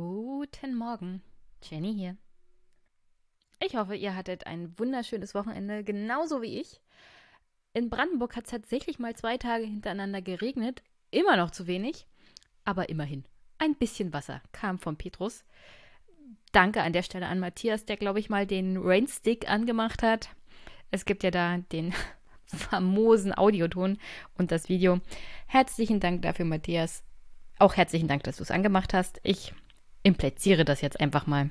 Guten Morgen, Jenny hier. Ich hoffe, ihr hattet ein wunderschönes Wochenende, genauso wie ich. In Brandenburg hat es tatsächlich mal zwei Tage hintereinander geregnet. Immer noch zu wenig, aber immerhin. Ein bisschen Wasser kam von Petrus. Danke an der Stelle an Matthias, der, glaube ich, mal den Rainstick angemacht hat. Es gibt ja da den famosen Audioton und das Video. Herzlichen Dank dafür, Matthias. Auch herzlichen Dank, dass du es angemacht hast. Ich impliziere das jetzt einfach mal,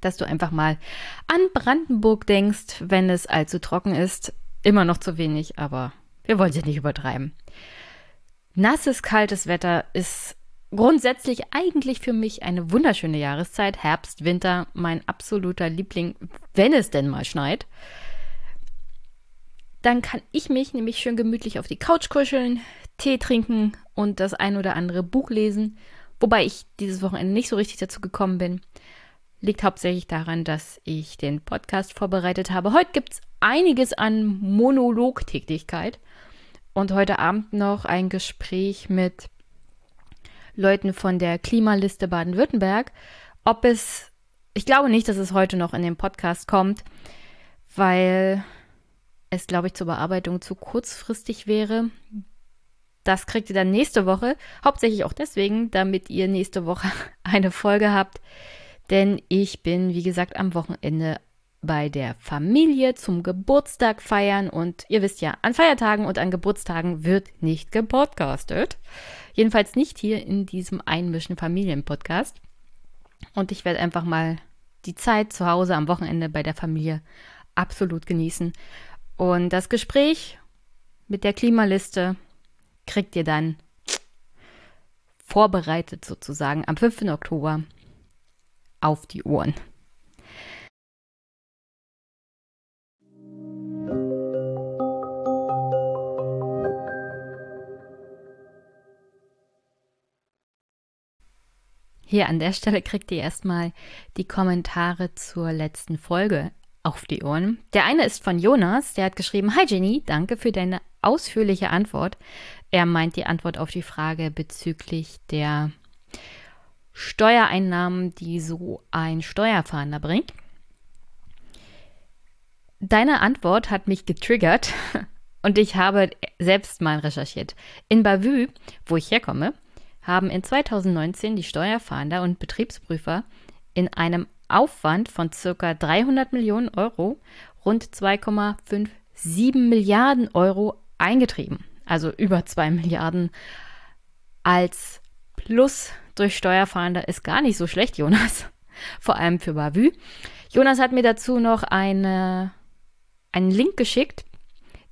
dass du einfach mal an Brandenburg denkst, wenn es allzu trocken ist. Immer noch zu wenig, aber wir wollen es nicht übertreiben. Nasses, kaltes Wetter ist grundsätzlich eigentlich für mich eine wunderschöne Jahreszeit. Herbst, Winter, mein absoluter Liebling, wenn es denn mal schneit. Dann kann ich mich nämlich schön gemütlich auf die Couch kuscheln, Tee trinken und das ein oder andere Buch lesen Wobei ich dieses Wochenende nicht so richtig dazu gekommen bin. Liegt hauptsächlich daran, dass ich den Podcast vorbereitet habe. Heute gibt es einiges an Monologtätigkeit. Und heute Abend noch ein Gespräch mit Leuten von der Klimaliste Baden-Württemberg. Ob es, ich glaube nicht, dass es heute noch in den Podcast kommt, weil es, glaube ich, zur Bearbeitung zu kurzfristig wäre. Das kriegt ihr dann nächste Woche. Hauptsächlich auch deswegen, damit ihr nächste Woche eine Folge habt. Denn ich bin, wie gesagt, am Wochenende bei der Familie zum Geburtstag feiern. Und ihr wisst ja, an Feiertagen und an Geburtstagen wird nicht gepodcastet. Jedenfalls nicht hier in diesem Einmischen Familien-Podcast. Und ich werde einfach mal die Zeit zu Hause am Wochenende bei der Familie absolut genießen. Und das Gespräch mit der Klimaliste kriegt ihr dann vorbereitet sozusagen am 5. Oktober auf die Ohren. Hier an der Stelle kriegt ihr erstmal die Kommentare zur letzten Folge auf die Ohren. Der eine ist von Jonas, der hat geschrieben: Hi Jenny, danke für deine ausführliche Antwort. Er meint die Antwort auf die Frage bezüglich der Steuereinnahmen, die so ein Steuerfahnder bringt. Deine Antwort hat mich getriggert und ich habe selbst mal recherchiert. In Bavü, wo ich herkomme, haben in 2019 die Steuerfahnder und Betriebsprüfer in einem Aufwand von ca. 300 Millionen Euro rund 2,57 Milliarden Euro eingetrieben also über 2 Milliarden als Plus durch Steuerfahnder ist gar nicht so schlecht, Jonas. Vor allem für Bavü. Jonas hat mir dazu noch eine, einen Link geschickt,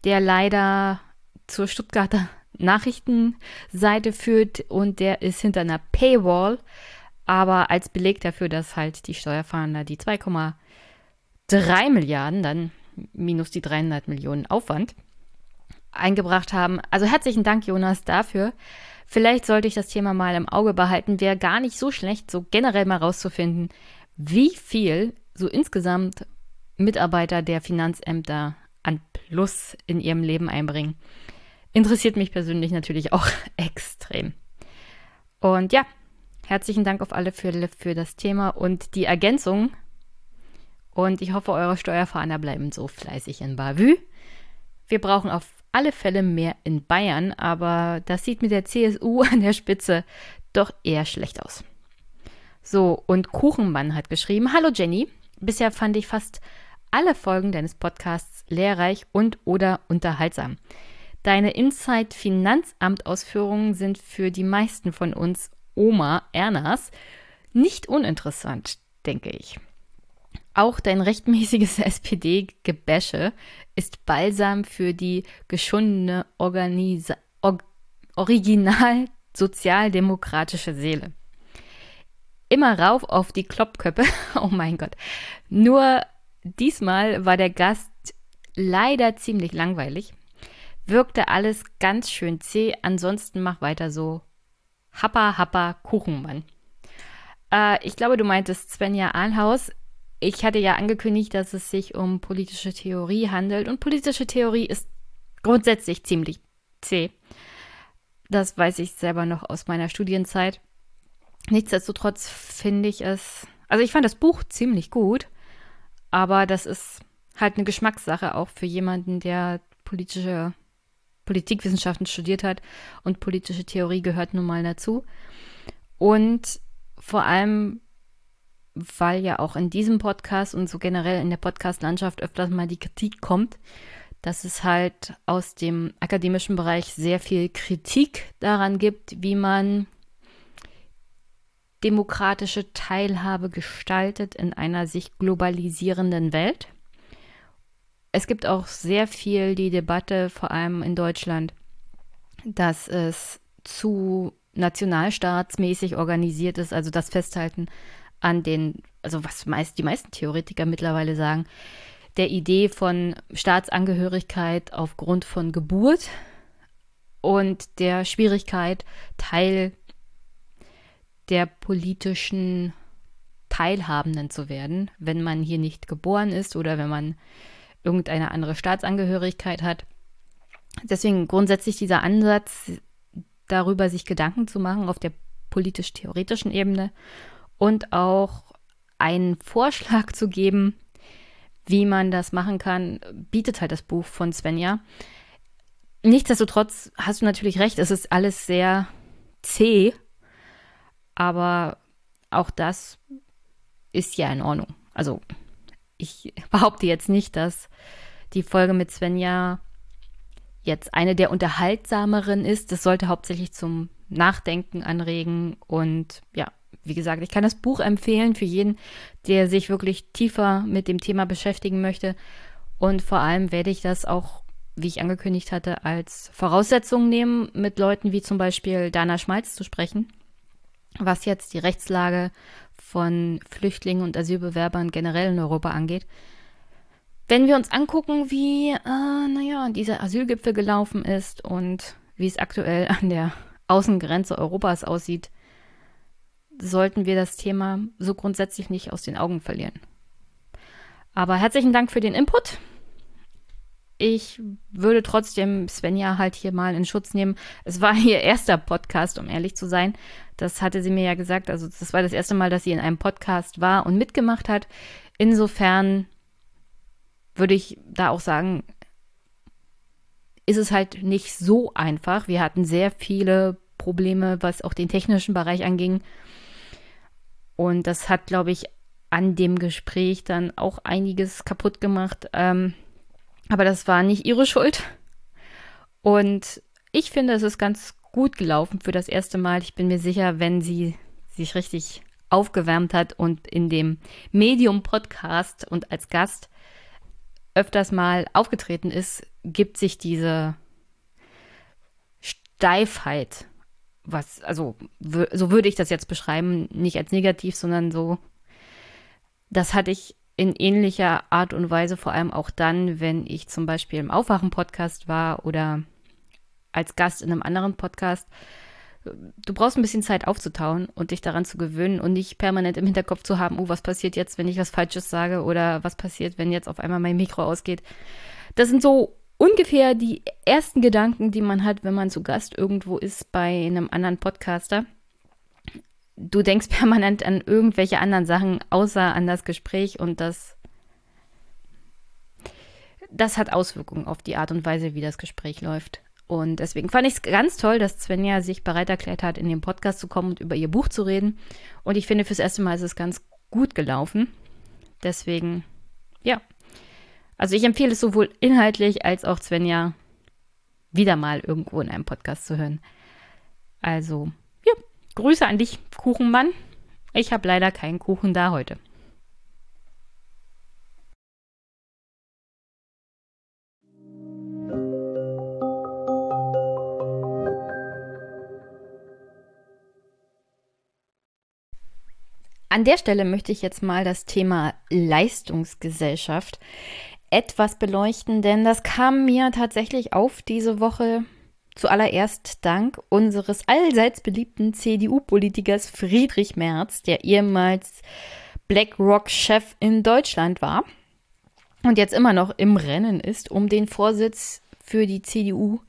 der leider zur Stuttgarter Nachrichtenseite führt und der ist hinter einer Paywall, aber als Beleg dafür, dass halt die Steuerfahnder die 2,3 Milliarden, dann minus die 300 Millionen Aufwand, eingebracht haben. Also herzlichen Dank, Jonas, dafür. Vielleicht sollte ich das Thema mal im Auge behalten. Wäre gar nicht so schlecht, so generell mal rauszufinden, wie viel so insgesamt Mitarbeiter der Finanzämter an Plus in ihrem Leben einbringen. Interessiert mich persönlich natürlich auch extrem. Und ja, herzlichen Dank auf alle Fälle für das Thema und die Ergänzung. Und ich hoffe, eure Steuerfahnder bleiben so fleißig in Bavü. Wir brauchen auf alle Fälle mehr in Bayern, aber das sieht mit der CSU an der Spitze doch eher schlecht aus. So, und Kuchenmann hat geschrieben: Hallo Jenny, bisher fand ich fast alle Folgen deines Podcasts lehrreich und oder unterhaltsam. Deine Inside Finanzamt Ausführungen sind für die meisten von uns Oma Ernas nicht uninteressant, denke ich. Auch dein rechtmäßiges SPD-Gebäsche ist Balsam für die geschundene Organisa Or original sozialdemokratische Seele. Immer rauf auf die Kloppköppe. Oh mein Gott. Nur diesmal war der Gast leider ziemlich langweilig. Wirkte alles ganz schön zäh. Ansonsten mach weiter so. Happa, happa, Kuchenmann. Äh, ich glaube, du meintest Svenja Ahlhaus ich hatte ja angekündigt, dass es sich um politische Theorie handelt und politische Theorie ist grundsätzlich ziemlich zäh. Das weiß ich selber noch aus meiner Studienzeit. Nichtsdestotrotz finde ich es, also ich fand das Buch ziemlich gut, aber das ist halt eine Geschmackssache auch für jemanden, der politische Politikwissenschaften studiert hat und politische Theorie gehört nun mal dazu. Und vor allem, weil ja auch in diesem Podcast und so generell in der Podcast-Landschaft öfters mal die Kritik kommt, dass es halt aus dem akademischen Bereich sehr viel Kritik daran gibt, wie man demokratische Teilhabe gestaltet in einer sich globalisierenden Welt. Es gibt auch sehr viel die Debatte, vor allem in Deutschland, dass es zu nationalstaatsmäßig organisiert ist, also das Festhalten an den, also was meist die meisten Theoretiker mittlerweile sagen, der Idee von Staatsangehörigkeit aufgrund von Geburt und der Schwierigkeit, Teil der politischen Teilhabenden zu werden, wenn man hier nicht geboren ist oder wenn man irgendeine andere Staatsangehörigkeit hat. Deswegen grundsätzlich dieser Ansatz, darüber sich Gedanken zu machen auf der politisch-theoretischen Ebene und auch einen Vorschlag zu geben, wie man das machen kann, bietet halt das Buch von Svenja. Nichtsdestotrotz hast du natürlich recht, es ist alles sehr zäh aber auch das ist ja in Ordnung. Also ich behaupte jetzt nicht, dass die Folge mit Svenja jetzt eine der unterhaltsameren ist. Das sollte hauptsächlich zum Nachdenken anregen. Und ja, wie gesagt, ich kann das Buch empfehlen für jeden, der sich wirklich tiefer mit dem Thema beschäftigen möchte. Und vor allem werde ich das auch, wie ich angekündigt hatte, als Voraussetzung nehmen, mit Leuten wie zum Beispiel Dana Schmalz zu sprechen was jetzt die Rechtslage von Flüchtlingen und Asylbewerbern generell in Europa angeht. Wenn wir uns angucken, wie, äh, naja, dieser Asylgipfel gelaufen ist und wie es aktuell an der Außengrenze Europas aussieht, sollten wir das Thema so grundsätzlich nicht aus den Augen verlieren. Aber herzlichen Dank für den Input. Ich würde trotzdem Svenja halt hier mal in Schutz nehmen. Es war ihr erster Podcast, um ehrlich zu sein. Das hatte sie mir ja gesagt. Also das war das erste Mal, dass sie in einem Podcast war und mitgemacht hat. Insofern würde ich da auch sagen, ist es halt nicht so einfach. Wir hatten sehr viele Probleme, was auch den technischen Bereich anging. Und das hat, glaube ich, an dem Gespräch dann auch einiges kaputt gemacht. Ähm, aber das war nicht ihre Schuld. Und ich finde, es ist ganz gut gelaufen für das erste Mal. Ich bin mir sicher, wenn sie sich richtig aufgewärmt hat und in dem Medium-Podcast und als Gast öfters mal aufgetreten ist, gibt sich diese Steifheit, was, also so würde ich das jetzt beschreiben, nicht als negativ, sondern so, das hatte ich in ähnlicher Art und Weise, vor allem auch dann, wenn ich zum Beispiel im Aufwachen-Podcast war oder als Gast in einem anderen Podcast. Du brauchst ein bisschen Zeit aufzutauen und dich daran zu gewöhnen und nicht permanent im Hinterkopf zu haben, oh, was passiert jetzt, wenn ich was Falsches sage oder was passiert, wenn jetzt auf einmal mein Mikro ausgeht. Das sind so ungefähr die ersten Gedanken, die man hat, wenn man zu Gast irgendwo ist bei einem anderen Podcaster. Du denkst permanent an irgendwelche anderen Sachen, außer an das Gespräch und das das hat Auswirkungen auf die Art und Weise, wie das Gespräch läuft. Und deswegen fand ich es ganz toll, dass Svenja sich bereit erklärt hat, in den Podcast zu kommen und über ihr Buch zu reden. Und ich finde, fürs erste Mal ist es ganz gut gelaufen. Deswegen, ja. Also ich empfehle es sowohl inhaltlich als auch Svenja wieder mal irgendwo in einem Podcast zu hören. Also, ja, Grüße an dich, Kuchenmann. Ich habe leider keinen Kuchen da heute. An der Stelle möchte ich jetzt mal das Thema Leistungsgesellschaft etwas beleuchten, denn das kam mir tatsächlich auf diese Woche zuallererst dank unseres allseits beliebten CDU-Politikers Friedrich Merz, der ehemals BlackRock-Chef in Deutschland war und jetzt immer noch im Rennen ist um den Vorsitz für die CDU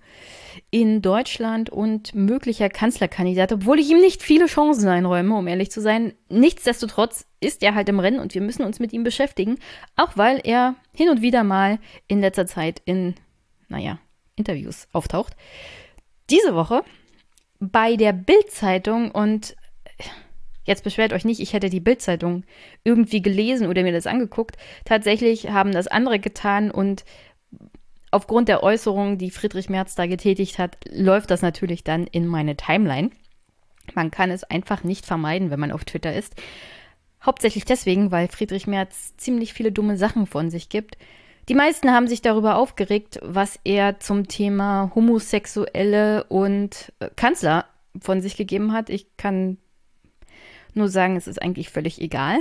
in Deutschland und möglicher Kanzlerkandidat, obwohl ich ihm nicht viele Chancen einräume, um ehrlich zu sein. Nichtsdestotrotz ist er halt im Rennen und wir müssen uns mit ihm beschäftigen, auch weil er hin und wieder mal in letzter Zeit in, naja, Interviews auftaucht. Diese Woche bei der Bild-Zeitung und Jetzt beschwert euch nicht, ich hätte die Bildzeitung irgendwie gelesen oder mir das angeguckt. Tatsächlich haben das andere getan und aufgrund der Äußerungen, die Friedrich Merz da getätigt hat, läuft das natürlich dann in meine Timeline. Man kann es einfach nicht vermeiden, wenn man auf Twitter ist. Hauptsächlich deswegen, weil Friedrich Merz ziemlich viele dumme Sachen von sich gibt. Die meisten haben sich darüber aufgeregt, was er zum Thema Homosexuelle und äh, Kanzler von sich gegeben hat. Ich kann nur sagen, es ist eigentlich völlig egal,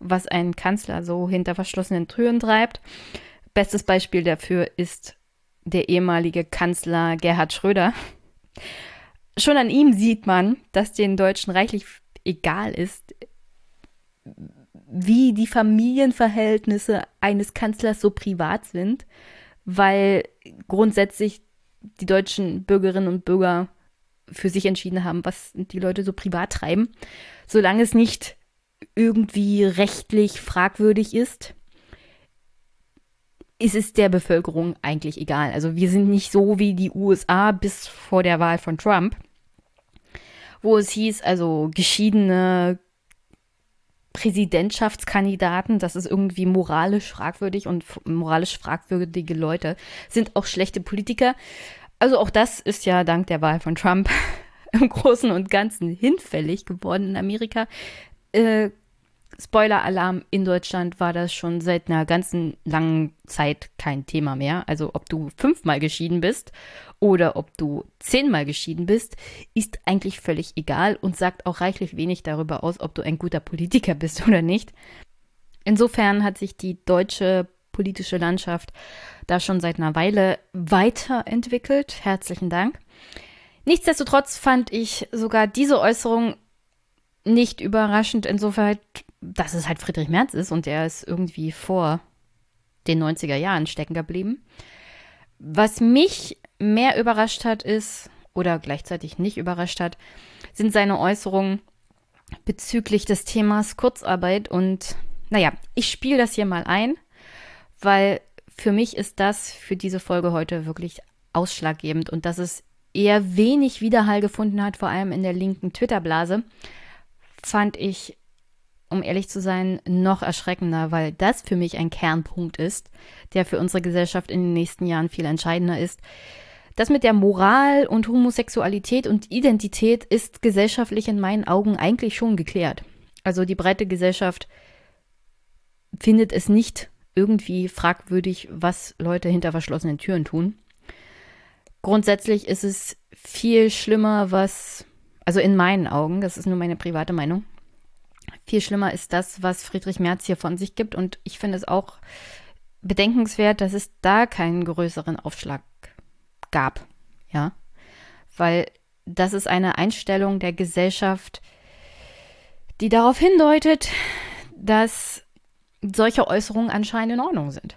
was ein Kanzler so hinter verschlossenen Türen treibt. Bestes Beispiel dafür ist der ehemalige Kanzler Gerhard Schröder. Schon an ihm sieht man, dass den Deutschen reichlich egal ist, wie die Familienverhältnisse eines Kanzlers so privat sind, weil grundsätzlich die deutschen Bürgerinnen und Bürger für sich entschieden haben, was die Leute so privat treiben solange es nicht irgendwie rechtlich fragwürdig ist, ist es der Bevölkerung eigentlich egal. Also wir sind nicht so wie die USA bis vor der Wahl von Trump, wo es hieß, also geschiedene Präsidentschaftskandidaten, das ist irgendwie moralisch fragwürdig und moralisch fragwürdige Leute sind auch schlechte Politiker. Also auch das ist ja dank der Wahl von Trump im Großen und Ganzen hinfällig geworden in Amerika. Äh, Spoiler-Alarm, in Deutschland war das schon seit einer ganzen langen Zeit kein Thema mehr. Also ob du fünfmal geschieden bist oder ob du zehnmal geschieden bist, ist eigentlich völlig egal und sagt auch reichlich wenig darüber aus, ob du ein guter Politiker bist oder nicht. Insofern hat sich die deutsche politische Landschaft da schon seit einer Weile weiterentwickelt. Herzlichen Dank. Nichtsdestotrotz fand ich sogar diese Äußerung nicht überraschend, insofern, dass es halt Friedrich Merz ist und er ist irgendwie vor den 90er Jahren stecken geblieben. Was mich mehr überrascht hat, ist, oder gleichzeitig nicht überrascht hat, sind seine Äußerungen bezüglich des Themas Kurzarbeit. Und naja, ich spiele das hier mal ein, weil für mich ist das für diese Folge heute wirklich ausschlaggebend und das ist eher wenig Widerhall gefunden hat, vor allem in der linken Twitter-Blase, fand ich, um ehrlich zu sein, noch erschreckender, weil das für mich ein Kernpunkt ist, der für unsere Gesellschaft in den nächsten Jahren viel entscheidender ist. Das mit der Moral und Homosexualität und Identität ist gesellschaftlich in meinen Augen eigentlich schon geklärt. Also die breite Gesellschaft findet es nicht irgendwie fragwürdig, was Leute hinter verschlossenen Türen tun grundsätzlich ist es viel schlimmer, was, also in meinen Augen, das ist nur meine private Meinung, viel schlimmer ist das, was Friedrich Merz hier von sich gibt. Und ich finde es auch bedenkenswert, dass es da keinen größeren Aufschlag gab. Ja, weil das ist eine Einstellung der Gesellschaft, die darauf hindeutet, dass solche Äußerungen anscheinend in Ordnung sind.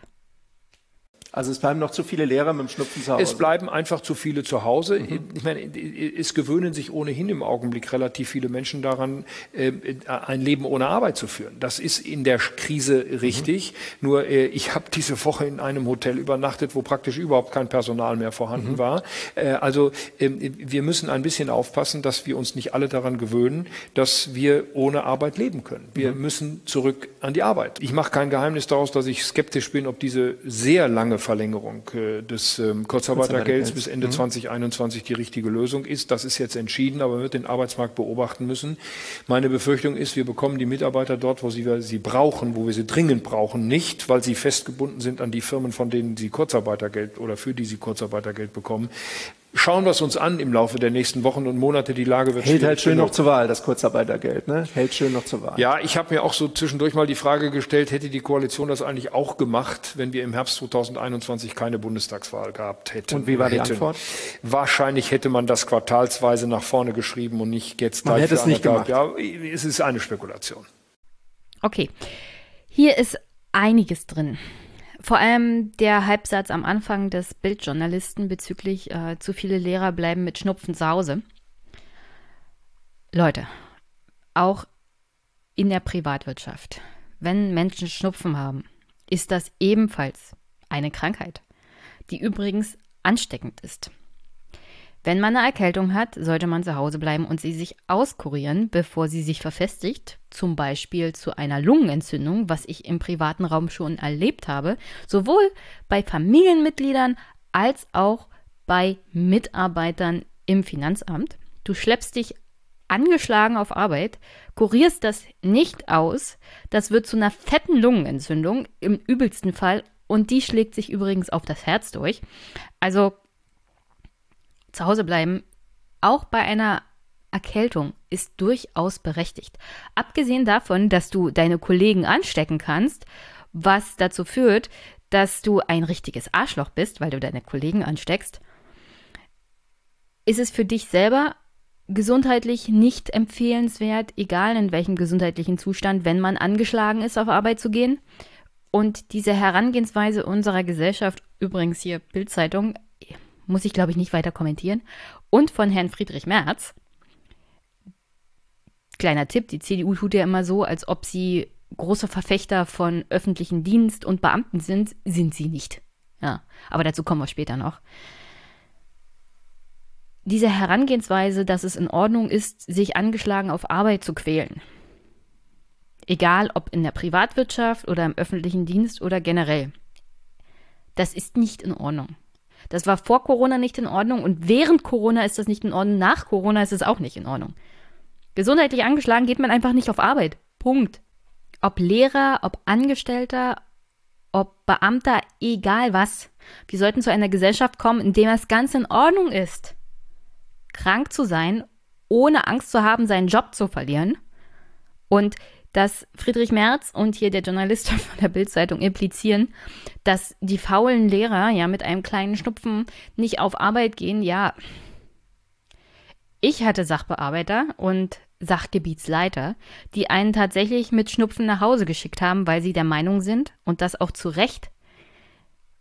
Also es bleiben noch zu viele Lehrer mit dem Schnupfen zu Hause. Es bleiben einfach zu viele zu Hause. Mhm. Ich meine, es gewöhnen sich ohnehin im Augenblick relativ viele Menschen daran, äh, ein Leben ohne Arbeit zu führen. Das ist in der Krise richtig. Mhm. Nur äh, ich habe diese Woche in einem Hotel übernachtet, wo praktisch überhaupt kein Personal mehr vorhanden mhm. war. Äh, also ähm, wir müssen ein bisschen aufpassen, dass wir uns nicht alle daran gewöhnen, dass wir ohne Arbeit leben können. Wir müssen zurück an die Arbeit. Ich mache kein Geheimnis daraus, dass ich skeptisch bin, ob diese sehr lange Verlängerung äh, des ähm, Kurzarbeitergelds bis Ende mhm. 2021 die richtige Lösung ist. Das ist jetzt entschieden, aber man wird den Arbeitsmarkt beobachten müssen. Meine Befürchtung ist, wir bekommen die Mitarbeiter dort, wo sie sie brauchen, wo wir sie dringend brauchen, nicht, weil sie festgebunden sind an die Firmen, von denen sie Kurzarbeitergeld oder für die sie Kurzarbeitergeld bekommen, Schauen wir es uns an im Laufe der nächsten Wochen und Monate. Die Lage wird Hält halt schön noch zur Wahl, das Kurzarbeitergeld, ne? Hält schön noch zur Wahl. Ja, ich habe mir auch so zwischendurch mal die Frage gestellt, hätte die Koalition das eigentlich auch gemacht, wenn wir im Herbst 2021 keine Bundestagswahl gehabt hätten? Und wie war die Antwort? Wahrscheinlich hätte man das quartalsweise nach vorne geschrieben und nicht jetzt man hätte es nicht gemacht. Ja, es ist eine Spekulation. Okay. Hier ist einiges drin. Vor allem der Halbsatz am Anfang des Bildjournalisten bezüglich äh, zu viele Lehrer bleiben mit Schnupfen zu Hause. Leute, auch in der Privatwirtschaft, wenn Menschen Schnupfen haben, ist das ebenfalls eine Krankheit, die übrigens ansteckend ist. Wenn man eine Erkältung hat, sollte man zu Hause bleiben und sie sich auskurieren, bevor sie sich verfestigt, zum Beispiel zu einer Lungenentzündung, was ich im privaten Raum schon erlebt habe, sowohl bei Familienmitgliedern als auch bei Mitarbeitern im Finanzamt. Du schleppst dich angeschlagen auf Arbeit, kurierst das nicht aus, das wird zu einer fetten Lungenentzündung im übelsten Fall und die schlägt sich übrigens auf das Herz durch. Also zu Hause bleiben, auch bei einer Erkältung, ist durchaus berechtigt. Abgesehen davon, dass du deine Kollegen anstecken kannst, was dazu führt, dass du ein richtiges Arschloch bist, weil du deine Kollegen ansteckst, ist es für dich selber gesundheitlich nicht empfehlenswert, egal in welchem gesundheitlichen Zustand, wenn man angeschlagen ist, auf Arbeit zu gehen. Und diese Herangehensweise unserer Gesellschaft, übrigens hier Bildzeitung, muss ich glaube ich nicht weiter kommentieren, und von Herrn Friedrich Merz. Kleiner Tipp, die CDU tut ja immer so, als ob sie große Verfechter von öffentlichen Dienst und Beamten sind, sind sie nicht. Ja, aber dazu kommen wir später noch diese Herangehensweise, dass es in Ordnung ist, sich angeschlagen auf Arbeit zu quälen. Egal ob in der Privatwirtschaft oder im öffentlichen Dienst oder generell. Das ist nicht in Ordnung. Das war vor Corona nicht in Ordnung und während Corona ist das nicht in Ordnung, nach Corona ist es auch nicht in Ordnung. Gesundheitlich angeschlagen geht man einfach nicht auf Arbeit. Punkt. Ob Lehrer, ob Angestellter, ob Beamter, egal was. Wir sollten zu einer Gesellschaft kommen, in der es ganz in Ordnung ist krank zu sein, ohne Angst zu haben, seinen Job zu verlieren. Und dass Friedrich Merz und hier der Journalist von der Bildzeitung implizieren, dass die faulen Lehrer ja mit einem kleinen Schnupfen nicht auf Arbeit gehen, ja. Ich hatte Sachbearbeiter und Sachgebietsleiter, die einen tatsächlich mit Schnupfen nach Hause geschickt haben, weil sie der Meinung sind, und das auch zu Recht,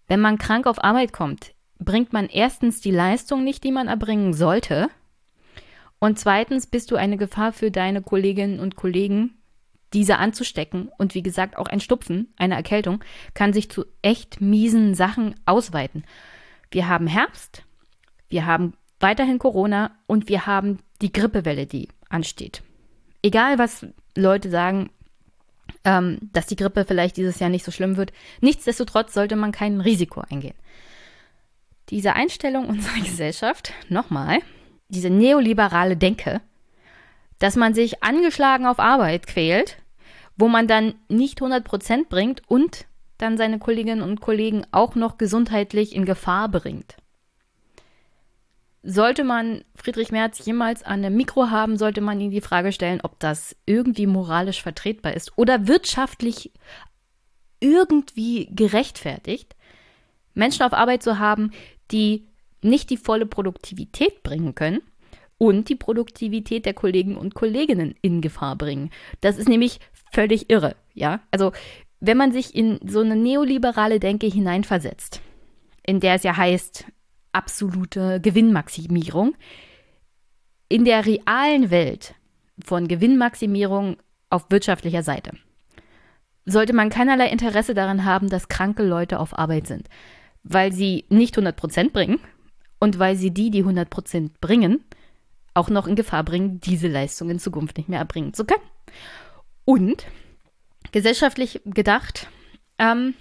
wenn man krank auf Arbeit kommt, bringt man erstens die Leistung nicht, die man erbringen sollte. Und zweitens bist du eine Gefahr für deine Kolleginnen und Kollegen, diese anzustecken. Und wie gesagt, auch ein Stupfen, eine Erkältung, kann sich zu echt miesen Sachen ausweiten. Wir haben Herbst, wir haben weiterhin Corona und wir haben die Grippewelle, die ansteht. Egal, was Leute sagen, ähm, dass die Grippe vielleicht dieses Jahr nicht so schlimm wird, nichtsdestotrotz sollte man kein Risiko eingehen diese Einstellung unserer Gesellschaft, nochmal, diese neoliberale Denke, dass man sich angeschlagen auf Arbeit quält, wo man dann nicht 100 Prozent bringt und dann seine Kolleginnen und Kollegen auch noch gesundheitlich in Gefahr bringt. Sollte man Friedrich Merz jemals an einem Mikro haben, sollte man ihm die Frage stellen, ob das irgendwie moralisch vertretbar ist oder wirtschaftlich irgendwie gerechtfertigt, Menschen auf Arbeit zu haben, die nicht die volle Produktivität bringen können und die Produktivität der Kollegen und Kolleginnen in Gefahr bringen. Das ist nämlich völlig irre, ja? Also, wenn man sich in so eine neoliberale Denke hineinversetzt, in der es ja heißt, absolute Gewinnmaximierung, in der realen Welt von Gewinnmaximierung auf wirtschaftlicher Seite sollte man keinerlei Interesse daran haben, dass kranke Leute auf Arbeit sind weil sie nicht 100% bringen und weil sie die, die 100% bringen, auch noch in Gefahr bringen, diese Leistung in Zukunft nicht mehr erbringen zu können. Und gesellschaftlich gedacht, ähm,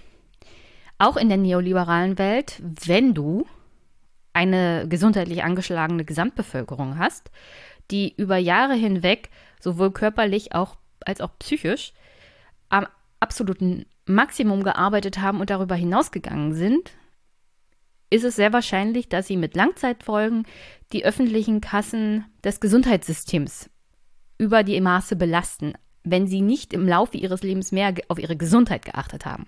auch in der neoliberalen Welt, wenn du eine gesundheitlich angeschlagene Gesamtbevölkerung hast, die über Jahre hinweg sowohl körperlich auch, als auch psychisch am absoluten Maximum gearbeitet haben und darüber hinausgegangen sind, ist es sehr wahrscheinlich, dass sie mit Langzeitfolgen die öffentlichen Kassen des Gesundheitssystems über die Maße belasten, wenn sie nicht im Laufe ihres Lebens mehr auf ihre Gesundheit geachtet haben,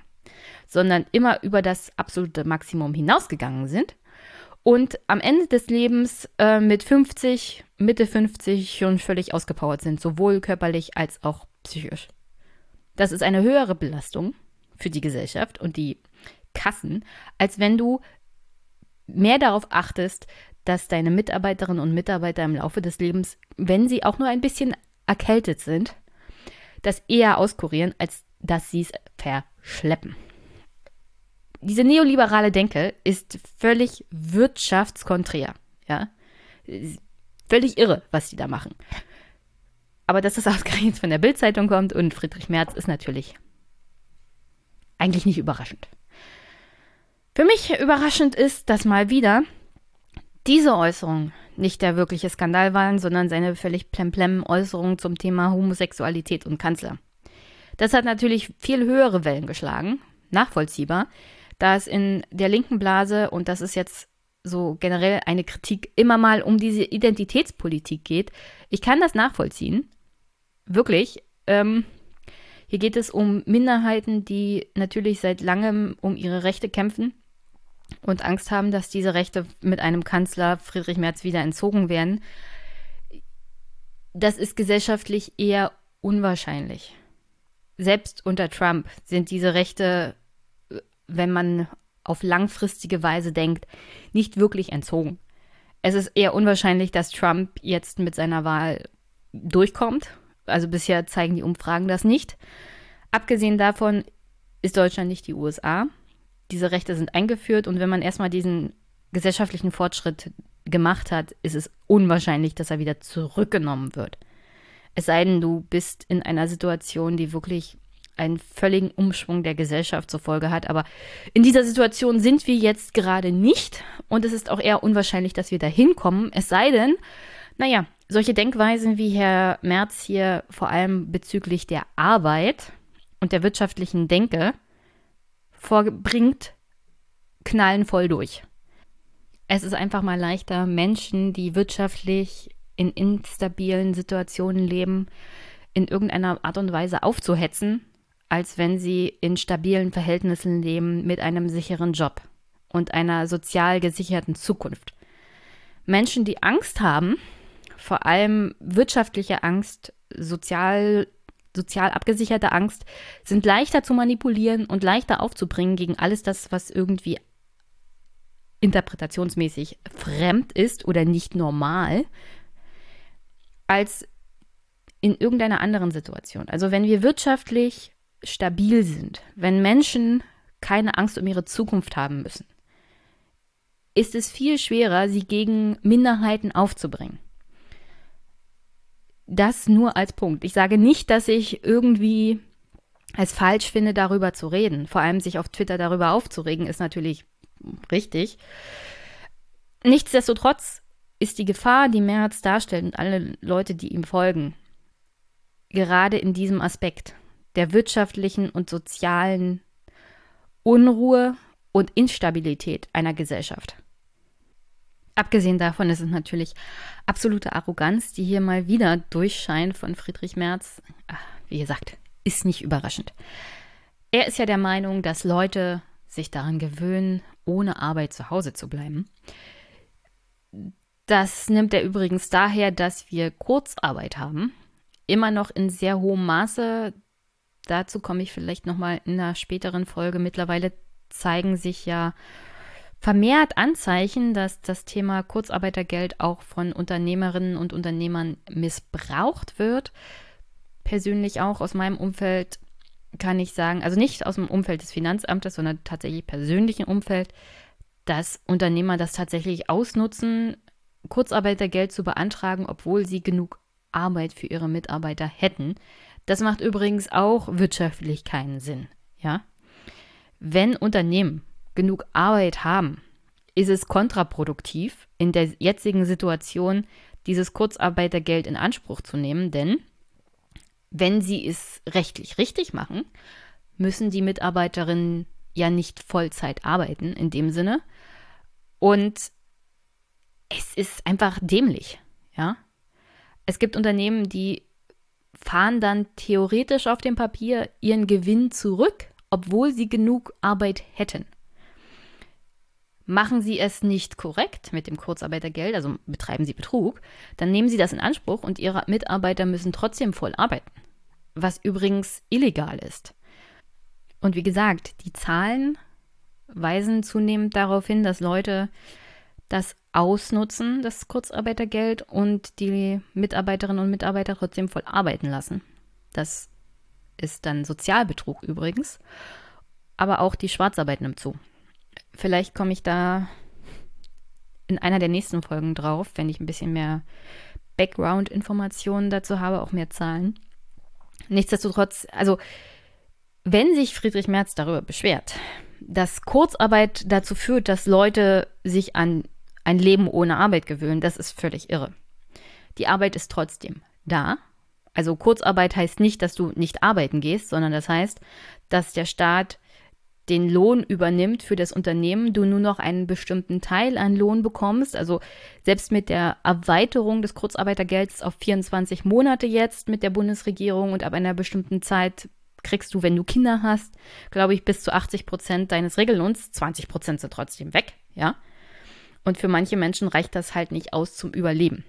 sondern immer über das absolute Maximum hinausgegangen sind und am Ende des Lebens äh, mit 50, Mitte 50 schon völlig ausgepowert sind, sowohl körperlich als auch psychisch. Das ist eine höhere Belastung für die Gesellschaft und die Kassen, als wenn du mehr darauf achtest, dass deine Mitarbeiterinnen und Mitarbeiter im Laufe des Lebens, wenn sie auch nur ein bisschen erkältet sind, das eher auskurieren, als dass sie es verschleppen. Diese neoliberale Denke ist völlig wirtschaftskonträr. Ja? Völlig irre, was die da machen. Aber dass das ausgerechnet von der Bildzeitung kommt und Friedrich Merz ist natürlich eigentlich nicht überraschend. Für mich überraschend ist, dass mal wieder diese Äußerung nicht der wirkliche Skandal waren, sondern seine völlig plemplem Äußerung zum Thema Homosexualität und Kanzler. Das hat natürlich viel höhere Wellen geschlagen, nachvollziehbar, da es in der linken Blase, und das ist jetzt so generell eine Kritik, immer mal um diese Identitätspolitik geht. Ich kann das nachvollziehen, wirklich. Ähm, hier geht es um Minderheiten, die natürlich seit langem um ihre Rechte kämpfen und Angst haben, dass diese Rechte mit einem Kanzler Friedrich Merz wieder entzogen werden. Das ist gesellschaftlich eher unwahrscheinlich. Selbst unter Trump sind diese Rechte, wenn man auf langfristige Weise denkt, nicht wirklich entzogen. Es ist eher unwahrscheinlich, dass Trump jetzt mit seiner Wahl durchkommt. Also bisher zeigen die Umfragen das nicht. Abgesehen davon ist Deutschland nicht die USA diese Rechte sind eingeführt und wenn man erstmal diesen gesellschaftlichen Fortschritt gemacht hat, ist es unwahrscheinlich, dass er wieder zurückgenommen wird. Es sei denn, du bist in einer Situation, die wirklich einen völligen Umschwung der Gesellschaft zur Folge hat. Aber in dieser Situation sind wir jetzt gerade nicht und es ist auch eher unwahrscheinlich, dass wir da hinkommen. Es sei denn, naja, solche Denkweisen wie Herr Merz hier vor allem bezüglich der Arbeit und der wirtschaftlichen Denke vorbringt, knallen voll durch. Es ist einfach mal leichter, Menschen, die wirtschaftlich in instabilen Situationen leben, in irgendeiner Art und Weise aufzuhetzen, als wenn sie in stabilen Verhältnissen leben mit einem sicheren Job und einer sozial gesicherten Zukunft. Menschen, die Angst haben, vor allem wirtschaftliche Angst, sozial sozial abgesicherte Angst sind leichter zu manipulieren und leichter aufzubringen gegen alles das, was irgendwie interpretationsmäßig fremd ist oder nicht normal, als in irgendeiner anderen Situation. Also wenn wir wirtschaftlich stabil sind, wenn Menschen keine Angst um ihre Zukunft haben müssen, ist es viel schwerer, sie gegen Minderheiten aufzubringen. Das nur als Punkt. Ich sage nicht, dass ich irgendwie es falsch finde, darüber zu reden. Vor allem sich auf Twitter darüber aufzuregen, ist natürlich richtig. Nichtsdestotrotz ist die Gefahr, die Merz darstellt und alle Leute, die ihm folgen, gerade in diesem Aspekt der wirtschaftlichen und sozialen Unruhe und Instabilität einer Gesellschaft. Abgesehen davon ist es natürlich absolute Arroganz, die hier mal wieder durchscheint von Friedrich Merz. Ach, wie gesagt, ist nicht überraschend. Er ist ja der Meinung, dass Leute sich daran gewöhnen, ohne Arbeit zu Hause zu bleiben. Das nimmt er übrigens daher, dass wir Kurzarbeit haben. Immer noch in sehr hohem Maße. Dazu komme ich vielleicht nochmal in einer späteren Folge. Mittlerweile zeigen sich ja vermehrt Anzeichen, dass das Thema Kurzarbeitergeld auch von Unternehmerinnen und Unternehmern missbraucht wird. Persönlich auch aus meinem Umfeld kann ich sagen, also nicht aus dem Umfeld des Finanzamtes, sondern tatsächlich persönlichen Umfeld, dass Unternehmer das tatsächlich ausnutzen, Kurzarbeitergeld zu beantragen, obwohl sie genug Arbeit für ihre Mitarbeiter hätten. Das macht übrigens auch wirtschaftlich keinen Sinn, ja? Wenn Unternehmen genug Arbeit haben, ist es kontraproduktiv, in der jetzigen Situation dieses Kurzarbeitergeld in Anspruch zu nehmen, denn wenn sie es rechtlich richtig machen, müssen die Mitarbeiterinnen ja nicht Vollzeit arbeiten in dem Sinne. Und es ist einfach dämlich, ja. Es gibt Unternehmen, die fahren dann theoretisch auf dem Papier ihren Gewinn zurück, obwohl sie genug Arbeit hätten. Machen Sie es nicht korrekt mit dem Kurzarbeitergeld, also betreiben Sie Betrug, dann nehmen Sie das in Anspruch und Ihre Mitarbeiter müssen trotzdem voll arbeiten, was übrigens illegal ist. Und wie gesagt, die Zahlen weisen zunehmend darauf hin, dass Leute das ausnutzen, das Kurzarbeitergeld, und die Mitarbeiterinnen und Mitarbeiter trotzdem voll arbeiten lassen. Das ist dann Sozialbetrug übrigens. Aber auch die Schwarzarbeit nimmt zu. Vielleicht komme ich da in einer der nächsten Folgen drauf, wenn ich ein bisschen mehr Background-Informationen dazu habe, auch mehr Zahlen. Nichtsdestotrotz, also wenn sich Friedrich Merz darüber beschwert, dass Kurzarbeit dazu führt, dass Leute sich an ein Leben ohne Arbeit gewöhnen, das ist völlig irre. Die Arbeit ist trotzdem da. Also Kurzarbeit heißt nicht, dass du nicht arbeiten gehst, sondern das heißt, dass der Staat den Lohn übernimmt für das Unternehmen, du nur noch einen bestimmten Teil an Lohn bekommst. Also selbst mit der Erweiterung des Kurzarbeitergelds auf 24 Monate jetzt mit der Bundesregierung und ab einer bestimmten Zeit kriegst du, wenn du Kinder hast, glaube ich, bis zu 80 Prozent deines Regellohns. 20 Prozent sind trotzdem weg, ja. Und für manche Menschen reicht das halt nicht aus zum Überleben.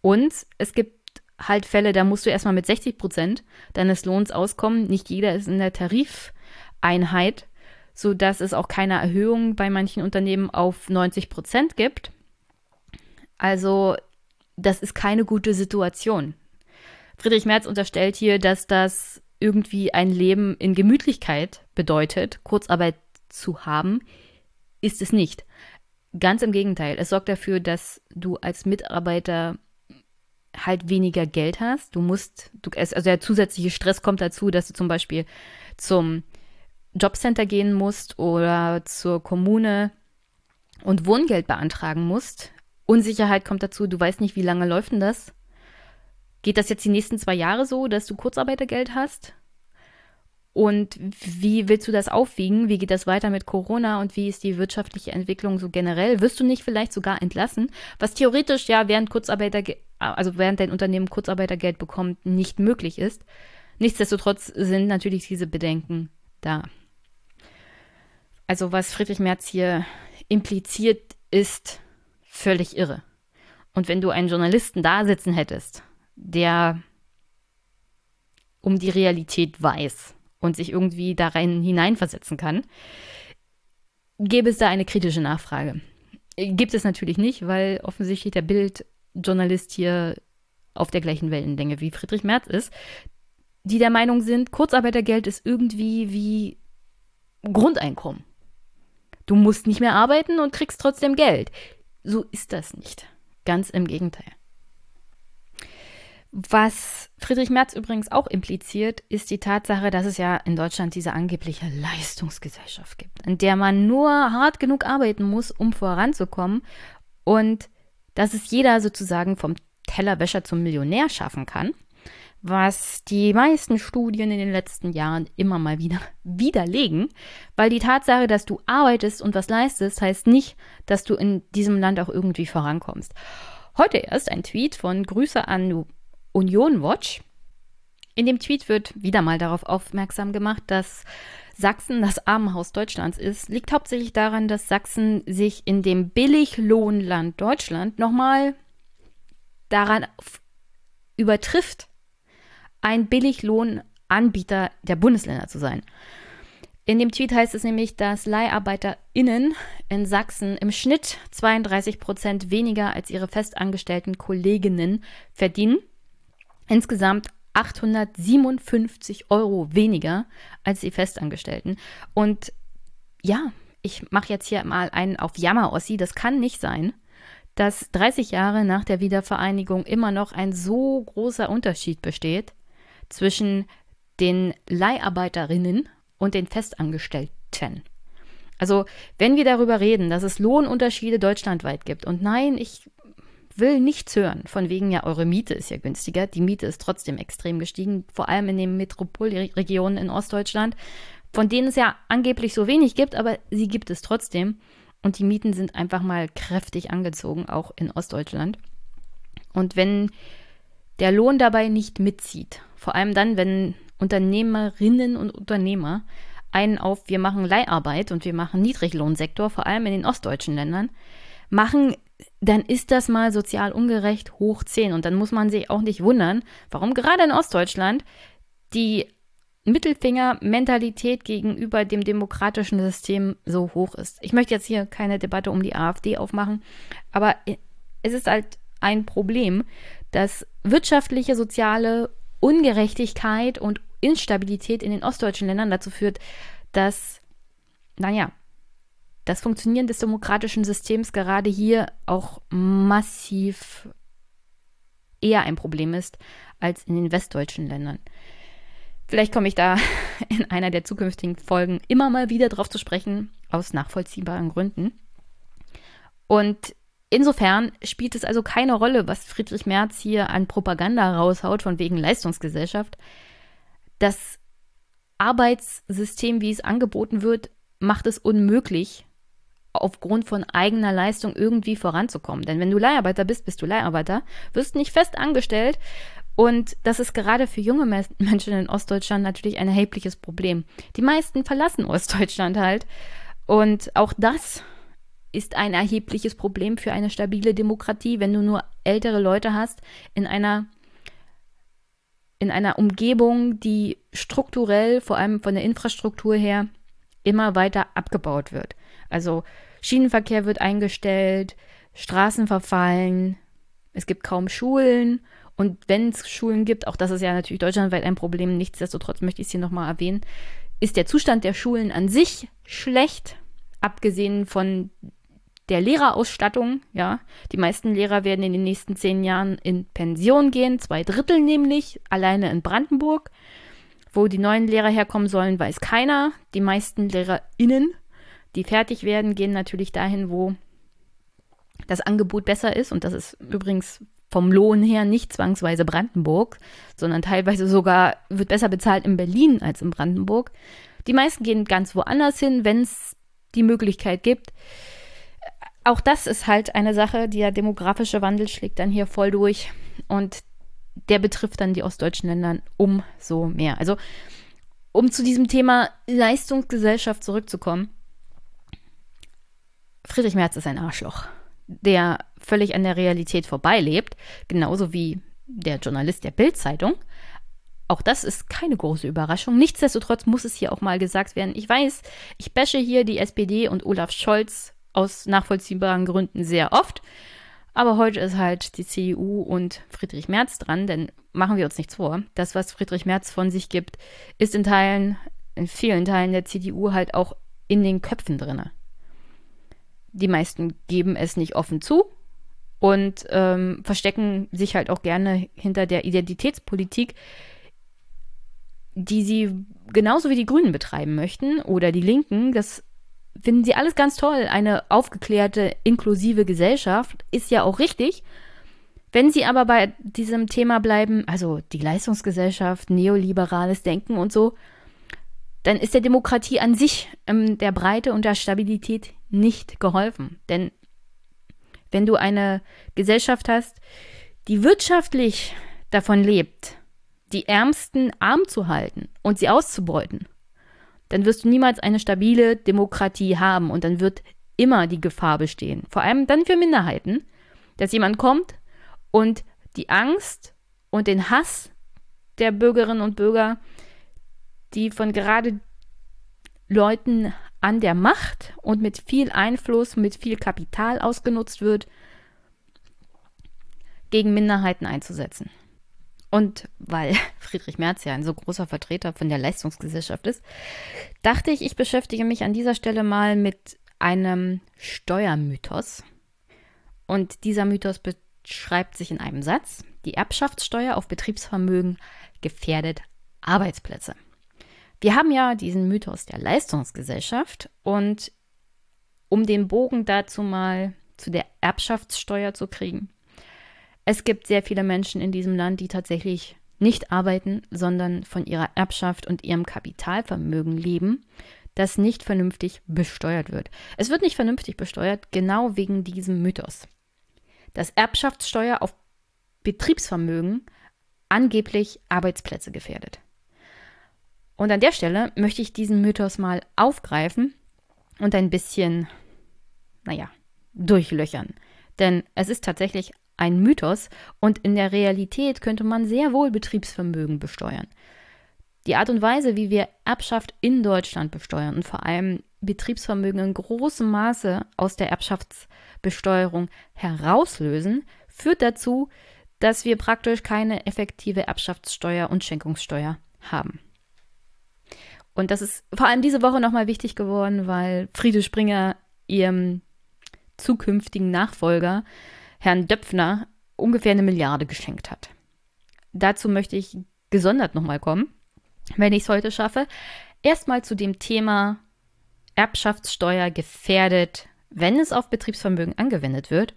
Und es gibt halt Fälle, da musst du erstmal mit 60 Prozent deines Lohns auskommen. Nicht jeder ist in der Tarifeinheit, sodass es auch keine Erhöhung bei manchen Unternehmen auf 90 Prozent gibt. Also, das ist keine gute Situation. Friedrich Merz unterstellt hier, dass das irgendwie ein Leben in Gemütlichkeit bedeutet, Kurzarbeit zu haben, ist es nicht. Ganz im Gegenteil, es sorgt dafür, dass du als Mitarbeiter halt weniger Geld hast. Du musst, du, also der zusätzliche Stress kommt dazu, dass du zum Beispiel zum Jobcenter gehen musst oder zur Kommune und Wohngeld beantragen musst. Unsicherheit kommt dazu, du weißt nicht, wie lange läuft denn das? Geht das jetzt die nächsten zwei Jahre so, dass du Kurzarbeitergeld hast? Und wie willst du das aufwiegen? Wie geht das weiter mit Corona und wie ist die wirtschaftliche Entwicklung so generell? Wirst du nicht vielleicht sogar entlassen? Was theoretisch ja während Kurzarbeiter, also während dein Unternehmen Kurzarbeitergeld bekommt, nicht möglich ist. Nichtsdestotrotz sind natürlich diese Bedenken da. Also was Friedrich Merz hier impliziert, ist völlig irre. Und wenn du einen Journalisten da sitzen hättest, der um die Realität weiß und sich irgendwie da rein hineinversetzen kann, gäbe es da eine kritische Nachfrage. Gibt es natürlich nicht, weil offensichtlich der Bildjournalist hier auf der gleichen Wellenlänge wie Friedrich Merz ist, die der Meinung sind, Kurzarbeitergeld ist irgendwie wie Grundeinkommen. Du musst nicht mehr arbeiten und kriegst trotzdem Geld. So ist das nicht. Ganz im Gegenteil. Was Friedrich Merz übrigens auch impliziert, ist die Tatsache, dass es ja in Deutschland diese angebliche Leistungsgesellschaft gibt, in der man nur hart genug arbeiten muss, um voranzukommen und dass es jeder sozusagen vom Tellerwäscher zum Millionär schaffen kann, was die meisten Studien in den letzten Jahren immer mal wieder widerlegen, weil die Tatsache, dass du arbeitest und was leistest, heißt nicht, dass du in diesem Land auch irgendwie vorankommst. Heute erst ein Tweet von Grüße an Union Watch. In dem Tweet wird wieder mal darauf aufmerksam gemacht, dass Sachsen das Armenhaus Deutschlands ist, liegt hauptsächlich daran, dass Sachsen sich in dem Billiglohnland Deutschland nochmal daran übertrifft, ein Billiglohnanbieter der Bundesländer zu sein. In dem Tweet heißt es nämlich, dass LeiharbeiterInnen in Sachsen im Schnitt 32 Prozent weniger als ihre festangestellten Kolleginnen verdienen insgesamt 857 Euro weniger als die Festangestellten. Und ja, ich mache jetzt hier mal einen auf Jammer-Ossi. Das kann nicht sein, dass 30 Jahre nach der Wiedervereinigung immer noch ein so großer Unterschied besteht zwischen den Leiharbeiterinnen und den Festangestellten. Also, wenn wir darüber reden, dass es Lohnunterschiede deutschlandweit gibt, und nein, ich will nichts hören. Von wegen, ja, eure Miete ist ja günstiger. Die Miete ist trotzdem extrem gestiegen, vor allem in den Metropolregionen in Ostdeutschland, von denen es ja angeblich so wenig gibt, aber sie gibt es trotzdem. Und die Mieten sind einfach mal kräftig angezogen, auch in Ostdeutschland. Und wenn der Lohn dabei nicht mitzieht, vor allem dann, wenn Unternehmerinnen und Unternehmer einen auf, wir machen Leiharbeit und wir machen Niedriglohnsektor, vor allem in den ostdeutschen Ländern, machen, dann ist das mal sozial ungerecht hoch 10. Und dann muss man sich auch nicht wundern, warum gerade in Ostdeutschland die Mittelfinger-Mentalität gegenüber dem demokratischen System so hoch ist. Ich möchte jetzt hier keine Debatte um die AfD aufmachen, aber es ist halt ein Problem, dass wirtschaftliche, soziale Ungerechtigkeit und Instabilität in den ostdeutschen Ländern dazu führt, dass, naja, das Funktionieren des demokratischen Systems gerade hier auch massiv eher ein Problem ist als in den westdeutschen Ländern. Vielleicht komme ich da in einer der zukünftigen Folgen immer mal wieder drauf zu sprechen, aus nachvollziehbaren Gründen. Und insofern spielt es also keine Rolle, was Friedrich Merz hier an Propaganda raushaut, von wegen Leistungsgesellschaft. Das Arbeitssystem, wie es angeboten wird, macht es unmöglich, aufgrund von eigener Leistung irgendwie voranzukommen. Denn wenn du Leiharbeiter bist, bist du Leiharbeiter, wirst nicht fest angestellt. Und das ist gerade für junge Menschen in Ostdeutschland natürlich ein erhebliches Problem. Die meisten verlassen Ostdeutschland halt. Und auch das ist ein erhebliches Problem für eine stabile Demokratie, wenn du nur ältere Leute hast in einer in einer Umgebung, die strukturell, vor allem von der Infrastruktur her, immer weiter abgebaut wird. Also Schienenverkehr wird eingestellt, Straßen verfallen, es gibt kaum Schulen und wenn es Schulen gibt, auch das ist ja natürlich deutschlandweit ein Problem, nichtsdestotrotz möchte ich es hier nochmal erwähnen, ist der Zustand der Schulen an sich schlecht, abgesehen von der Lehrerausstattung, ja. Die meisten Lehrer werden in den nächsten zehn Jahren in Pension gehen, zwei Drittel nämlich, alleine in Brandenburg. Wo die neuen Lehrer herkommen sollen, weiß keiner. Die meisten LehrerInnen die fertig werden, gehen natürlich dahin, wo das Angebot besser ist. Und das ist übrigens vom Lohn her nicht zwangsweise Brandenburg, sondern teilweise sogar wird besser bezahlt in Berlin als in Brandenburg. Die meisten gehen ganz woanders hin, wenn es die Möglichkeit gibt. Auch das ist halt eine Sache, der demografische Wandel schlägt dann hier voll durch und der betrifft dann die ostdeutschen Länder umso mehr. Also, um zu diesem Thema Leistungsgesellschaft zurückzukommen, Friedrich Merz ist ein Arschloch, der völlig an der Realität vorbeilebt, genauso wie der Journalist der Bild-Zeitung. Auch das ist keine große Überraschung. Nichtsdestotrotz muss es hier auch mal gesagt werden. Ich weiß, ich bashe hier die SPD und Olaf Scholz aus nachvollziehbaren Gründen sehr oft. Aber heute ist halt die CDU und Friedrich Merz dran, denn machen wir uns nichts vor. Das, was Friedrich Merz von sich gibt, ist in Teilen, in vielen Teilen der CDU halt auch in den Köpfen drinne. Die meisten geben es nicht offen zu und ähm, verstecken sich halt auch gerne hinter der Identitätspolitik, die sie genauso wie die Grünen betreiben möchten oder die Linken. Das finden sie alles ganz toll. Eine aufgeklärte, inklusive Gesellschaft ist ja auch richtig. Wenn sie aber bei diesem Thema bleiben, also die Leistungsgesellschaft, neoliberales Denken und so, dann ist der Demokratie an sich ähm, der Breite und der Stabilität nicht geholfen. Denn wenn du eine Gesellschaft hast, die wirtschaftlich davon lebt, die Ärmsten arm zu halten und sie auszubeuten, dann wirst du niemals eine stabile Demokratie haben und dann wird immer die Gefahr bestehen, vor allem dann für Minderheiten, dass jemand kommt und die Angst und den Hass der Bürgerinnen und Bürger, die von gerade Leuten an der Macht und mit viel Einfluss, mit viel Kapital ausgenutzt wird, gegen Minderheiten einzusetzen. Und weil Friedrich Merz ja ein so großer Vertreter von der Leistungsgesellschaft ist, dachte ich, ich beschäftige mich an dieser Stelle mal mit einem Steuermythos. Und dieser Mythos beschreibt sich in einem Satz. Die Erbschaftssteuer auf Betriebsvermögen gefährdet Arbeitsplätze. Wir haben ja diesen Mythos der Leistungsgesellschaft und um den Bogen dazu mal zu der Erbschaftssteuer zu kriegen. Es gibt sehr viele Menschen in diesem Land, die tatsächlich nicht arbeiten, sondern von ihrer Erbschaft und ihrem Kapitalvermögen leben, das nicht vernünftig besteuert wird. Es wird nicht vernünftig besteuert, genau wegen diesem Mythos. Dass Erbschaftssteuer auf Betriebsvermögen angeblich Arbeitsplätze gefährdet. Und an der Stelle möchte ich diesen Mythos mal aufgreifen und ein bisschen, naja, durchlöchern. Denn es ist tatsächlich ein Mythos und in der Realität könnte man sehr wohl Betriebsvermögen besteuern. Die Art und Weise, wie wir Erbschaft in Deutschland besteuern und vor allem Betriebsvermögen in großem Maße aus der Erbschaftsbesteuerung herauslösen, führt dazu, dass wir praktisch keine effektive Erbschaftssteuer und Schenkungssteuer haben. Und das ist vor allem diese Woche nochmal wichtig geworden, weil Friede Springer ihrem zukünftigen Nachfolger, Herrn Döpfner, ungefähr eine Milliarde geschenkt hat. Dazu möchte ich gesondert nochmal kommen, wenn ich es heute schaffe. Erstmal zu dem Thema Erbschaftssteuer gefährdet, wenn es auf Betriebsvermögen angewendet wird,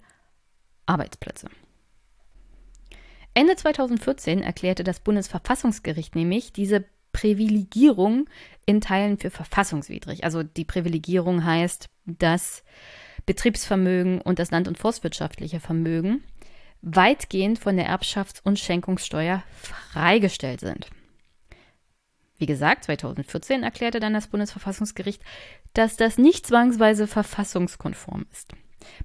Arbeitsplätze. Ende 2014 erklärte das Bundesverfassungsgericht nämlich diese Privilegierung in Teilen für verfassungswidrig. Also die Privilegierung heißt, dass Betriebsvermögen und das land- und forstwirtschaftliche Vermögen weitgehend von der Erbschafts- und Schenkungssteuer freigestellt sind. Wie gesagt, 2014 erklärte dann das Bundesverfassungsgericht, dass das nicht zwangsweise verfassungskonform ist.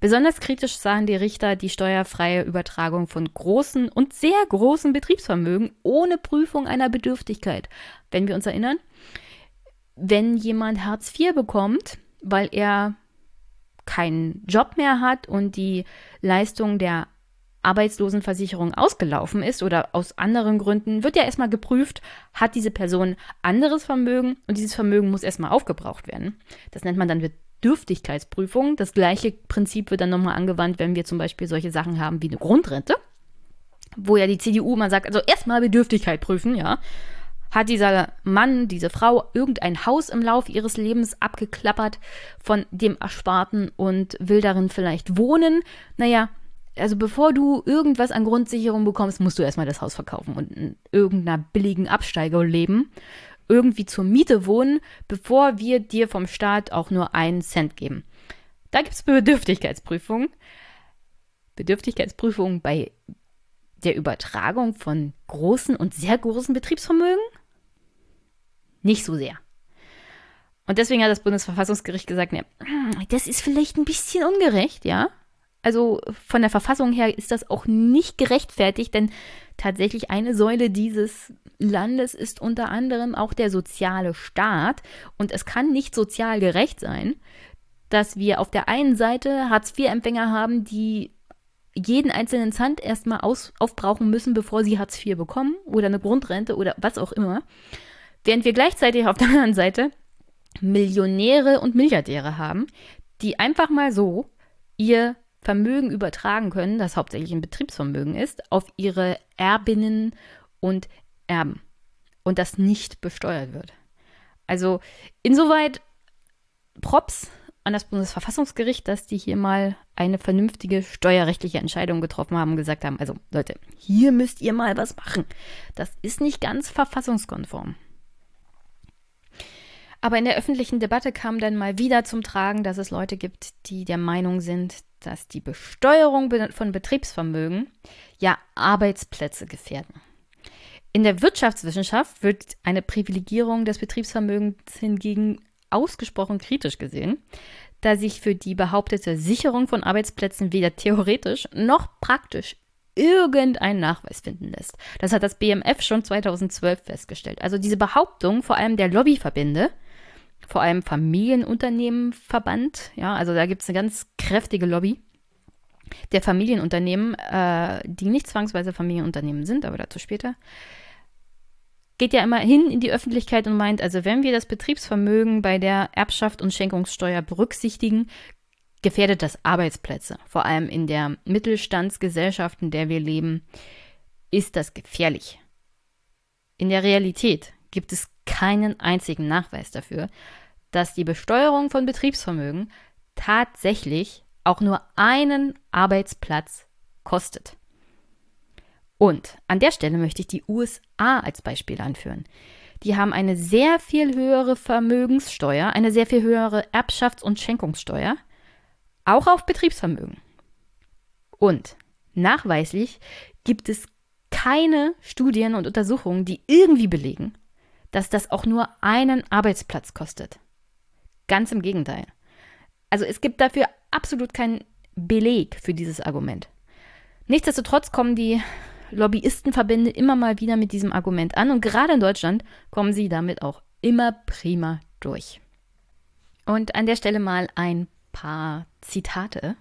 Besonders kritisch sahen die Richter die steuerfreie Übertragung von großen und sehr großen Betriebsvermögen ohne Prüfung einer Bedürftigkeit. Wenn wir uns erinnern, wenn jemand Hartz IV bekommt, weil er keinen Job mehr hat und die Leistung der Arbeitslosenversicherung ausgelaufen ist oder aus anderen Gründen, wird ja erstmal geprüft, hat diese Person anderes Vermögen und dieses Vermögen muss erstmal aufgebraucht werden. Das nennt man dann Bedürftigkeitsprüfung. Das gleiche Prinzip wird dann nochmal angewandt, wenn wir zum Beispiel solche Sachen haben wie eine Grundrente, wo ja die CDU mal sagt, also erstmal Bedürftigkeit prüfen, ja. Hat dieser Mann, diese Frau irgendein Haus im Laufe ihres Lebens abgeklappert von dem Ersparten und will darin vielleicht wohnen? Naja, also bevor du irgendwas an Grundsicherung bekommst, musst du erstmal das Haus verkaufen und in irgendeiner billigen Absteiger leben irgendwie zur Miete wohnen, bevor wir dir vom Staat auch nur einen Cent geben. Da gibt es Bedürftigkeitsprüfungen. Bedürftigkeitsprüfungen bei der Übertragung von großen und sehr großen Betriebsvermögen? Nicht so sehr. Und deswegen hat das Bundesverfassungsgericht gesagt, ne, das ist vielleicht ein bisschen ungerecht, ja. Also von der Verfassung her ist das auch nicht gerechtfertigt, denn tatsächlich eine Säule dieses Landes ist unter anderem auch der soziale Staat. Und es kann nicht sozial gerecht sein, dass wir auf der einen Seite Hartz-IV-Empfänger haben, die jeden einzelnen Cent erstmal aus, aufbrauchen müssen, bevor sie Hartz IV bekommen oder eine Grundrente oder was auch immer. Während wir gleichzeitig auf der anderen Seite Millionäre und Milliardäre haben, die einfach mal so ihr Vermögen übertragen können, das hauptsächlich ein Betriebsvermögen ist, auf ihre Erbinnen und Erben und das nicht besteuert wird. Also insoweit Props an das Bundesverfassungsgericht, dass die hier mal eine vernünftige steuerrechtliche Entscheidung getroffen haben und gesagt haben, also Leute, hier müsst ihr mal was machen. Das ist nicht ganz verfassungskonform. Aber in der öffentlichen Debatte kam dann mal wieder zum Tragen, dass es Leute gibt, die der Meinung sind, dass die Besteuerung von Betriebsvermögen ja Arbeitsplätze gefährden. In der Wirtschaftswissenschaft wird eine Privilegierung des Betriebsvermögens hingegen ausgesprochen kritisch gesehen, da sich für die behauptete Sicherung von Arbeitsplätzen weder theoretisch noch praktisch irgendein Nachweis finden lässt. Das hat das BMF schon 2012 festgestellt. Also diese Behauptung vor allem der Lobbyverbände, vor allem Familienunternehmenverband, ja, also da gibt es eine ganz kräftige Lobby der Familienunternehmen, äh, die nicht zwangsweise Familienunternehmen sind, aber dazu später, geht ja immer hin in die Öffentlichkeit und meint, also wenn wir das Betriebsvermögen bei der Erbschaft und Schenkungssteuer berücksichtigen, gefährdet das Arbeitsplätze. Vor allem in der Mittelstandsgesellschaft, in der wir leben, ist das gefährlich. In der Realität gibt es keinen einzigen Nachweis dafür, dass die Besteuerung von Betriebsvermögen tatsächlich auch nur einen Arbeitsplatz kostet. Und an der Stelle möchte ich die USA als Beispiel anführen. Die haben eine sehr viel höhere Vermögenssteuer, eine sehr viel höhere Erbschafts- und Schenkungssteuer, auch auf Betriebsvermögen. Und nachweislich gibt es keine Studien und Untersuchungen, die irgendwie belegen, dass das auch nur einen Arbeitsplatz kostet. Ganz im Gegenteil. Also es gibt dafür absolut keinen Beleg für dieses Argument. Nichtsdestotrotz kommen die Lobbyistenverbände immer mal wieder mit diesem Argument an und gerade in Deutschland kommen sie damit auch immer prima durch. Und an der Stelle mal ein paar Zitate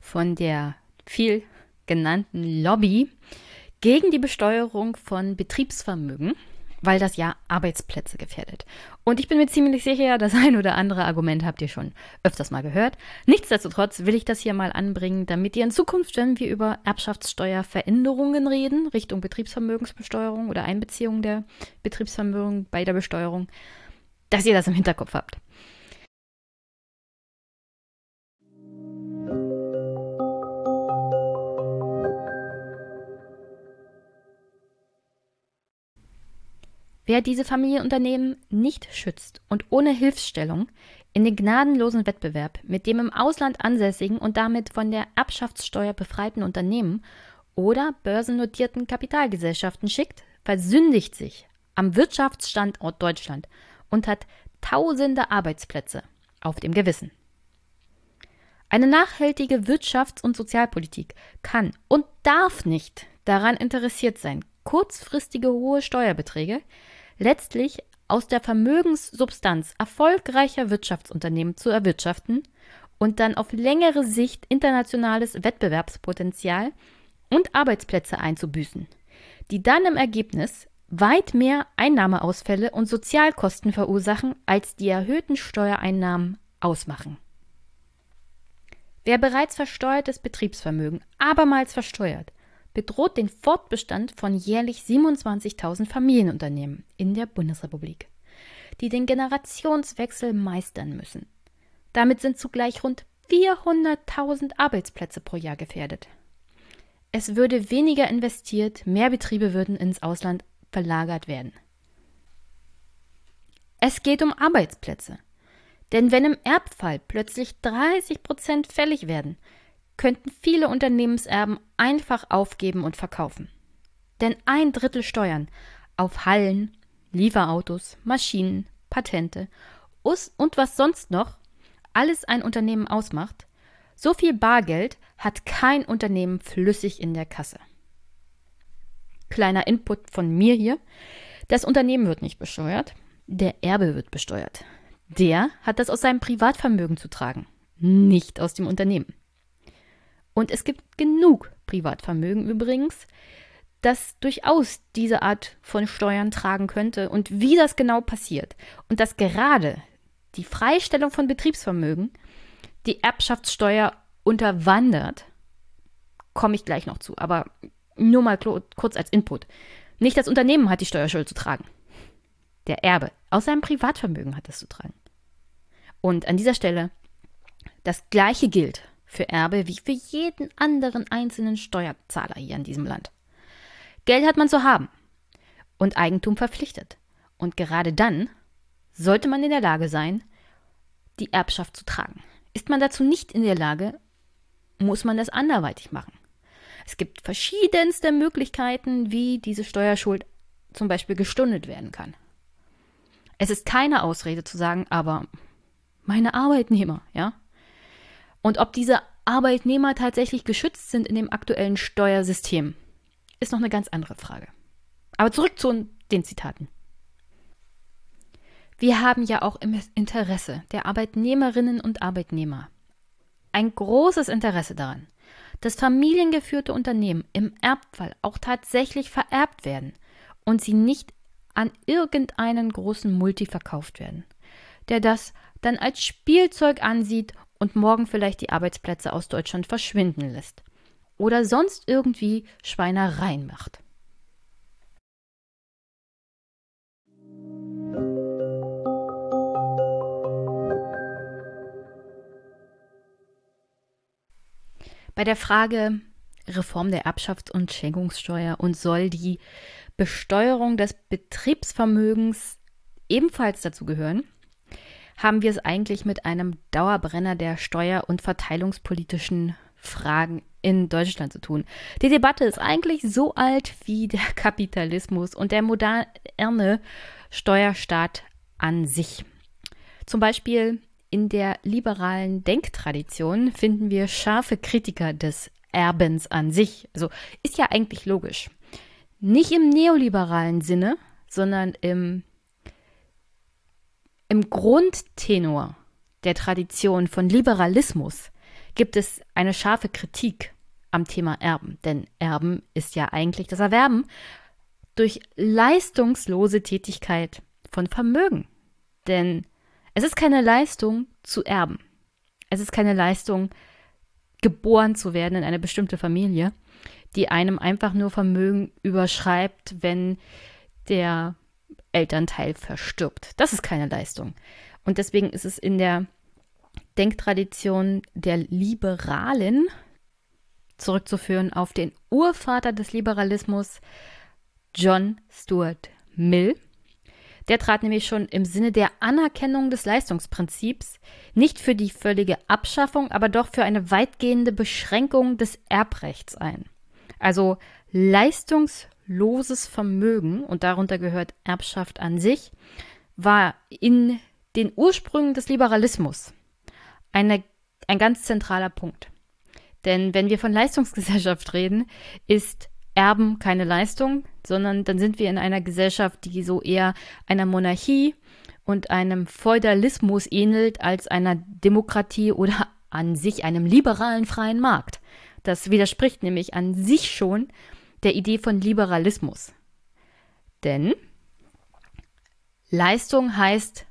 von der viel genannten Lobby gegen die Besteuerung von Betriebsvermögen weil das ja Arbeitsplätze gefährdet. Und ich bin mir ziemlich sicher, das ein oder andere Argument habt ihr schon öfters mal gehört. Nichtsdestotrotz will ich das hier mal anbringen, damit ihr in Zukunft, wenn wir über Erbschaftssteuerveränderungen reden, Richtung Betriebsvermögensbesteuerung oder Einbeziehung der Betriebsvermögen bei der Besteuerung, dass ihr das im Hinterkopf habt. Wer diese Familienunternehmen nicht schützt und ohne Hilfsstellung in den gnadenlosen Wettbewerb mit dem im Ausland ansässigen und damit von der Erbschaftssteuer befreiten Unternehmen oder börsennotierten Kapitalgesellschaften schickt, versündigt sich am Wirtschaftsstandort Deutschland und hat tausende Arbeitsplätze auf dem Gewissen. Eine nachhaltige Wirtschafts- und Sozialpolitik kann und darf nicht daran interessiert sein, kurzfristige hohe Steuerbeträge letztlich aus der Vermögenssubstanz erfolgreicher Wirtschaftsunternehmen zu erwirtschaften und dann auf längere Sicht internationales Wettbewerbspotenzial und Arbeitsplätze einzubüßen, die dann im Ergebnis weit mehr Einnahmeausfälle und Sozialkosten verursachen, als die erhöhten Steuereinnahmen ausmachen. Wer bereits versteuertes Betriebsvermögen abermals versteuert, bedroht den Fortbestand von jährlich 27.000 Familienunternehmen in der Bundesrepublik, die den Generationswechsel meistern müssen. Damit sind zugleich rund 400.000 Arbeitsplätze pro Jahr gefährdet. Es würde weniger investiert, mehr Betriebe würden ins Ausland verlagert werden. Es geht um Arbeitsplätze. Denn wenn im Erbfall plötzlich 30 Prozent fällig werden, könnten viele Unternehmenserben einfach aufgeben und verkaufen. Denn ein Drittel Steuern auf Hallen, Lieferautos, Maschinen, Patente und was sonst noch alles ein Unternehmen ausmacht, so viel Bargeld hat kein Unternehmen flüssig in der Kasse. Kleiner Input von mir hier. Das Unternehmen wird nicht besteuert, der Erbe wird besteuert. Der hat das aus seinem Privatvermögen zu tragen, nicht aus dem Unternehmen. Und es gibt genug Privatvermögen übrigens, das durchaus diese Art von Steuern tragen könnte und wie das genau passiert. Und dass gerade die Freistellung von Betriebsvermögen die Erbschaftssteuer unterwandert, komme ich gleich noch zu. Aber nur mal kurz als Input. Nicht das Unternehmen hat die Steuerschuld zu tragen. Der Erbe aus seinem Privatvermögen hat es zu tragen. Und an dieser Stelle, das Gleiche gilt für Erbe wie für jeden anderen einzelnen Steuerzahler hier in diesem Land. Geld hat man zu haben und Eigentum verpflichtet. Und gerade dann sollte man in der Lage sein, die Erbschaft zu tragen. Ist man dazu nicht in der Lage, muss man das anderweitig machen. Es gibt verschiedenste Möglichkeiten, wie diese Steuerschuld zum Beispiel gestundet werden kann. Es ist keine Ausrede zu sagen, aber meine Arbeitnehmer, ja, und ob diese Arbeitnehmer tatsächlich geschützt sind in dem aktuellen Steuersystem, ist noch eine ganz andere Frage. Aber zurück zu den Zitaten. Wir haben ja auch im Interesse der Arbeitnehmerinnen und Arbeitnehmer ein großes Interesse daran, dass familiengeführte Unternehmen im Erbfall auch tatsächlich vererbt werden und sie nicht an irgendeinen großen Multi verkauft werden, der das dann als Spielzeug ansieht und morgen vielleicht die Arbeitsplätze aus Deutschland verschwinden lässt oder sonst irgendwie Schweinereien macht. Bei der Frage Reform der Erbschafts- und Schenkungssteuer und soll die Besteuerung des Betriebsvermögens ebenfalls dazu gehören, haben wir es eigentlich mit einem Dauerbrenner der steuer- und verteilungspolitischen Fragen in Deutschland zu tun. Die Debatte ist eigentlich so alt wie der Kapitalismus und der moderne Steuerstaat an sich. Zum Beispiel in der liberalen Denktradition finden wir scharfe Kritiker des Erbens an sich. Also ist ja eigentlich logisch. nicht im neoliberalen Sinne, sondern im, im Grundtenor der Tradition von Liberalismus gibt es eine scharfe Kritik am Thema Erben. Denn Erben ist ja eigentlich das Erwerben durch leistungslose Tätigkeit von Vermögen. Denn es ist keine Leistung zu erben. Es ist keine Leistung, geboren zu werden in eine bestimmte Familie, die einem einfach nur Vermögen überschreibt, wenn der Elternteil verstirbt. Das ist keine Leistung. Und deswegen ist es in der Denktradition der Liberalen zurückzuführen auf den Urvater des Liberalismus, John Stuart Mill. Der trat nämlich schon im Sinne der Anerkennung des Leistungsprinzips nicht für die völlige Abschaffung, aber doch für eine weitgehende Beschränkung des Erbrechts ein. Also leistungsloses Vermögen, und darunter gehört Erbschaft an sich, war in den Ursprüngen des Liberalismus eine, ein ganz zentraler Punkt. Denn wenn wir von Leistungsgesellschaft reden, ist Erben keine Leistung, sondern dann sind wir in einer Gesellschaft, die so eher einer Monarchie und einem Feudalismus ähnelt als einer Demokratie oder an sich einem liberalen freien Markt. Das widerspricht nämlich an sich schon der Idee von Liberalismus. Denn Leistung heißt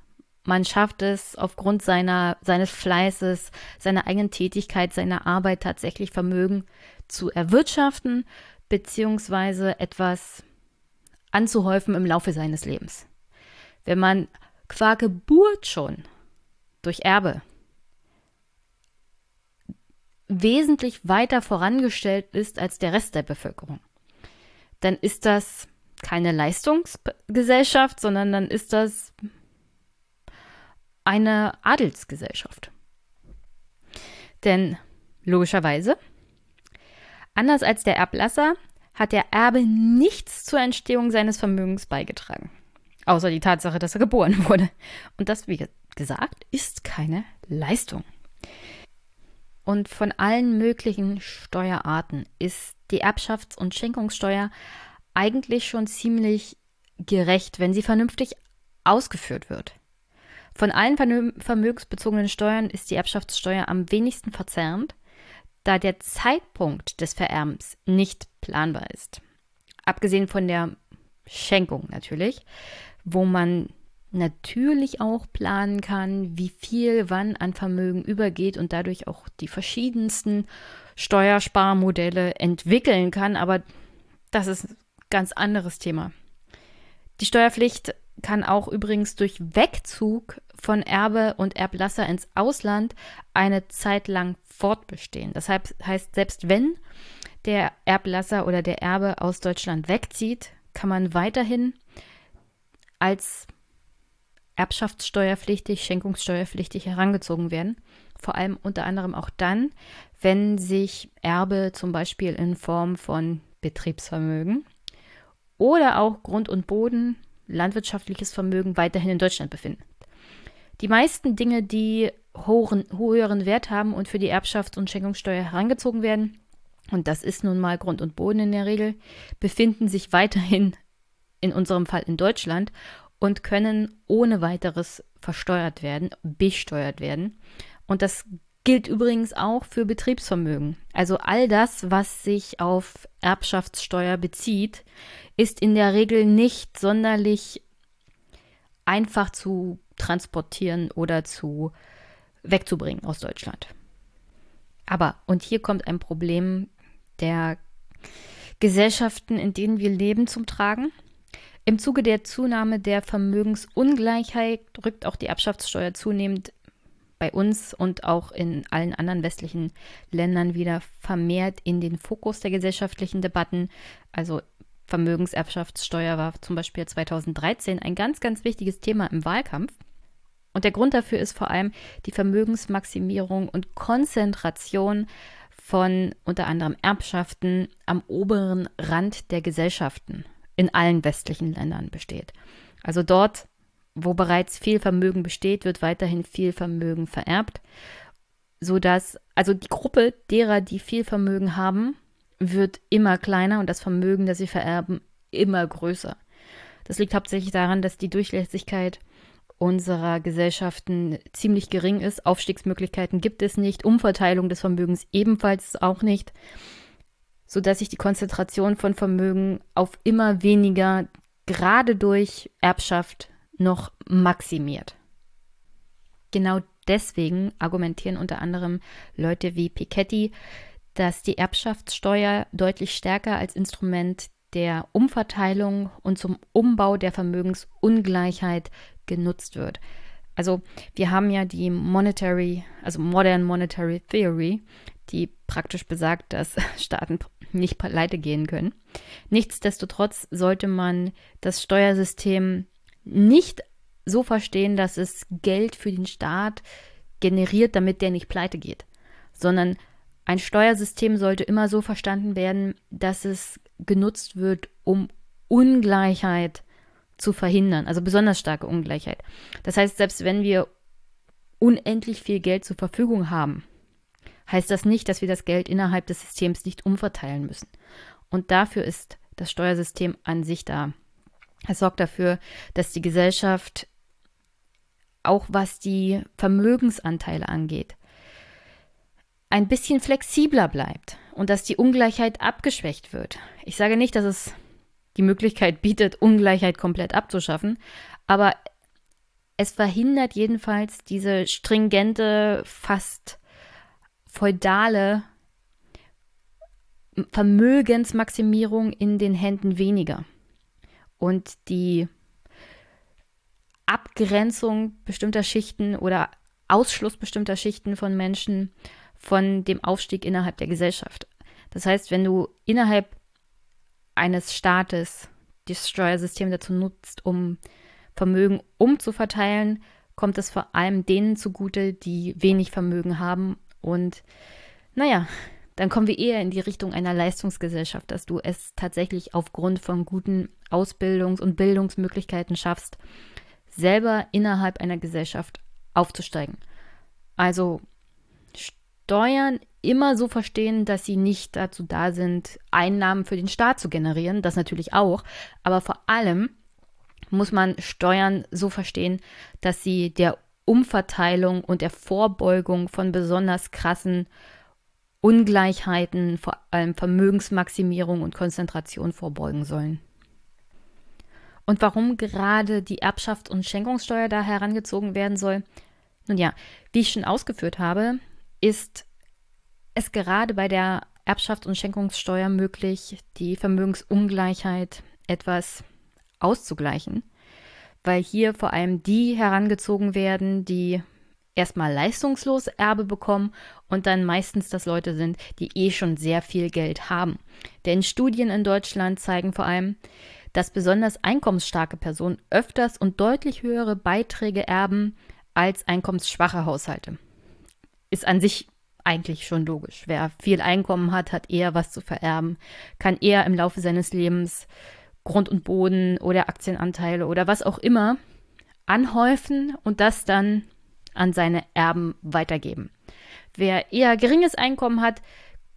man schafft es aufgrund seiner, seines Fleißes, seiner eigenen Tätigkeit, seiner Arbeit tatsächlich Vermögen zu erwirtschaften, beziehungsweise etwas anzuhäufen im Laufe seines Lebens. Wenn man qua Geburt schon durch Erbe wesentlich weiter vorangestellt ist als der Rest der Bevölkerung, dann ist das keine Leistungsgesellschaft, sondern dann ist das eine Adelsgesellschaft. Denn logischerweise, anders als der Erblasser, hat der Erbe nichts zur Entstehung seines Vermögens beigetragen. Außer die Tatsache, dass er geboren wurde. Und das, wie gesagt, ist keine Leistung. Und von allen möglichen Steuerarten ist die Erbschafts- und Schenkungssteuer eigentlich schon ziemlich gerecht, wenn sie vernünftig ausgeführt wird. Von allen vermögensbezogenen Steuern ist die Erbschaftssteuer am wenigsten verzerrend, da der Zeitpunkt des Vererbens nicht planbar ist. Abgesehen von der Schenkung natürlich, wo man natürlich auch planen kann, wie viel wann an Vermögen übergeht und dadurch auch die verschiedensten Steuersparmodelle entwickeln kann, aber das ist ein ganz anderes Thema. Die Steuerpflicht kann auch übrigens durch Wegzug von Erbe und Erblasser ins Ausland eine Zeit lang fortbestehen. Das heißt, selbst wenn der Erblasser oder der Erbe aus Deutschland wegzieht, kann man weiterhin als erbschaftssteuerpflichtig, schenkungssteuerpflichtig herangezogen werden. Vor allem unter anderem auch dann, wenn sich Erbe zum Beispiel in Form von Betriebsvermögen oder auch Grund und Boden landwirtschaftliches Vermögen weiterhin in Deutschland befinden. Die meisten Dinge, die hohen, höheren Wert haben und für die Erbschafts- und Schenkungssteuer herangezogen werden, und das ist nun mal Grund und Boden in der Regel, befinden sich weiterhin in unserem Fall in Deutschland und können ohne weiteres versteuert werden, besteuert werden. Und das gilt übrigens auch für Betriebsvermögen. Also all das, was sich auf Erbschaftssteuer bezieht, ist in der Regel nicht sonderlich einfach zu transportieren oder zu wegzubringen aus Deutschland. Aber, und hier kommt ein Problem der Gesellschaften, in denen wir leben, zum Tragen. Im Zuge der Zunahme der Vermögensungleichheit rückt auch die Erbschaftssteuer zunehmend bei uns und auch in allen anderen westlichen Ländern wieder vermehrt in den Fokus der gesellschaftlichen Debatten. Also Vermögenserbschaftssteuer war zum Beispiel 2013 ein ganz, ganz wichtiges Thema im Wahlkampf. Und der Grund dafür ist vor allem die Vermögensmaximierung und Konzentration von unter anderem Erbschaften am oberen Rand der Gesellschaften in allen westlichen Ländern besteht. Also dort, wo bereits viel Vermögen besteht, wird weiterhin viel Vermögen vererbt, sodass also die Gruppe derer, die viel Vermögen haben, wird immer kleiner und das Vermögen, das sie vererben, immer größer. Das liegt hauptsächlich daran, dass die Durchlässigkeit unserer Gesellschaften ziemlich gering ist. Aufstiegsmöglichkeiten gibt es nicht, Umverteilung des Vermögens ebenfalls auch nicht, sodass sich die Konzentration von Vermögen auf immer weniger gerade durch Erbschaft noch maximiert. Genau deswegen argumentieren unter anderem Leute wie Piketty, dass die Erbschaftssteuer deutlich stärker als Instrument der Umverteilung und zum Umbau der Vermögensungleichheit genutzt wird. Also wir haben ja die Monetary, also Modern Monetary Theory, die praktisch besagt, dass Staaten nicht pleite gehen können. Nichtsdestotrotz sollte man das Steuersystem nicht so verstehen, dass es Geld für den Staat generiert, damit der nicht pleite geht, sondern ein Steuersystem sollte immer so verstanden werden, dass es genutzt wird, um Ungleichheit zu verhindern, also besonders starke Ungleichheit. Das heißt, selbst wenn wir unendlich viel Geld zur Verfügung haben, heißt das nicht, dass wir das Geld innerhalb des Systems nicht umverteilen müssen. Und dafür ist das Steuersystem an sich da. Es sorgt dafür, dass die Gesellschaft, auch was die Vermögensanteile angeht, ein bisschen flexibler bleibt und dass die Ungleichheit abgeschwächt wird. Ich sage nicht, dass es die Möglichkeit bietet, Ungleichheit komplett abzuschaffen, aber es verhindert jedenfalls diese stringente, fast feudale Vermögensmaximierung in den Händen weniger. Und die Abgrenzung bestimmter Schichten oder Ausschluss bestimmter Schichten von Menschen von dem Aufstieg innerhalb der Gesellschaft. Das heißt, wenn du innerhalb eines Staates das Steuersystem dazu nutzt, um Vermögen umzuverteilen, kommt es vor allem denen zugute, die wenig Vermögen haben. Und naja, dann kommen wir eher in die Richtung einer Leistungsgesellschaft, dass du es tatsächlich aufgrund von guten Ausbildungs- und Bildungsmöglichkeiten schaffst, selber innerhalb einer Gesellschaft aufzusteigen. Also Steuern immer so verstehen, dass sie nicht dazu da sind, Einnahmen für den Staat zu generieren, das natürlich auch, aber vor allem muss man Steuern so verstehen, dass sie der Umverteilung und der Vorbeugung von besonders krassen Ungleichheiten, vor allem Vermögensmaximierung und Konzentration vorbeugen sollen. Und warum gerade die Erbschafts- und Schenkungssteuer da herangezogen werden soll? Nun ja, wie ich schon ausgeführt habe, ist es gerade bei der Erbschafts- und Schenkungssteuer möglich, die Vermögensungleichheit etwas auszugleichen, weil hier vor allem die herangezogen werden, die erstmal leistungslos Erbe bekommen und dann meistens das Leute sind, die eh schon sehr viel Geld haben. Denn Studien in Deutschland zeigen vor allem, dass besonders einkommensstarke Personen öfters und deutlich höhere Beiträge erben als einkommensschwache Haushalte ist an sich eigentlich schon logisch. Wer viel Einkommen hat, hat eher was zu vererben, kann eher im Laufe seines Lebens Grund und Boden oder Aktienanteile oder was auch immer anhäufen und das dann an seine Erben weitergeben. Wer eher geringes Einkommen hat,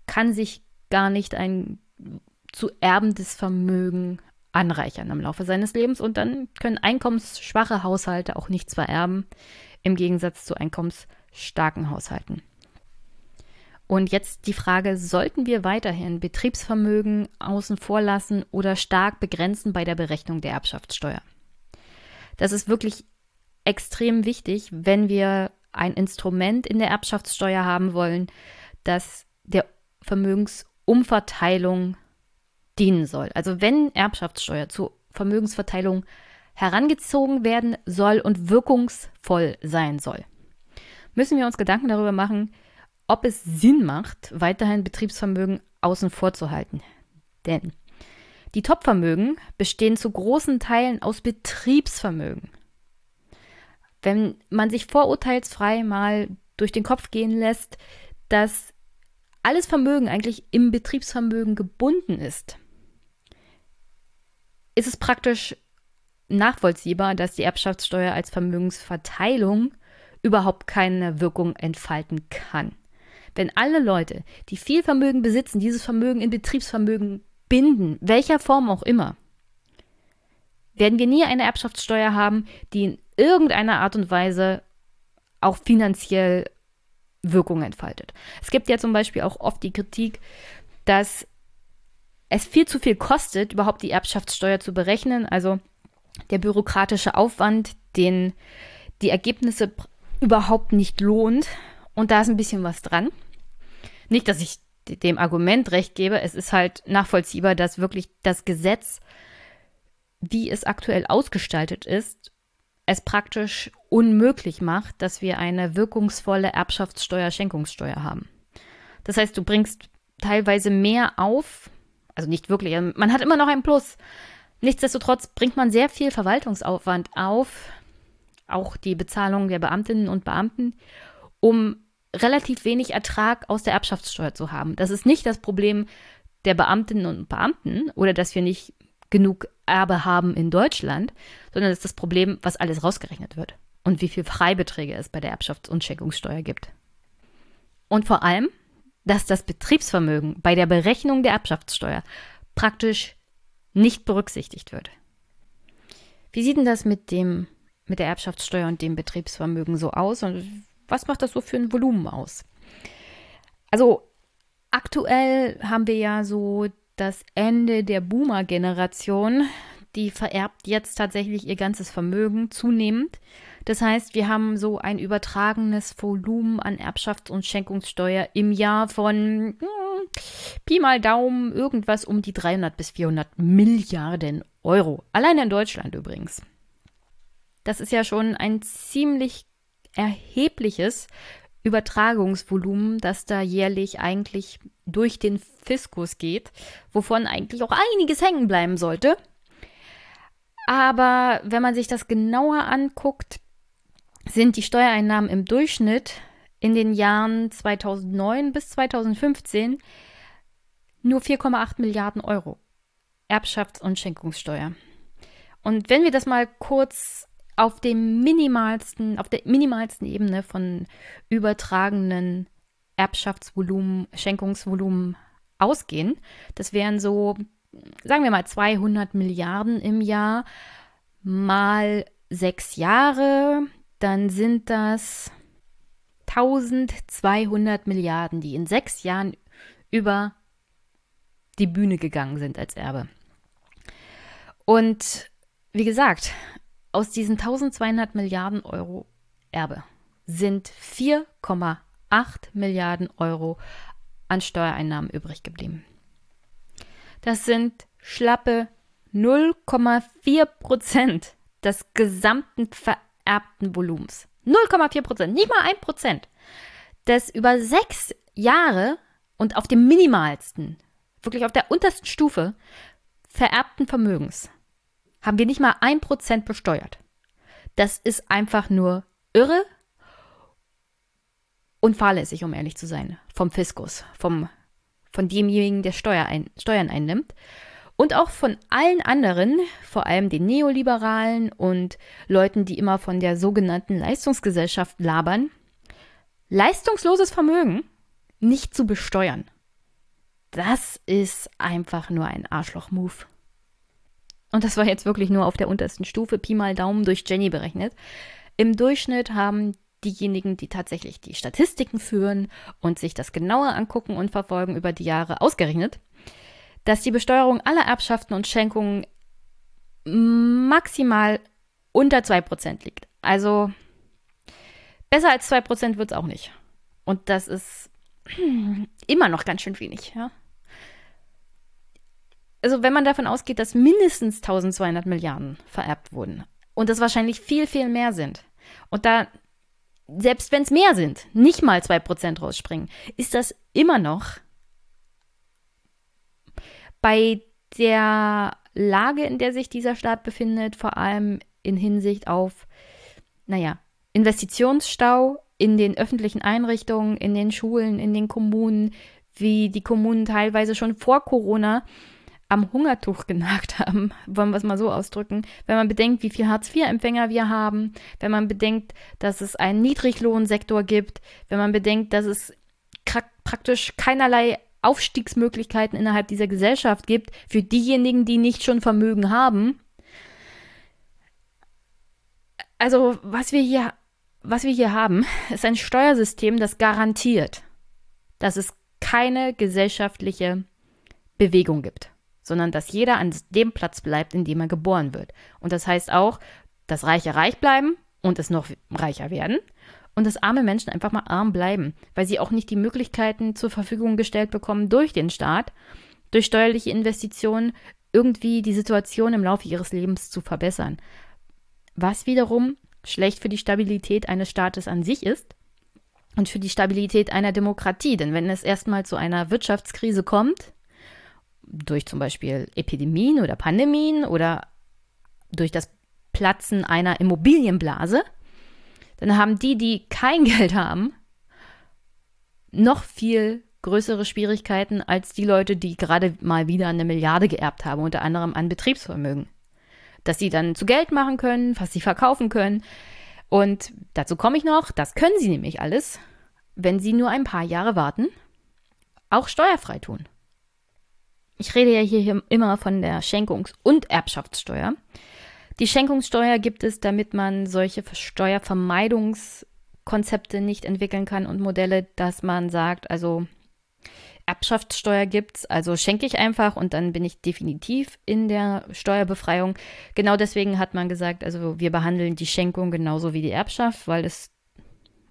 kann sich gar nicht ein zu erbendes Vermögen anreichern im Laufe seines Lebens und dann können einkommensschwache Haushalte auch nichts vererben, im Gegensatz zu einkommensschwachen starken Haushalten. Und jetzt die Frage, sollten wir weiterhin Betriebsvermögen außen vor lassen oder stark begrenzen bei der Berechnung der Erbschaftssteuer? Das ist wirklich extrem wichtig, wenn wir ein Instrument in der Erbschaftssteuer haben wollen, das der Vermögensumverteilung dienen soll. Also wenn Erbschaftssteuer zur Vermögensverteilung herangezogen werden soll und wirkungsvoll sein soll, müssen wir uns Gedanken darüber machen, ob es Sinn macht, weiterhin Betriebsvermögen außen vor zu halten. Denn die Topvermögen bestehen zu großen Teilen aus Betriebsvermögen. Wenn man sich vorurteilsfrei mal durch den Kopf gehen lässt, dass alles Vermögen eigentlich im Betriebsvermögen gebunden ist, ist es praktisch nachvollziehbar, dass die Erbschaftssteuer als Vermögensverteilung überhaupt keine Wirkung entfalten kann. Wenn alle Leute, die viel Vermögen besitzen, dieses Vermögen in Betriebsvermögen binden, welcher Form auch immer, werden wir nie eine Erbschaftssteuer haben, die in irgendeiner Art und Weise auch finanziell Wirkung entfaltet. Es gibt ja zum Beispiel auch oft die Kritik, dass es viel zu viel kostet, überhaupt die Erbschaftssteuer zu berechnen. Also der bürokratische Aufwand, den die Ergebnisse überhaupt nicht lohnt. Und da ist ein bisschen was dran. Nicht, dass ich dem Argument recht gebe. Es ist halt nachvollziehbar, dass wirklich das Gesetz, wie es aktuell ausgestaltet ist, es praktisch unmöglich macht, dass wir eine wirkungsvolle Erbschaftssteuer, Schenkungssteuer haben. Das heißt, du bringst teilweise mehr auf, also nicht wirklich, man hat immer noch ein Plus. Nichtsdestotrotz bringt man sehr viel Verwaltungsaufwand auf, auch die Bezahlung der Beamtinnen und Beamten, um relativ wenig Ertrag aus der Erbschaftssteuer zu haben. Das ist nicht das Problem der Beamtinnen und Beamten oder dass wir nicht genug Erbe haben in Deutschland, sondern das ist das Problem, was alles rausgerechnet wird und wie viel Freibeträge es bei der Erbschafts- und Schenkungssteuer gibt. Und vor allem, dass das Betriebsvermögen bei der Berechnung der Erbschaftssteuer praktisch nicht berücksichtigt wird. Wie sieht denn das mit dem mit der Erbschaftssteuer und dem Betriebsvermögen so aus und was macht das so für ein Volumen aus? Also aktuell haben wir ja so das Ende der Boomer-Generation. Die vererbt jetzt tatsächlich ihr ganzes Vermögen zunehmend. Das heißt, wir haben so ein übertragenes Volumen an Erbschafts- und Schenkungssteuer im Jahr von hm, Pi mal Daumen irgendwas um die 300 bis 400 Milliarden Euro. Allein in Deutschland übrigens. Das ist ja schon ein ziemlich erhebliches Übertragungsvolumen, das da jährlich eigentlich durch den Fiskus geht, wovon eigentlich auch einiges hängen bleiben sollte. Aber wenn man sich das genauer anguckt, sind die Steuereinnahmen im Durchschnitt in den Jahren 2009 bis 2015 nur 4,8 Milliarden Euro. Erbschafts- und Schenkungssteuer. Und wenn wir das mal kurz auf dem minimalsten, auf der minimalsten Ebene von übertragenen Erbschaftsvolumen, Schenkungsvolumen ausgehen. Das wären so, sagen wir mal, 200 Milliarden im Jahr mal sechs Jahre. Dann sind das 1200 Milliarden, die in sechs Jahren über die Bühne gegangen sind als Erbe. Und wie gesagt, aus diesen 1200 Milliarden Euro Erbe sind 4,8 Milliarden Euro an Steuereinnahmen übrig geblieben. Das sind schlappe 0,4 Prozent des gesamten vererbten Volumens. 0,4 Prozent, nicht mal ein Prozent des über sechs Jahre und auf dem minimalsten, wirklich auf der untersten Stufe vererbten Vermögens haben wir nicht mal ein Prozent besteuert. Das ist einfach nur irre und fahrlässig, um ehrlich zu sein, vom Fiskus, vom, von demjenigen, der Steuer ein, Steuern einnimmt. Und auch von allen anderen, vor allem den Neoliberalen und Leuten, die immer von der sogenannten Leistungsgesellschaft labern, leistungsloses Vermögen nicht zu besteuern. Das ist einfach nur ein Arschloch-Move. Und das war jetzt wirklich nur auf der untersten Stufe, Pi mal Daumen durch Jenny berechnet. Im Durchschnitt haben diejenigen, die tatsächlich die Statistiken führen und sich das genauer angucken und verfolgen über die Jahre ausgerechnet, dass die Besteuerung aller Erbschaften und Schenkungen maximal unter 2% liegt. Also besser als 2% wird es auch nicht. Und das ist immer noch ganz schön wenig, ja also wenn man davon ausgeht, dass mindestens 1200 Milliarden vererbt wurden und das wahrscheinlich viel, viel mehr sind und da, selbst wenn es mehr sind, nicht mal 2% rausspringen, ist das immer noch bei der Lage, in der sich dieser Staat befindet, vor allem in Hinsicht auf, naja, Investitionsstau in den öffentlichen Einrichtungen, in den Schulen, in den Kommunen, wie die Kommunen teilweise schon vor Corona am Hungertuch genagt haben, wollen wir es mal so ausdrücken, wenn man bedenkt, wie viel Hartz-IV-Empfänger wir haben, wenn man bedenkt, dass es einen Niedriglohnsektor gibt, wenn man bedenkt, dass es praktisch keinerlei Aufstiegsmöglichkeiten innerhalb dieser Gesellschaft gibt für diejenigen, die nicht schon Vermögen haben. Also, was wir hier, was wir hier haben, ist ein Steuersystem, das garantiert, dass es keine gesellschaftliche Bewegung gibt, sondern dass jeder an dem Platz bleibt, in dem er geboren wird. Und das heißt auch, dass Reiche reich bleiben und es noch reicher werden und dass arme Menschen einfach mal arm bleiben, weil sie auch nicht die Möglichkeiten zur Verfügung gestellt bekommen durch den Staat, durch steuerliche Investitionen irgendwie die Situation im Laufe ihres Lebens zu verbessern. Was wiederum schlecht für die Stabilität eines Staates an sich ist und für die Stabilität einer Demokratie. Denn wenn es erstmal zu einer Wirtschaftskrise kommt, durch zum Beispiel Epidemien oder Pandemien oder durch das Platzen einer Immobilienblase, dann haben die, die kein Geld haben, noch viel größere Schwierigkeiten als die Leute, die gerade mal wieder eine Milliarde geerbt haben, unter anderem an Betriebsvermögen. Dass sie dann zu Geld machen können, was sie verkaufen können. Und dazu komme ich noch, das können sie nämlich alles, wenn sie nur ein paar Jahre warten, auch steuerfrei tun. Ich rede ja hier immer von der Schenkungs- und Erbschaftssteuer. Die Schenkungssteuer gibt es, damit man solche Steuervermeidungskonzepte nicht entwickeln kann und Modelle, dass man sagt, also Erbschaftssteuer gibt es, also schenke ich einfach und dann bin ich definitiv in der Steuerbefreiung. Genau deswegen hat man gesagt, also wir behandeln die Schenkung genauso wie die Erbschaft, weil es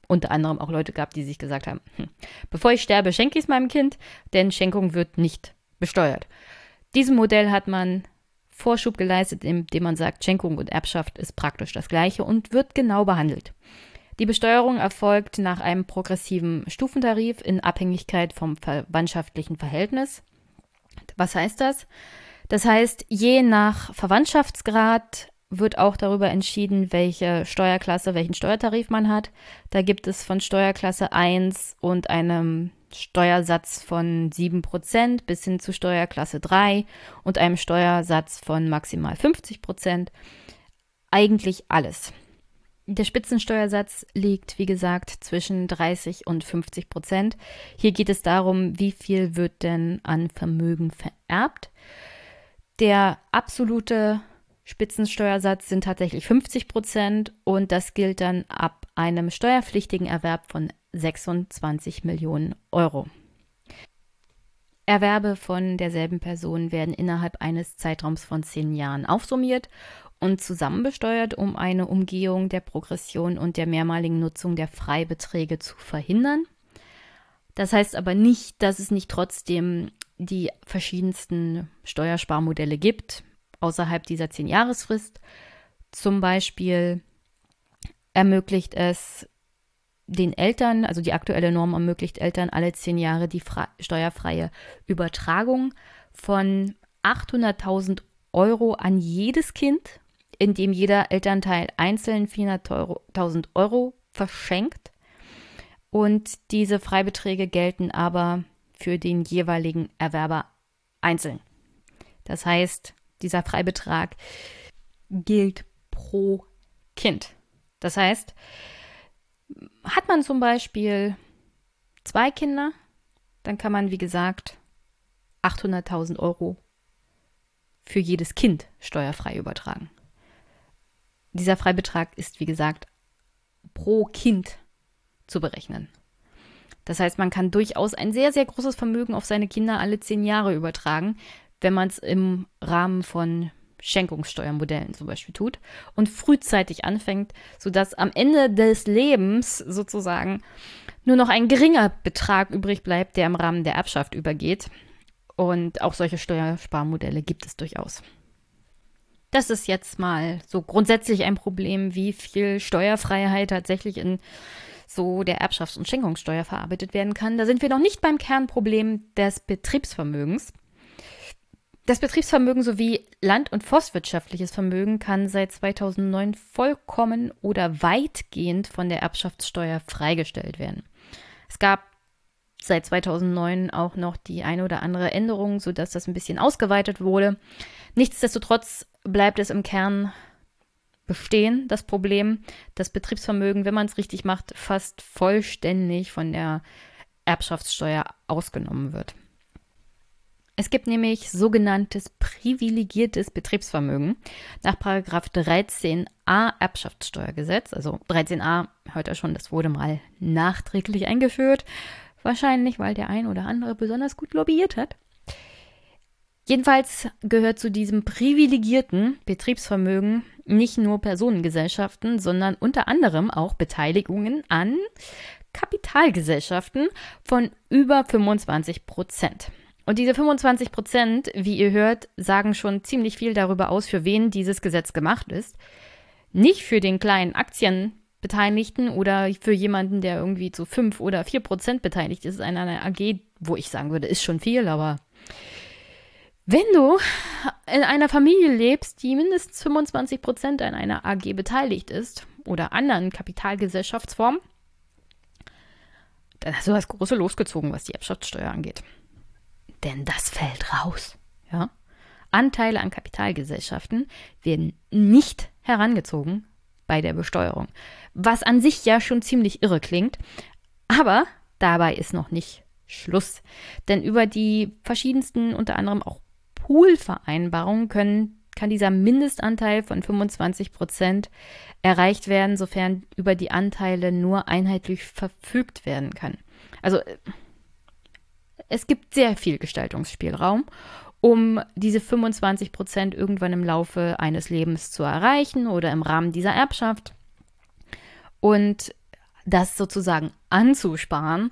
unter anderem auch Leute gab, die sich gesagt haben, hm, bevor ich sterbe, schenke ich es meinem Kind, denn Schenkung wird nicht besteuert. Diesem Modell hat man Vorschub geleistet, indem man sagt, Schenkung und Erbschaft ist praktisch das gleiche und wird genau behandelt. Die Besteuerung erfolgt nach einem progressiven Stufentarif in Abhängigkeit vom verwandtschaftlichen Verhältnis. Was heißt das? Das heißt, je nach Verwandtschaftsgrad wird auch darüber entschieden, welche Steuerklasse, welchen Steuertarif man hat. Da gibt es von Steuerklasse 1 und einem Steuersatz von 7% bis hin zu Steuerklasse 3 und einem Steuersatz von maximal 50%. Eigentlich alles. Der Spitzensteuersatz liegt, wie gesagt, zwischen 30 und 50 Prozent. Hier geht es darum, wie viel wird denn an Vermögen vererbt. Der absolute Spitzensteuersatz sind tatsächlich 50 Prozent und das gilt dann ab einem steuerpflichtigen Erwerb von 26 Millionen Euro. Erwerbe von derselben Person werden innerhalb eines Zeitraums von zehn Jahren aufsummiert und zusammenbesteuert, um eine Umgehung der Progression und der mehrmaligen Nutzung der Freibeträge zu verhindern. Das heißt aber nicht, dass es nicht trotzdem die verschiedensten Steuersparmodelle gibt außerhalb dieser zehn Jahresfrist. Zum Beispiel ermöglicht es den Eltern, also die aktuelle Norm ermöglicht Eltern alle zehn Jahre die steuerfreie Übertragung von 800.000 Euro an jedes Kind, indem jeder Elternteil einzeln 400.000 Euro verschenkt. Und diese Freibeträge gelten aber für den jeweiligen Erwerber einzeln. Das heißt, dieser Freibetrag gilt pro Kind. Das heißt, hat man zum Beispiel zwei Kinder, dann kann man, wie gesagt, 800.000 Euro für jedes Kind steuerfrei übertragen. Dieser Freibetrag ist, wie gesagt, pro Kind zu berechnen. Das heißt, man kann durchaus ein sehr, sehr großes Vermögen auf seine Kinder alle zehn Jahre übertragen, wenn man es im Rahmen von Schenkungssteuermodellen zum Beispiel tut und frühzeitig anfängt, sodass am Ende des Lebens sozusagen nur noch ein geringer Betrag übrig bleibt, der im Rahmen der Erbschaft übergeht. Und auch solche Steuersparmodelle gibt es durchaus. Das ist jetzt mal so grundsätzlich ein Problem, wie viel Steuerfreiheit tatsächlich in so der Erbschafts- und Schenkungssteuer verarbeitet werden kann. Da sind wir noch nicht beim Kernproblem des Betriebsvermögens. Das Betriebsvermögen sowie land- und forstwirtschaftliches Vermögen kann seit 2009 vollkommen oder weitgehend von der Erbschaftssteuer freigestellt werden. Es gab seit 2009 auch noch die eine oder andere Änderung, sodass das ein bisschen ausgeweitet wurde. Nichtsdestotrotz bleibt es im Kern bestehen, das Problem, dass Betriebsvermögen, wenn man es richtig macht, fast vollständig von der Erbschaftssteuer ausgenommen wird. Es gibt nämlich sogenanntes privilegiertes Betriebsvermögen. Nach 13a 13a Erbschaftssteuergesetz. Also 13a, hört er schon, das wurde mal nachträglich eingeführt. Wahrscheinlich, weil der ein oder andere besonders gut lobbyiert hat. Jedenfalls gehört zu diesem privilegierten Betriebsvermögen nicht nur Personengesellschaften, sondern unter anderem auch Beteiligungen an Kapitalgesellschaften von über 25 Prozent. Und diese 25 Prozent, wie ihr hört, sagen schon ziemlich viel darüber aus, für wen dieses Gesetz gemacht ist. Nicht für den kleinen Aktienbeteiligten oder für jemanden, der irgendwie zu 5 oder 4 Prozent beteiligt ist an einer AG, wo ich sagen würde, ist schon viel, aber wenn du in einer Familie lebst, die mindestens 25 Prozent an einer AG beteiligt ist oder anderen Kapitalgesellschaftsformen, dann hast du das große losgezogen, was die Erbschaftssteuer angeht. Denn das fällt raus. Ja? Anteile an Kapitalgesellschaften werden nicht herangezogen bei der Besteuerung. Was an sich ja schon ziemlich irre klingt. Aber dabei ist noch nicht Schluss. Denn über die verschiedensten, unter anderem auch Poolvereinbarungen, können kann dieser Mindestanteil von 25 Prozent erreicht werden, sofern über die Anteile nur einheitlich verfügt werden kann. Also es gibt sehr viel Gestaltungsspielraum, um diese 25 Prozent irgendwann im Laufe eines Lebens zu erreichen oder im Rahmen dieser Erbschaft. Und das sozusagen anzusparen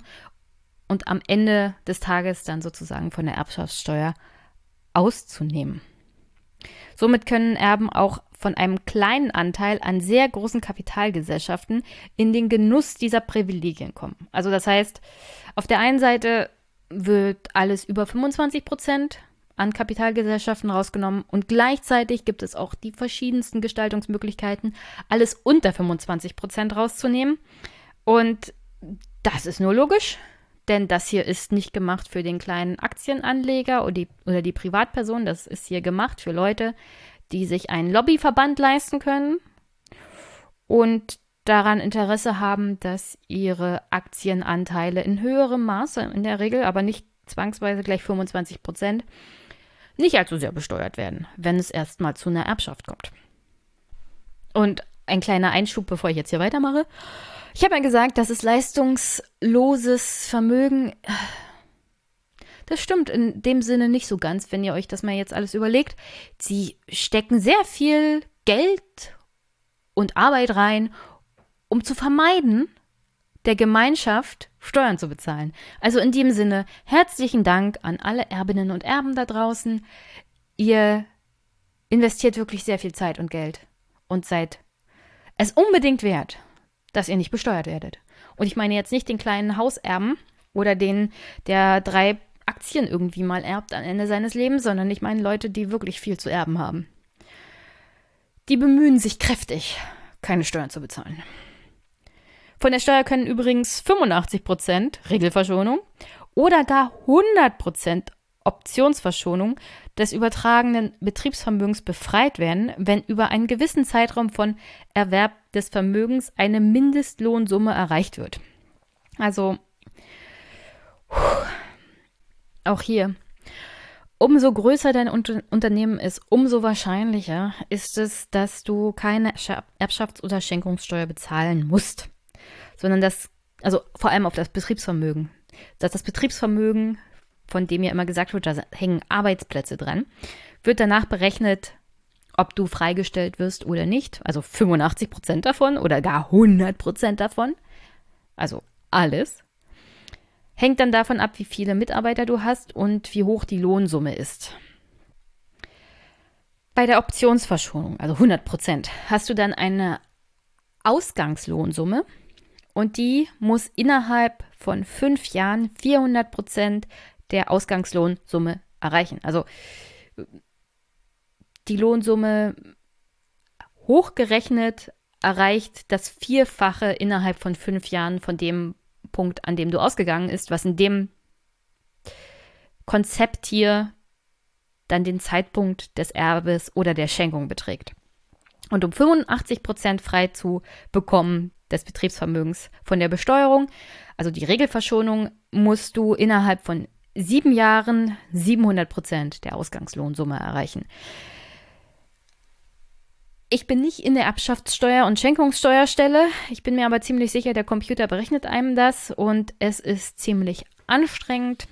und am Ende des Tages dann sozusagen von der Erbschaftssteuer auszunehmen. Somit können Erben auch von einem kleinen Anteil an sehr großen Kapitalgesellschaften in den Genuss dieser Privilegien kommen. Also das heißt, auf der einen Seite wird alles über 25 Prozent an Kapitalgesellschaften rausgenommen und gleichzeitig gibt es auch die verschiedensten Gestaltungsmöglichkeiten, alles unter 25 Prozent rauszunehmen. Und das ist nur logisch, denn das hier ist nicht gemacht für den kleinen Aktienanleger oder die, oder die Privatperson, das ist hier gemacht für Leute, die sich einen Lobbyverband leisten können und daran Interesse haben, dass ihre Aktienanteile in höherem Maße, in der Regel, aber nicht zwangsweise gleich 25 Prozent, nicht allzu sehr besteuert werden, wenn es erstmal zu einer Erbschaft kommt. Und ein kleiner Einschub, bevor ich jetzt hier weitermache. Ich habe ja gesagt, das ist leistungsloses Vermögen. Das stimmt in dem Sinne nicht so ganz, wenn ihr euch das mal jetzt alles überlegt. Sie stecken sehr viel Geld und Arbeit rein, um zu vermeiden, der Gemeinschaft Steuern zu bezahlen. Also in dem Sinne, herzlichen Dank an alle Erbinnen und Erben da draußen. Ihr investiert wirklich sehr viel Zeit und Geld und seid es unbedingt wert, dass ihr nicht besteuert werdet. Und ich meine jetzt nicht den kleinen Hauserben oder den, der drei Aktien irgendwie mal erbt am Ende seines Lebens, sondern ich meine Leute, die wirklich viel zu erben haben. Die bemühen sich kräftig, keine Steuern zu bezahlen. Von der Steuer können übrigens 85 Prozent Regelverschonung oder gar 100 Prozent Optionsverschonung des übertragenen Betriebsvermögens befreit werden, wenn über einen gewissen Zeitraum von Erwerb des Vermögens eine Mindestlohnsumme erreicht wird. Also auch hier, umso größer dein Unter Unternehmen ist, umso wahrscheinlicher ist es, dass du keine Erbschafts- oder Schenkungssteuer bezahlen musst sondern das, also vor allem auf das Betriebsvermögen. Dass das Betriebsvermögen, von dem ja immer gesagt wird, da hängen Arbeitsplätze dran, wird danach berechnet, ob du freigestellt wirst oder nicht. Also 85 Prozent davon oder gar 100 Prozent davon. Also alles. Hängt dann davon ab, wie viele Mitarbeiter du hast und wie hoch die Lohnsumme ist. Bei der Optionsverschonung, also 100 Prozent, hast du dann eine Ausgangslohnsumme, und die muss innerhalb von fünf Jahren 400 Prozent der Ausgangslohnsumme erreichen. Also die Lohnsumme hochgerechnet erreicht das Vierfache innerhalb von fünf Jahren von dem Punkt, an dem du ausgegangen ist, was in dem Konzept hier dann den Zeitpunkt des Erbes oder der Schenkung beträgt. Und um 85 Prozent frei zu bekommen, des Betriebsvermögens von der Besteuerung. Also die Regelverschonung musst du innerhalb von sieben Jahren 700 Prozent der Ausgangslohnsumme erreichen. Ich bin nicht in der Erbschaftssteuer- und Schenkungssteuerstelle. Ich bin mir aber ziemlich sicher, der Computer berechnet einem das und es ist ziemlich anstrengend.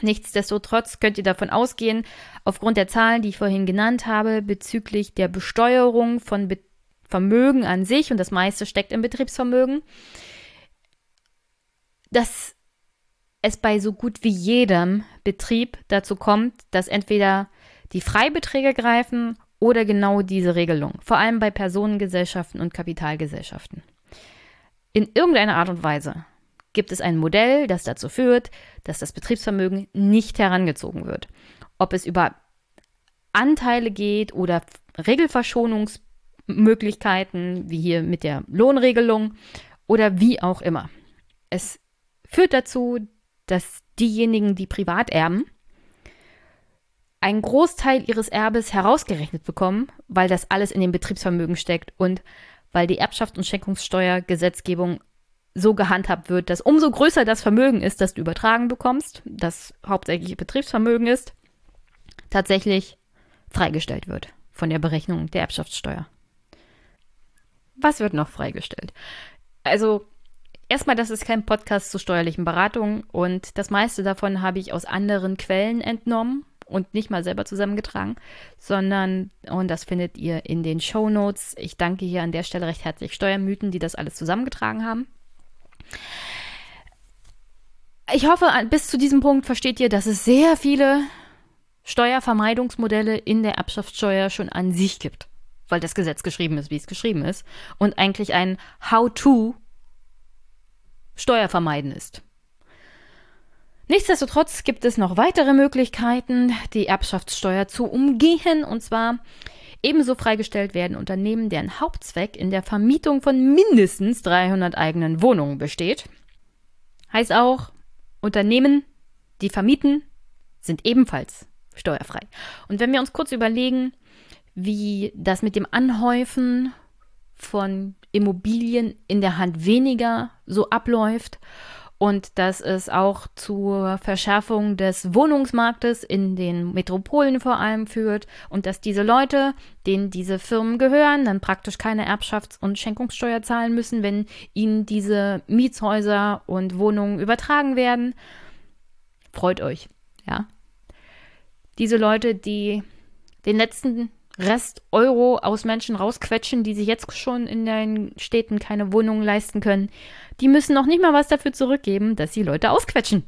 Nichtsdestotrotz könnt ihr davon ausgehen, aufgrund der Zahlen, die ich vorhin genannt habe, bezüglich der Besteuerung von Be Vermögen an sich, und das meiste steckt im Betriebsvermögen, dass es bei so gut wie jedem Betrieb dazu kommt, dass entweder die Freibeträge greifen oder genau diese Regelung, vor allem bei Personengesellschaften und Kapitalgesellschaften. In irgendeiner Art und Weise gibt es ein Modell, das dazu führt, dass das Betriebsvermögen nicht herangezogen wird. Ob es über Anteile geht oder Regelverschonungsmöglichkeiten, wie hier mit der Lohnregelung oder wie auch immer. Es führt dazu, dass diejenigen, die privat erben, einen Großteil ihres Erbes herausgerechnet bekommen, weil das alles in dem Betriebsvermögen steckt und weil die Erbschafts- und Schenkungssteuergesetzgebung so gehandhabt wird, dass umso größer das Vermögen ist, das du übertragen bekommst, das hauptsächlich Betriebsvermögen ist, tatsächlich freigestellt wird von der Berechnung der Erbschaftssteuer. Was wird noch freigestellt? Also erstmal, das ist kein Podcast zu steuerlichen Beratungen und das meiste davon habe ich aus anderen Quellen entnommen und nicht mal selber zusammengetragen, sondern, und das findet ihr in den Show Notes. Ich danke hier an der Stelle recht herzlich Steuermythen, die das alles zusammengetragen haben. Ich hoffe, bis zu diesem Punkt versteht ihr, dass es sehr viele Steuervermeidungsmodelle in der Erbschaftssteuer schon an sich gibt, weil das Gesetz geschrieben ist, wie es geschrieben ist, und eigentlich ein How-to Steuervermeiden ist. Nichtsdestotrotz gibt es noch weitere Möglichkeiten, die Erbschaftssteuer zu umgehen, und zwar Ebenso freigestellt werden Unternehmen, deren Hauptzweck in der Vermietung von mindestens 300 eigenen Wohnungen besteht. Heißt auch, Unternehmen, die vermieten, sind ebenfalls steuerfrei. Und wenn wir uns kurz überlegen, wie das mit dem Anhäufen von Immobilien in der Hand weniger so abläuft und dass es auch zur Verschärfung des Wohnungsmarktes in den Metropolen vor allem führt und dass diese Leute, denen diese Firmen gehören, dann praktisch keine Erbschafts- und Schenkungssteuer zahlen müssen, wenn ihnen diese Mietshäuser und Wohnungen übertragen werden. Freut euch, ja. Diese Leute, die den letzten Rest Euro aus Menschen rausquetschen, die sich jetzt schon in den Städten keine Wohnungen leisten können, die müssen noch nicht mal was dafür zurückgeben, dass sie Leute ausquetschen.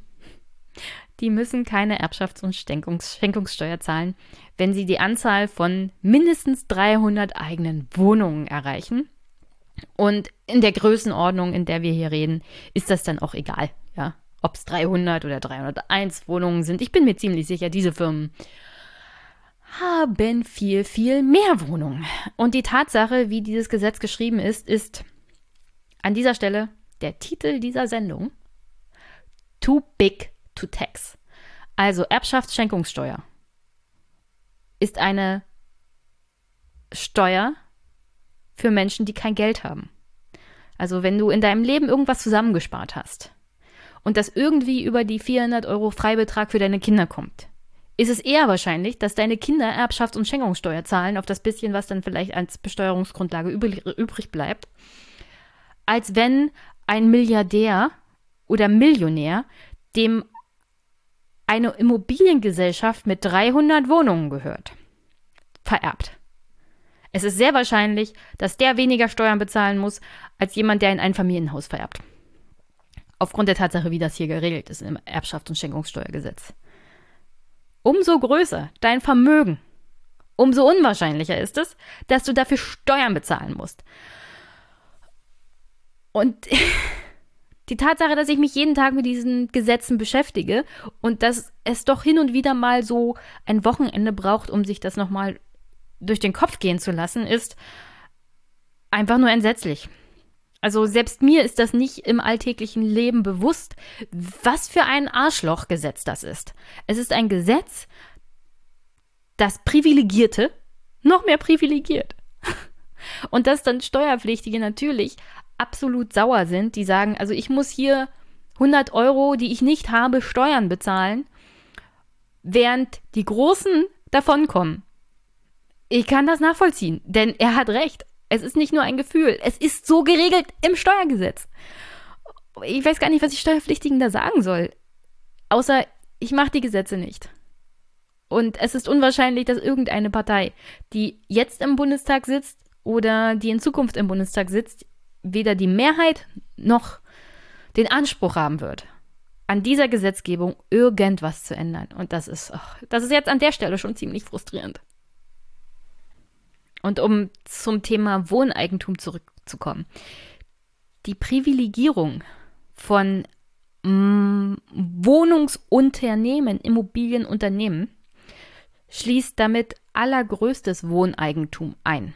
Die müssen keine Erbschafts- und Schenkungssteuer zahlen, wenn sie die Anzahl von mindestens 300 eigenen Wohnungen erreichen. Und in der Größenordnung, in der wir hier reden, ist das dann auch egal, ja, ob es 300 oder 301 Wohnungen sind. Ich bin mir ziemlich sicher, diese Firmen haben viel, viel mehr Wohnungen. Und die Tatsache, wie dieses Gesetz geschrieben ist, ist an dieser Stelle der Titel dieser Sendung Too Big to Tax. Also Erbschaftsschenkungssteuer ist eine Steuer für Menschen, die kein Geld haben. Also wenn du in deinem Leben irgendwas zusammengespart hast und das irgendwie über die 400 Euro Freibetrag für deine Kinder kommt, ist es eher wahrscheinlich, dass deine Kinder Erbschafts- und Schenkungssteuer zahlen auf das bisschen, was dann vielleicht als Besteuerungsgrundlage übrig bleibt, als wenn ein Milliardär oder Millionär dem eine Immobiliengesellschaft mit 300 Wohnungen gehört, vererbt. Es ist sehr wahrscheinlich, dass der weniger Steuern bezahlen muss, als jemand, der in ein Familienhaus vererbt. Aufgrund der Tatsache, wie das hier geregelt ist im Erbschafts- und Schenkungssteuergesetz. Umso größer dein Vermögen, umso unwahrscheinlicher ist es, dass du dafür Steuern bezahlen musst. Und die Tatsache, dass ich mich jeden Tag mit diesen Gesetzen beschäftige und dass es doch hin und wieder mal so ein Wochenende braucht, um sich das nochmal durch den Kopf gehen zu lassen, ist einfach nur entsetzlich. Also selbst mir ist das nicht im alltäglichen Leben bewusst, was für ein Arschlochgesetz das ist. Es ist ein Gesetz, das Privilegierte noch mehr privilegiert. Und dass dann Steuerpflichtige natürlich absolut sauer sind, die sagen, also ich muss hier 100 Euro, die ich nicht habe, Steuern bezahlen, während die Großen davonkommen. ich kann das nachvollziehen, denn er hat recht. Es ist nicht nur ein Gefühl, es ist so geregelt im Steuergesetz. Ich weiß gar nicht, was die Steuerpflichtigen da sagen soll. Außer, ich mache die Gesetze nicht. Und es ist unwahrscheinlich, dass irgendeine Partei, die jetzt im Bundestag sitzt oder die in Zukunft im Bundestag sitzt, weder die Mehrheit noch den Anspruch haben wird, an dieser Gesetzgebung irgendwas zu ändern. Und das ist, oh, das ist jetzt an der Stelle schon ziemlich frustrierend. Und um zum Thema Wohneigentum zurückzukommen. Die Privilegierung von mm, Wohnungsunternehmen, Immobilienunternehmen, schließt damit allergrößtes Wohneigentum ein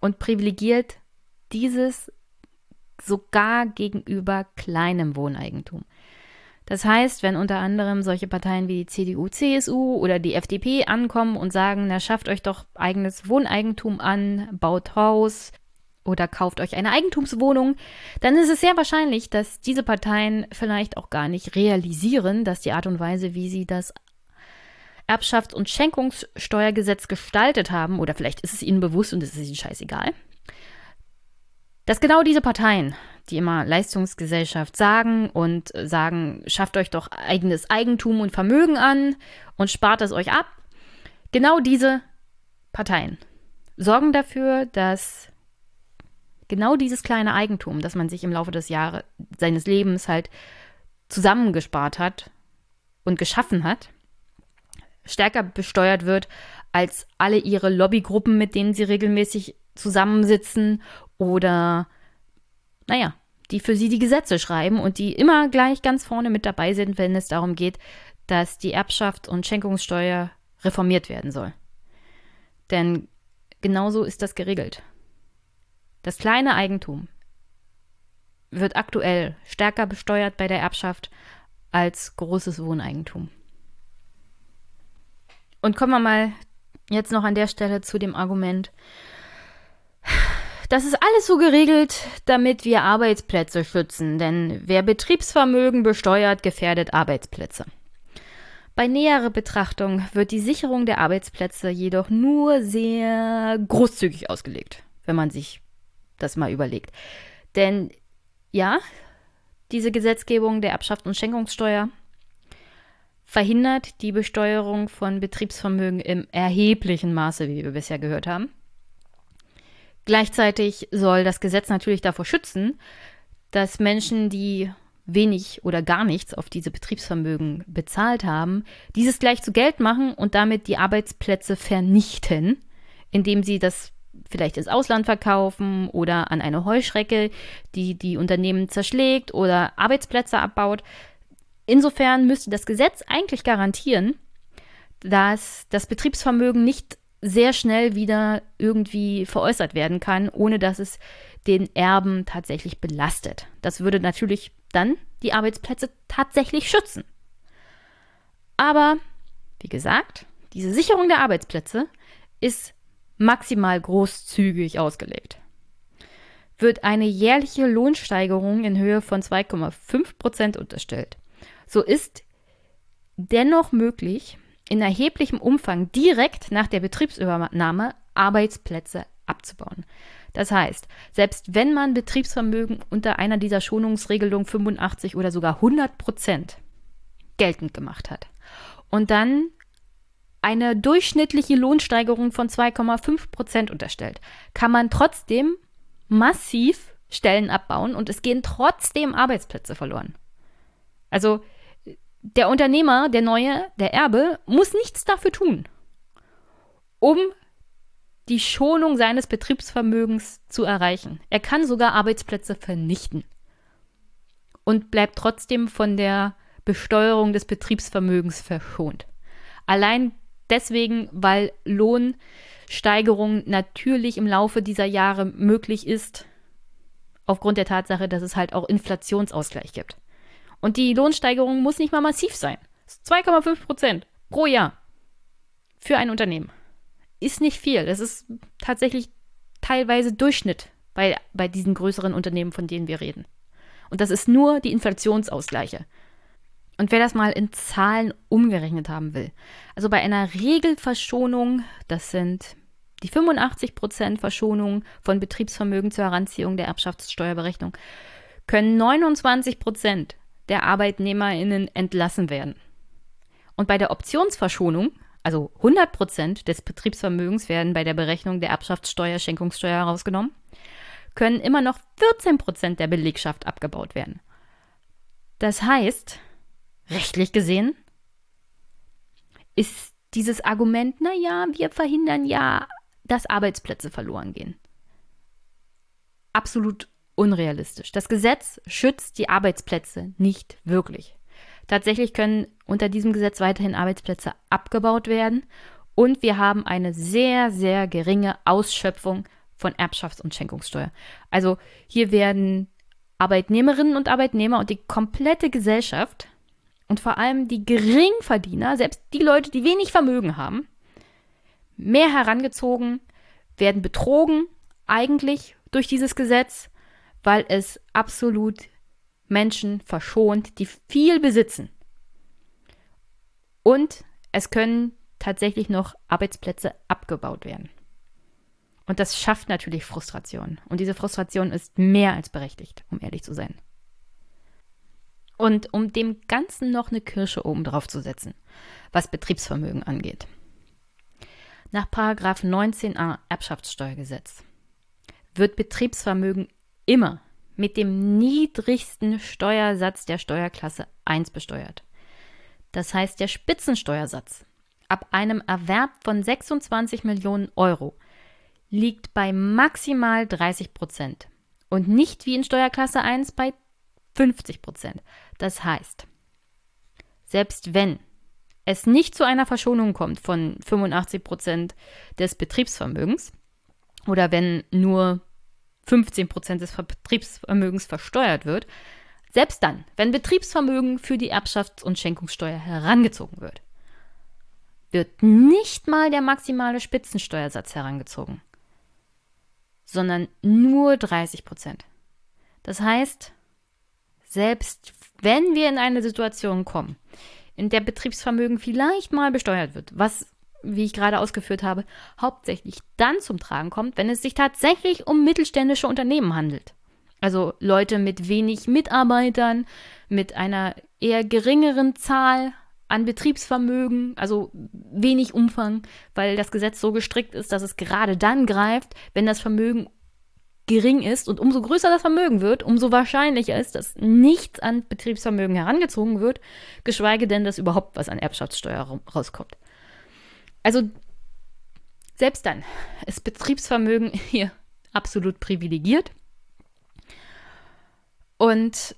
und privilegiert dieses sogar gegenüber kleinem Wohneigentum. Das heißt, wenn unter anderem solche Parteien wie die CDU, CSU oder die FDP ankommen und sagen, na schafft euch doch eigenes Wohneigentum an, baut Haus oder kauft euch eine Eigentumswohnung, dann ist es sehr wahrscheinlich, dass diese Parteien vielleicht auch gar nicht realisieren, dass die Art und Weise, wie sie das Erbschafts- und Schenkungssteuergesetz gestaltet haben, oder vielleicht ist es ihnen bewusst und es ist ihnen scheißegal, dass genau diese Parteien, die immer Leistungsgesellschaft sagen und sagen, schafft euch doch eigenes Eigentum und Vermögen an und spart es euch ab, genau diese Parteien sorgen dafür, dass genau dieses kleine Eigentum, das man sich im Laufe des Jahres seines Lebens halt zusammengespart hat und geschaffen hat, stärker besteuert wird als alle ihre Lobbygruppen, mit denen sie regelmäßig zusammensitzen oder, naja, die für sie die Gesetze schreiben und die immer gleich ganz vorne mit dabei sind, wenn es darum geht, dass die Erbschaft und Schenkungssteuer reformiert werden soll. Denn genauso ist das geregelt. Das kleine Eigentum wird aktuell stärker besteuert bei der Erbschaft als großes Wohneigentum. Und kommen wir mal jetzt noch an der Stelle zu dem Argument, das ist alles so geregelt, damit wir Arbeitsplätze schützen, denn wer Betriebsvermögen besteuert, gefährdet Arbeitsplätze. Bei näherer Betrachtung wird die Sicherung der Arbeitsplätze jedoch nur sehr großzügig ausgelegt, wenn man sich das mal überlegt. Denn ja, diese Gesetzgebung der Erbschaft und Schenkungssteuer verhindert die Besteuerung von Betriebsvermögen im erheblichen Maße, wie wir bisher gehört haben. Gleichzeitig soll das Gesetz natürlich davor schützen, dass Menschen, die wenig oder gar nichts auf diese Betriebsvermögen bezahlt haben, dieses gleich zu Geld machen und damit die Arbeitsplätze vernichten, indem sie das vielleicht ins Ausland verkaufen oder an eine Heuschrecke, die die Unternehmen zerschlägt oder Arbeitsplätze abbaut. Insofern müsste das Gesetz eigentlich garantieren, dass das Betriebsvermögen nicht sehr schnell wieder irgendwie veräußert werden kann, ohne dass es den Erben tatsächlich belastet. Das würde natürlich dann die Arbeitsplätze tatsächlich schützen. Aber, wie gesagt, diese Sicherung der Arbeitsplätze ist maximal großzügig ausgelegt. Wird eine jährliche Lohnsteigerung in Höhe von 2,5 Prozent unterstellt, so ist dennoch möglich, in erheblichem Umfang direkt nach der Betriebsübernahme Arbeitsplätze abzubauen. Das heißt, selbst wenn man Betriebsvermögen unter einer dieser Schonungsregelungen 85 oder sogar 100 Prozent geltend gemacht hat und dann eine durchschnittliche Lohnsteigerung von 2,5 Prozent unterstellt, kann man trotzdem massiv Stellen abbauen und es gehen trotzdem Arbeitsplätze verloren. Also der Unternehmer, der Neue, der Erbe, muss nichts dafür tun, um die Schonung seines Betriebsvermögens zu erreichen. Er kann sogar Arbeitsplätze vernichten und bleibt trotzdem von der Besteuerung des Betriebsvermögens verschont. Allein deswegen, weil Lohnsteigerung natürlich im Laufe dieser Jahre möglich ist, aufgrund der Tatsache, dass es halt auch Inflationsausgleich gibt. Und die Lohnsteigerung muss nicht mal massiv sein. 2,5 Prozent pro Jahr für ein Unternehmen. Ist nicht viel. Das ist tatsächlich teilweise Durchschnitt bei, bei diesen größeren Unternehmen, von denen wir reden. Und das ist nur die Inflationsausgleiche. Und wer das mal in Zahlen umgerechnet haben will, also bei einer Regelverschonung, das sind die 85% Verschonung von Betriebsvermögen zur Heranziehung der Erbschaftssteuerberechnung, können 29% der ArbeitnehmerInnen entlassen werden. Und bei der Optionsverschonung, also 100% des Betriebsvermögens werden bei der Berechnung der Erbschaftssteuer, Schenkungssteuer herausgenommen, können immer noch 14% der Belegschaft abgebaut werden. Das heißt, rechtlich gesehen, ist dieses Argument, naja, wir verhindern ja, dass Arbeitsplätze verloren gehen. Absolut unrealistisch. Das Gesetz schützt die Arbeitsplätze nicht wirklich. Tatsächlich können unter diesem Gesetz weiterhin Arbeitsplätze abgebaut werden und wir haben eine sehr, sehr geringe Ausschöpfung von Erbschafts- und Schenkungssteuer. Also hier werden Arbeitnehmerinnen und Arbeitnehmer und die komplette Gesellschaft und vor allem die Geringverdiener, selbst die Leute, die wenig Vermögen haben, mehr herangezogen, werden betrogen eigentlich durch dieses Gesetz, weil es absolut Menschen verschont, die viel besitzen. Und es können tatsächlich noch Arbeitsplätze abgebaut werden. Und das schafft natürlich Frustration. Und diese Frustration ist mehr als berechtigt, um ehrlich zu sein. Und um dem Ganzen noch eine Kirsche oben drauf zu setzen, was Betriebsvermögen angeht. Nach 19a Erbschaftssteuergesetz wird Betriebsvermögen immer mit dem niedrigsten Steuersatz der Steuerklasse 1 besteuert. Das heißt, der Spitzensteuersatz ab einem Erwerb von 26 Millionen Euro liegt bei maximal 30 Prozent und nicht wie in Steuerklasse 1 bei 50 Prozent. Das heißt, selbst wenn es nicht zu einer Verschonung kommt von 85 Prozent des Betriebsvermögens oder wenn nur 15 Prozent des Betriebsvermögens versteuert wird, selbst dann, wenn Betriebsvermögen für die Erbschafts- und Schenkungssteuer herangezogen wird, wird nicht mal der maximale Spitzensteuersatz herangezogen, sondern nur 30 Prozent. Das heißt, selbst wenn wir in eine Situation kommen, in der Betriebsvermögen vielleicht mal besteuert wird, was, wie ich gerade ausgeführt habe, hauptsächlich dann zum Tragen kommt, wenn es sich tatsächlich um mittelständische Unternehmen handelt. Also Leute mit wenig Mitarbeitern, mit einer eher geringeren Zahl an Betriebsvermögen, also wenig Umfang, weil das Gesetz so gestrickt ist, dass es gerade dann greift, wenn das Vermögen gering ist und umso größer das Vermögen wird, umso wahrscheinlicher ist, dass nichts an Betriebsvermögen herangezogen wird, geschweige denn, dass überhaupt was an Erbschaftssteuer rauskommt. Also selbst dann ist Betriebsvermögen hier absolut privilegiert und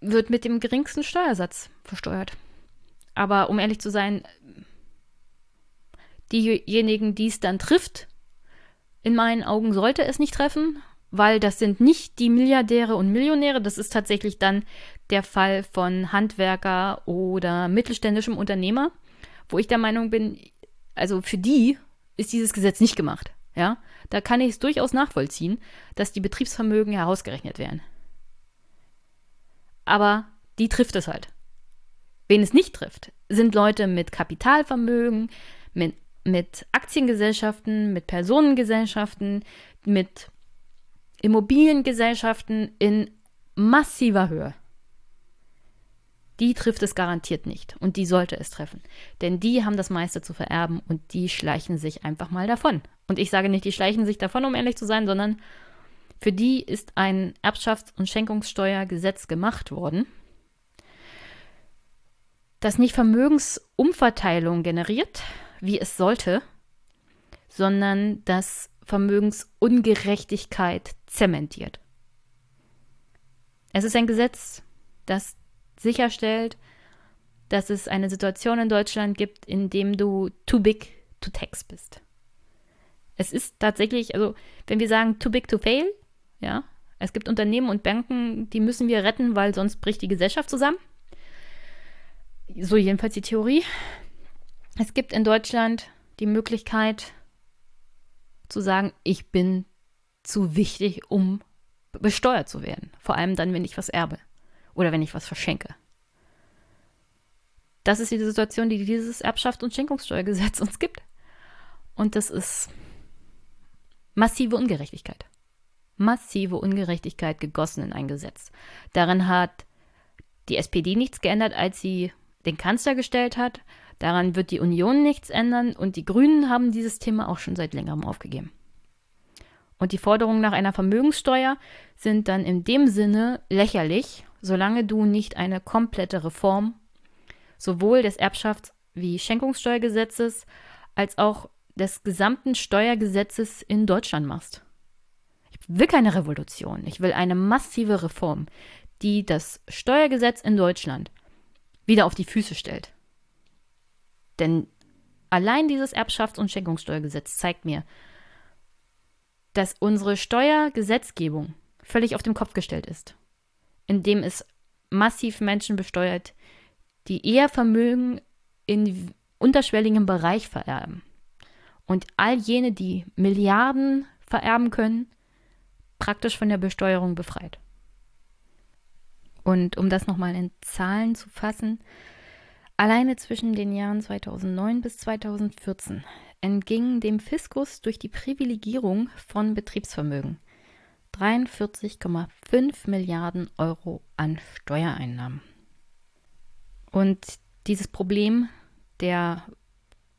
wird mit dem geringsten Steuersatz versteuert. Aber um ehrlich zu sein, diejenigen, die es dann trifft, in meinen Augen sollte es nicht treffen, weil das sind nicht die Milliardäre und Millionäre, das ist tatsächlich dann der Fall von Handwerker oder mittelständischem Unternehmer, wo ich der Meinung bin, also für die ist dieses Gesetz nicht gemacht. Ja, da kann ich es durchaus nachvollziehen, dass die Betriebsvermögen herausgerechnet werden. Aber die trifft es halt. Wen es nicht trifft, sind Leute mit Kapitalvermögen, mit mit Aktiengesellschaften, mit Personengesellschaften, mit Immobiliengesellschaften in massiver Höhe. Die trifft es garantiert nicht und die sollte es treffen. Denn die haben das meiste zu vererben und die schleichen sich einfach mal davon. Und ich sage nicht, die schleichen sich davon, um ehrlich zu sein, sondern für die ist ein Erbschafts- und Schenkungssteuergesetz gemacht worden, das nicht Vermögensumverteilung generiert, wie es sollte, sondern dass Vermögensungerechtigkeit zementiert. Es ist ein Gesetz, das sicherstellt, dass es eine Situation in Deutschland gibt, in dem du too big to tax bist. Es ist tatsächlich, also wenn wir sagen too big to fail, ja, es gibt Unternehmen und Banken, die müssen wir retten, weil sonst bricht die Gesellschaft zusammen. So jedenfalls die Theorie. Es gibt in Deutschland die Möglichkeit zu sagen, ich bin zu wichtig, um besteuert zu werden. Vor allem dann, wenn ich was erbe oder wenn ich was verschenke. Das ist die Situation, die dieses Erbschafts- und Schenkungssteuergesetz uns gibt. Und das ist massive Ungerechtigkeit. Massive Ungerechtigkeit gegossen in ein Gesetz. Daran hat die SPD nichts geändert, als sie den Kanzler gestellt hat. Daran wird die Union nichts ändern und die Grünen haben dieses Thema auch schon seit längerem aufgegeben. Und die Forderungen nach einer Vermögenssteuer sind dann in dem Sinne lächerlich, solange du nicht eine komplette Reform sowohl des Erbschafts- wie Schenkungssteuergesetzes als auch des gesamten Steuergesetzes in Deutschland machst. Ich will keine Revolution, ich will eine massive Reform, die das Steuergesetz in Deutschland wieder auf die Füße stellt. Denn allein dieses Erbschafts- und Schenkungssteuergesetz zeigt mir, dass unsere Steuergesetzgebung völlig auf den Kopf gestellt ist, indem es massiv Menschen besteuert, die eher Vermögen in unterschwelligem Bereich vererben. Und all jene, die Milliarden vererben können, praktisch von der Besteuerung befreit. Und um das nochmal in Zahlen zu fassen, alleine zwischen den Jahren 2009 bis 2014 entgingen dem Fiskus durch die Privilegierung von Betriebsvermögen 43,5 Milliarden Euro an Steuereinnahmen. Und dieses Problem der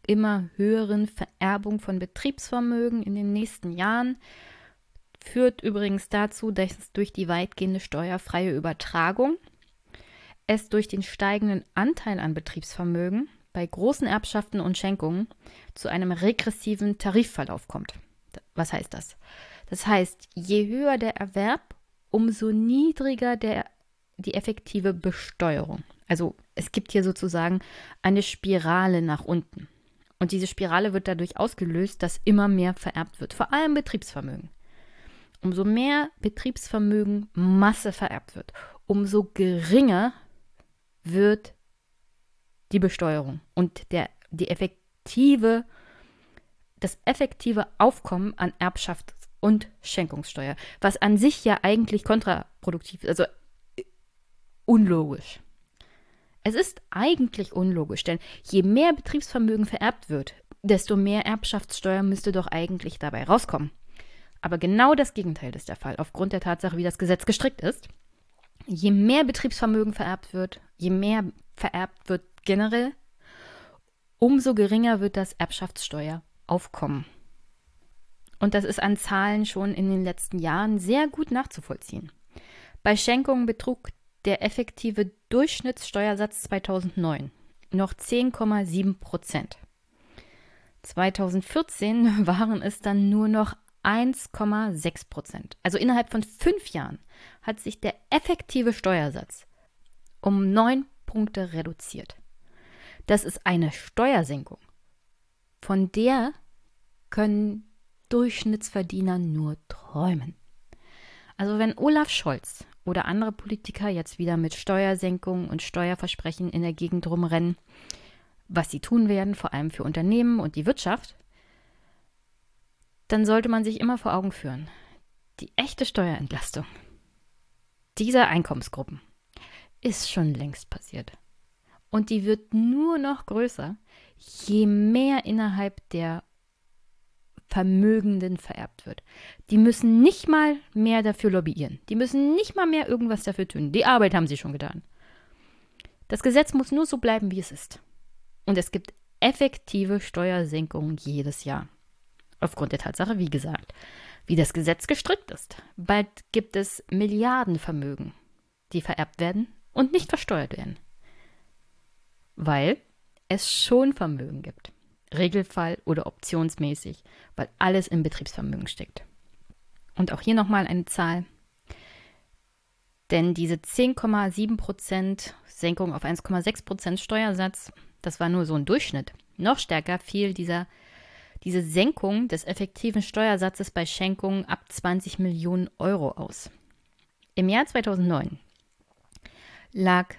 immer höheren Vererbung von Betriebsvermögen in den nächsten Jahren führt übrigens dazu, dass es durch die weitgehende steuerfreie Übertragung es durch den steigenden Anteil an Betriebsvermögen bei großen Erbschaften und Schenkungen zu einem regressiven Tarifverlauf kommt. Was heißt das? Das heißt, je höher der Erwerb, umso niedriger der, die effektive Besteuerung. Also es gibt hier sozusagen eine Spirale nach unten. Und diese Spirale wird dadurch ausgelöst, dass immer mehr vererbt wird, vor allem Betriebsvermögen. Umso mehr Betriebsvermögen Masse vererbt wird, umso geringer wird die Besteuerung und der, die effektive, das effektive Aufkommen an Erbschafts- und Schenkungssteuer, was an sich ja eigentlich kontraproduktiv ist, also äh, unlogisch. Es ist eigentlich unlogisch, denn je mehr Betriebsvermögen vererbt wird, desto mehr Erbschaftssteuer müsste doch eigentlich dabei rauskommen. Aber genau das Gegenteil ist der Fall, aufgrund der Tatsache, wie das Gesetz gestrickt ist. Je mehr Betriebsvermögen vererbt wird, je mehr vererbt wird generell, umso geringer wird das Erbschaftssteueraufkommen. Und das ist an Zahlen schon in den letzten Jahren sehr gut nachzuvollziehen. Bei Schenkungen betrug der effektive Durchschnittssteuersatz 2009 noch 10,7 Prozent. 2014 waren es dann nur noch 1,6 Prozent. Also innerhalb von fünf Jahren hat sich der effektive Steuersatz um neun Punkte reduziert. Das ist eine Steuersenkung. Von der können Durchschnittsverdiener nur träumen. Also wenn Olaf Scholz oder andere Politiker jetzt wieder mit Steuersenkungen und Steuerversprechen in der Gegend rumrennen, was sie tun werden, vor allem für Unternehmen und die Wirtschaft, dann sollte man sich immer vor Augen führen, die echte Steuerentlastung dieser Einkommensgruppen ist schon längst passiert. Und die wird nur noch größer, je mehr innerhalb der Vermögenden vererbt wird. Die müssen nicht mal mehr dafür lobbyieren. Die müssen nicht mal mehr irgendwas dafür tun. Die Arbeit haben sie schon getan. Das Gesetz muss nur so bleiben, wie es ist. Und es gibt effektive Steuersenkungen jedes Jahr. Aufgrund der Tatsache, wie gesagt, wie das Gesetz gestrickt ist. Bald gibt es Milliardenvermögen, die vererbt werden und nicht versteuert werden. Weil es schon Vermögen gibt. Regelfall oder optionsmäßig, weil alles im Betriebsvermögen steckt. Und auch hier nochmal eine Zahl. Denn diese 10,7% Senkung auf 1,6% Steuersatz, das war nur so ein Durchschnitt. Noch stärker fiel dieser, diese Senkung des effektiven Steuersatzes bei Schenkungen ab 20 Millionen Euro aus. Im Jahr 2009 lag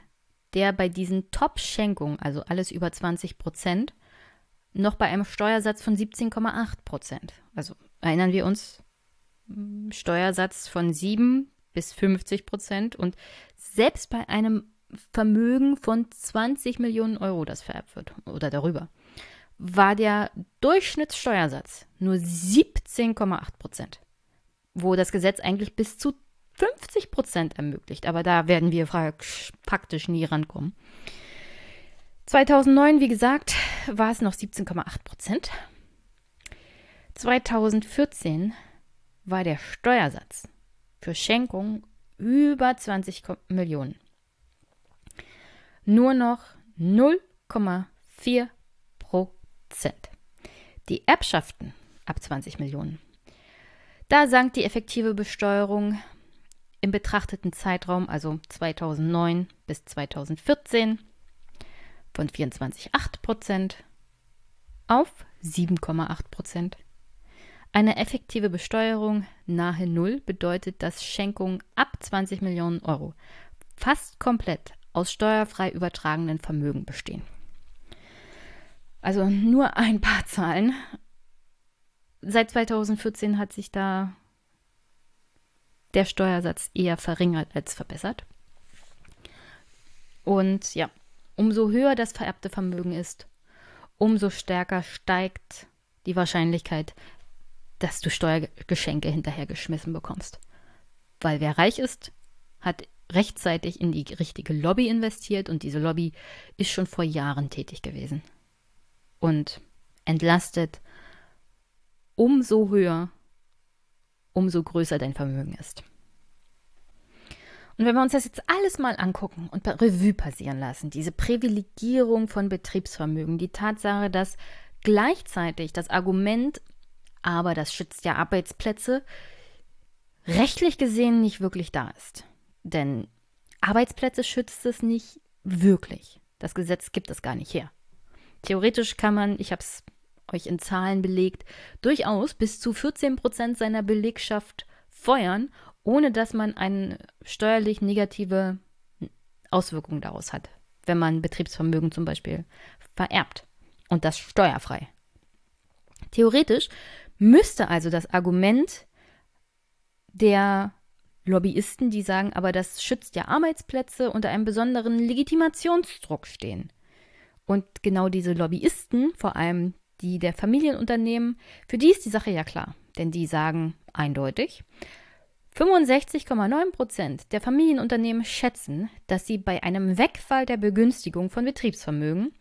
der bei diesen Top-Schenkungen, also alles über 20 Prozent, noch bei einem Steuersatz von 17,8 Prozent. Also erinnern wir uns, hm, Steuersatz von 7 bis 50 Prozent und selbst bei einem Vermögen von 20 Millionen Euro, das vererbt wird oder darüber, war der Durchschnittssteuersatz nur 17,8 Prozent, wo das Gesetz eigentlich bis zu 50 Prozent ermöglicht. Aber da werden wir faktisch nie rankommen. 2009, wie gesagt, war es noch 17,8 Prozent. 2014 war der Steuersatz für Schenkungen über 20 Millionen. Nur noch 0,4 Prozent. Die Erbschaften ab 20 Millionen. Da sank die effektive Besteuerung im betrachteten Zeitraum, also 2009 bis 2014, von 24,8 Prozent auf 7,8 Prozent. Eine effektive Besteuerung nahe Null bedeutet, dass Schenkungen ab 20 Millionen Euro fast komplett aus steuerfrei übertragenen Vermögen bestehen. Also nur ein paar Zahlen. Seit 2014 hat sich da der Steuersatz eher verringert als verbessert. Und ja, umso höher das vererbte Vermögen ist, umso stärker steigt die Wahrscheinlichkeit, dass du Steuergeschenke hinterhergeschmissen bekommst. Weil wer reich ist, hat rechtzeitig in die richtige Lobby investiert und diese Lobby ist schon vor Jahren tätig gewesen. Und entlastet umso höher, umso größer dein Vermögen ist. Und wenn wir uns das jetzt alles mal angucken und Revue passieren lassen, diese Privilegierung von Betriebsvermögen, die Tatsache, dass gleichzeitig das Argument, aber das schützt ja Arbeitsplätze, rechtlich gesehen nicht wirklich da ist. Denn Arbeitsplätze schützt es nicht wirklich. Das Gesetz gibt es gar nicht her. Theoretisch kann man, ich habe es euch in Zahlen belegt, durchaus bis zu 14 Prozent seiner Belegschaft feuern, ohne dass man eine steuerlich negative Auswirkung daraus hat, wenn man Betriebsvermögen zum Beispiel vererbt und das steuerfrei. Theoretisch müsste also das Argument der Lobbyisten, die sagen, aber das schützt ja Arbeitsplätze unter einem besonderen Legitimationsdruck stehen. Und genau diese Lobbyisten, vor allem die der Familienunternehmen, für die ist die Sache ja klar. Denn die sagen eindeutig, 65,9 Prozent der Familienunternehmen schätzen, dass sie bei einem Wegfall der Begünstigung von Betriebsvermögen,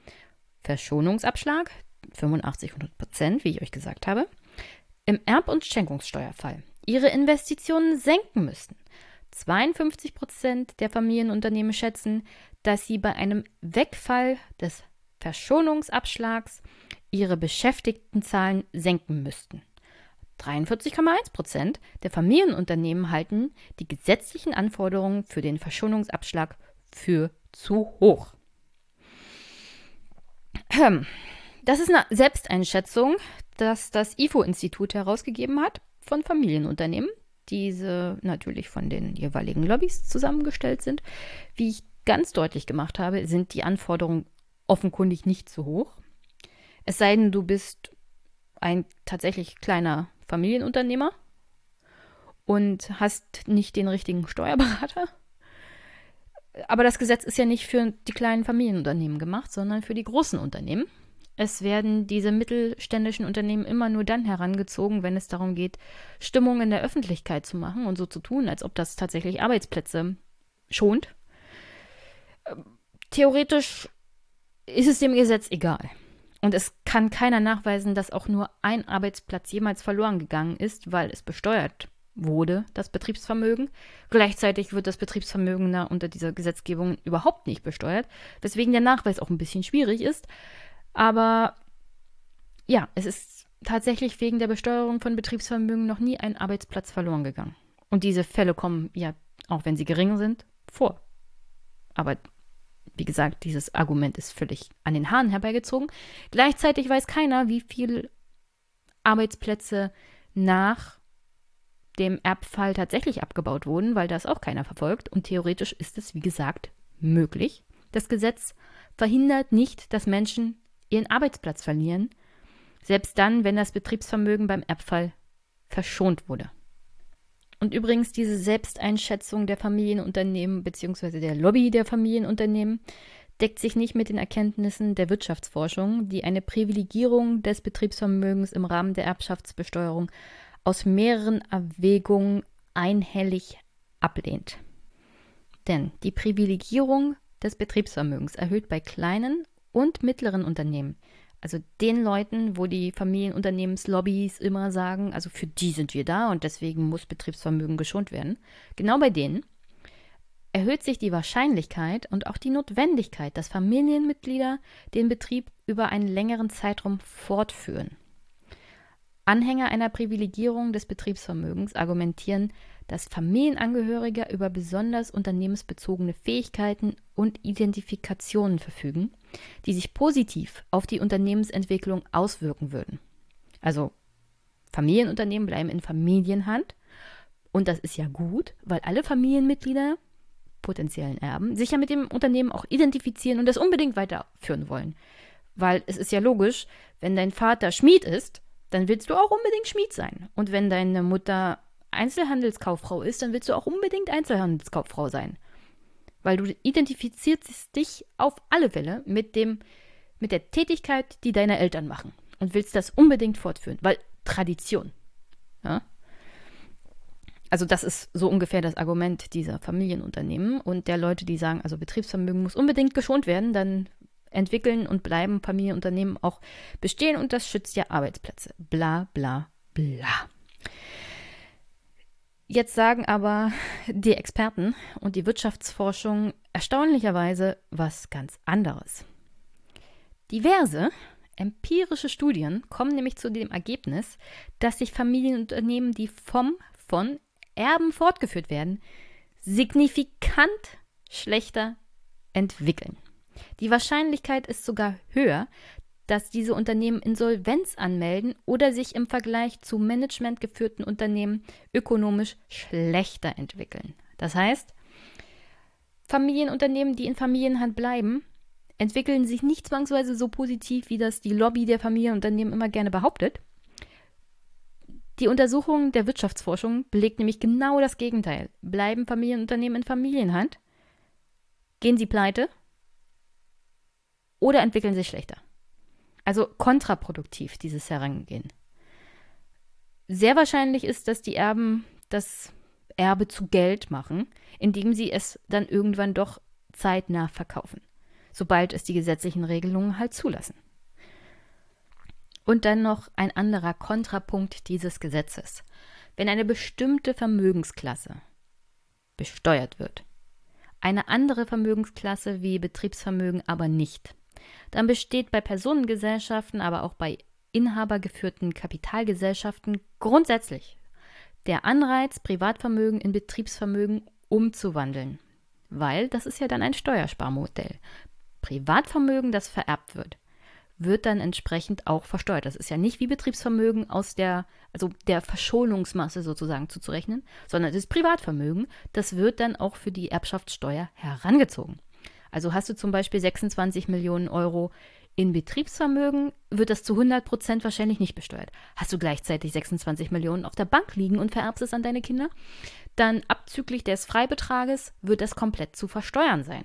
Verschonungsabschlag, 85 Prozent, wie ich euch gesagt habe, im Erb- und Schenkungssteuerfall ihre Investitionen senken müssten. 52 Prozent der Familienunternehmen schätzen, dass sie bei einem Wegfall des Verschonungsabschlags ihre Beschäftigtenzahlen senken müssten. 43,1 Prozent der Familienunternehmen halten die gesetzlichen Anforderungen für den Verschonungsabschlag für zu hoch. Das ist eine Selbsteinschätzung, dass das IFO-Institut herausgegeben hat von Familienunternehmen. Diese natürlich von den jeweiligen Lobbys zusammengestellt sind. Wie ich ganz deutlich gemacht habe, sind die Anforderungen offenkundig nicht zu hoch. Es sei denn, du bist ein tatsächlich kleiner Familienunternehmer und hast nicht den richtigen Steuerberater. Aber das Gesetz ist ja nicht für die kleinen Familienunternehmen gemacht, sondern für die großen Unternehmen. Es werden diese mittelständischen Unternehmen immer nur dann herangezogen, wenn es darum geht, Stimmung in der Öffentlichkeit zu machen und so zu tun, als ob das tatsächlich Arbeitsplätze schont. Theoretisch ist es dem Gesetz egal. Und es kann keiner nachweisen, dass auch nur ein Arbeitsplatz jemals verloren gegangen ist, weil es besteuert wurde, das Betriebsvermögen. Gleichzeitig wird das Betriebsvermögen unter dieser Gesetzgebung überhaupt nicht besteuert, weswegen der Nachweis auch ein bisschen schwierig ist. Aber ja, es ist tatsächlich wegen der Besteuerung von Betriebsvermögen noch nie ein Arbeitsplatz verloren gegangen. Und diese Fälle kommen ja, auch wenn sie gering sind, vor. Aber wie gesagt, dieses Argument ist völlig an den Haaren herbeigezogen. Gleichzeitig weiß keiner, wie viele Arbeitsplätze nach dem Erbfall tatsächlich abgebaut wurden, weil das auch keiner verfolgt. Und theoretisch ist es, wie gesagt, möglich. Das Gesetz verhindert nicht, dass Menschen ihren Arbeitsplatz verlieren, selbst dann, wenn das Betriebsvermögen beim Erbfall verschont wurde. Und übrigens diese Selbsteinschätzung der Familienunternehmen bzw. der Lobby der Familienunternehmen, deckt sich nicht mit den Erkenntnissen der Wirtschaftsforschung, die eine Privilegierung des Betriebsvermögens im Rahmen der Erbschaftsbesteuerung aus mehreren Erwägungen einhellig ablehnt. Denn die Privilegierung des Betriebsvermögens erhöht bei kleinen und mittleren Unternehmen, also den Leuten, wo die Familienunternehmenslobbys immer sagen, also für die sind wir da und deswegen muss Betriebsvermögen geschont werden, genau bei denen erhöht sich die Wahrscheinlichkeit und auch die Notwendigkeit, dass Familienmitglieder den Betrieb über einen längeren Zeitraum fortführen. Anhänger einer Privilegierung des Betriebsvermögens argumentieren, dass Familienangehörige über besonders unternehmensbezogene Fähigkeiten und Identifikationen verfügen, die sich positiv auf die Unternehmensentwicklung auswirken würden. Also Familienunternehmen bleiben in Familienhand und das ist ja gut, weil alle Familienmitglieder, potenziellen Erben, sich ja mit dem Unternehmen auch identifizieren und das unbedingt weiterführen wollen. Weil es ist ja logisch, wenn dein Vater Schmied ist, dann willst du auch unbedingt Schmied sein. Und wenn deine Mutter Einzelhandelskauffrau ist, dann willst du auch unbedingt Einzelhandelskauffrau sein. Weil du identifizierst dich auf alle Fälle mit dem, mit der Tätigkeit, die deine Eltern machen. Und willst das unbedingt fortführen. Weil Tradition. Ja? Also das ist so ungefähr das Argument dieser Familienunternehmen und der Leute, die sagen, also Betriebsvermögen muss unbedingt geschont werden, dann entwickeln und bleiben Familienunternehmen auch bestehen und das schützt ja Arbeitsplätze. Bla bla bla. Jetzt sagen aber die Experten und die Wirtschaftsforschung erstaunlicherweise was ganz anderes. Diverse empirische Studien kommen nämlich zu dem Ergebnis, dass sich Familienunternehmen, die vom, von Erben fortgeführt werden, signifikant schlechter entwickeln. Die Wahrscheinlichkeit ist sogar höher, dass diese Unternehmen Insolvenz anmelden oder sich im Vergleich zu managementgeführten Unternehmen ökonomisch schlechter entwickeln. Das heißt, Familienunternehmen, die in Familienhand bleiben, entwickeln sich nicht zwangsweise so positiv, wie das die Lobby der Familienunternehmen immer gerne behauptet. Die Untersuchung der Wirtschaftsforschung belegt nämlich genau das Gegenteil. Bleiben Familienunternehmen in Familienhand? Gehen sie pleite? Oder entwickeln sich schlechter? Also kontraproduktiv, dieses Herangehen. Sehr wahrscheinlich ist, dass die Erben das Erbe zu Geld machen, indem sie es dann irgendwann doch zeitnah verkaufen, sobald es die gesetzlichen Regelungen halt zulassen. Und dann noch ein anderer Kontrapunkt dieses Gesetzes. Wenn eine bestimmte Vermögensklasse besteuert wird, eine andere Vermögensklasse wie Betriebsvermögen aber nicht, dann besteht bei Personengesellschaften, aber auch bei inhabergeführten Kapitalgesellschaften grundsätzlich der Anreiz, Privatvermögen in Betriebsvermögen umzuwandeln. Weil das ist ja dann ein Steuersparmodell. Privatvermögen, das vererbt wird, wird dann entsprechend auch versteuert. Das ist ja nicht wie Betriebsvermögen aus der, also der Verschonungsmasse sozusagen zuzurechnen, sondern es ist Privatvermögen. Das wird dann auch für die Erbschaftssteuer herangezogen. Also hast du zum Beispiel 26 Millionen Euro in Betriebsvermögen, wird das zu 100 Prozent wahrscheinlich nicht besteuert. Hast du gleichzeitig 26 Millionen auf der Bank liegen und vererbst es an deine Kinder, dann abzüglich des Freibetrages wird das komplett zu versteuern sein.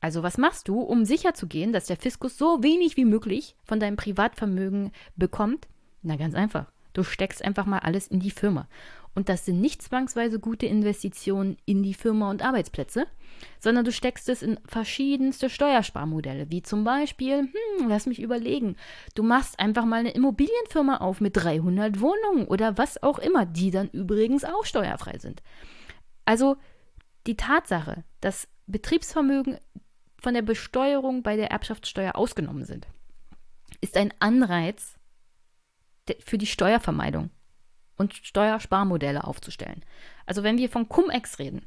Also was machst du, um sicherzugehen, dass der Fiskus so wenig wie möglich von deinem Privatvermögen bekommt? Na ganz einfach. Du steckst einfach mal alles in die Firma. Und das sind nicht zwangsweise gute Investitionen in die Firma und Arbeitsplätze, sondern du steckst es in verschiedenste Steuersparmodelle, wie zum Beispiel, hm, lass mich überlegen, du machst einfach mal eine Immobilienfirma auf mit 300 Wohnungen oder was auch immer, die dann übrigens auch steuerfrei sind. Also die Tatsache, dass Betriebsvermögen von der Besteuerung bei der Erbschaftssteuer ausgenommen sind, ist ein Anreiz für die Steuervermeidung und Steuersparmodelle aufzustellen. Also wenn wir von Cum-Ex reden,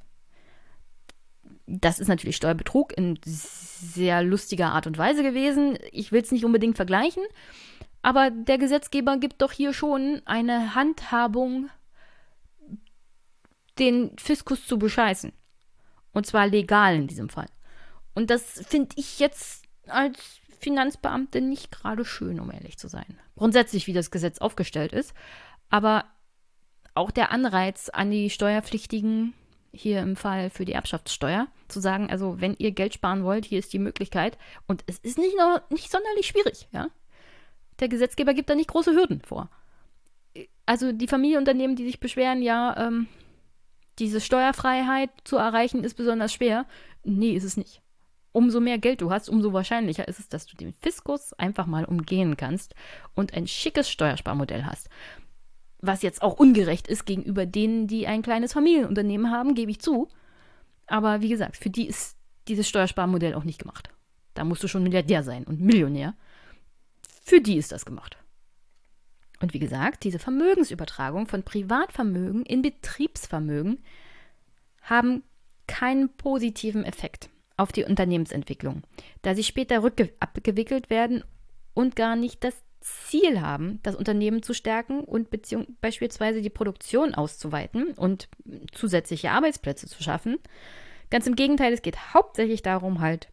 das ist natürlich Steuerbetrug in sehr lustiger Art und Weise gewesen. Ich will es nicht unbedingt vergleichen, aber der Gesetzgeber gibt doch hier schon eine Handhabung, den Fiskus zu bescheißen. Und zwar legal in diesem Fall. Und das finde ich jetzt als Finanzbeamte nicht gerade schön, um ehrlich zu sein. Grundsätzlich, wie das Gesetz aufgestellt ist. Aber auch der Anreiz an die Steuerpflichtigen hier im Fall für die Erbschaftssteuer, zu sagen, also wenn ihr Geld sparen wollt, hier ist die Möglichkeit. Und es ist nicht, noch, nicht sonderlich schwierig, ja. Der Gesetzgeber gibt da nicht große Hürden vor. Also die Familienunternehmen, die sich beschweren, ja, ähm, diese Steuerfreiheit zu erreichen ist besonders schwer. Nee, ist es nicht. Umso mehr Geld du hast, umso wahrscheinlicher ist es, dass du den Fiskus einfach mal umgehen kannst und ein schickes Steuersparmodell hast. Was jetzt auch ungerecht ist gegenüber denen, die ein kleines Familienunternehmen haben, gebe ich zu. Aber wie gesagt, für die ist dieses Steuersparmodell auch nicht gemacht. Da musst du schon Milliardär sein und Millionär. Für die ist das gemacht. Und wie gesagt, diese Vermögensübertragung von Privatvermögen in Betriebsvermögen haben keinen positiven Effekt auf die Unternehmensentwicklung, da sie später abgewickelt werden und gar nicht das Ziel haben, das Unternehmen zu stärken und beispielsweise die Produktion auszuweiten und zusätzliche Arbeitsplätze zu schaffen. Ganz im Gegenteil, es geht hauptsächlich darum, halt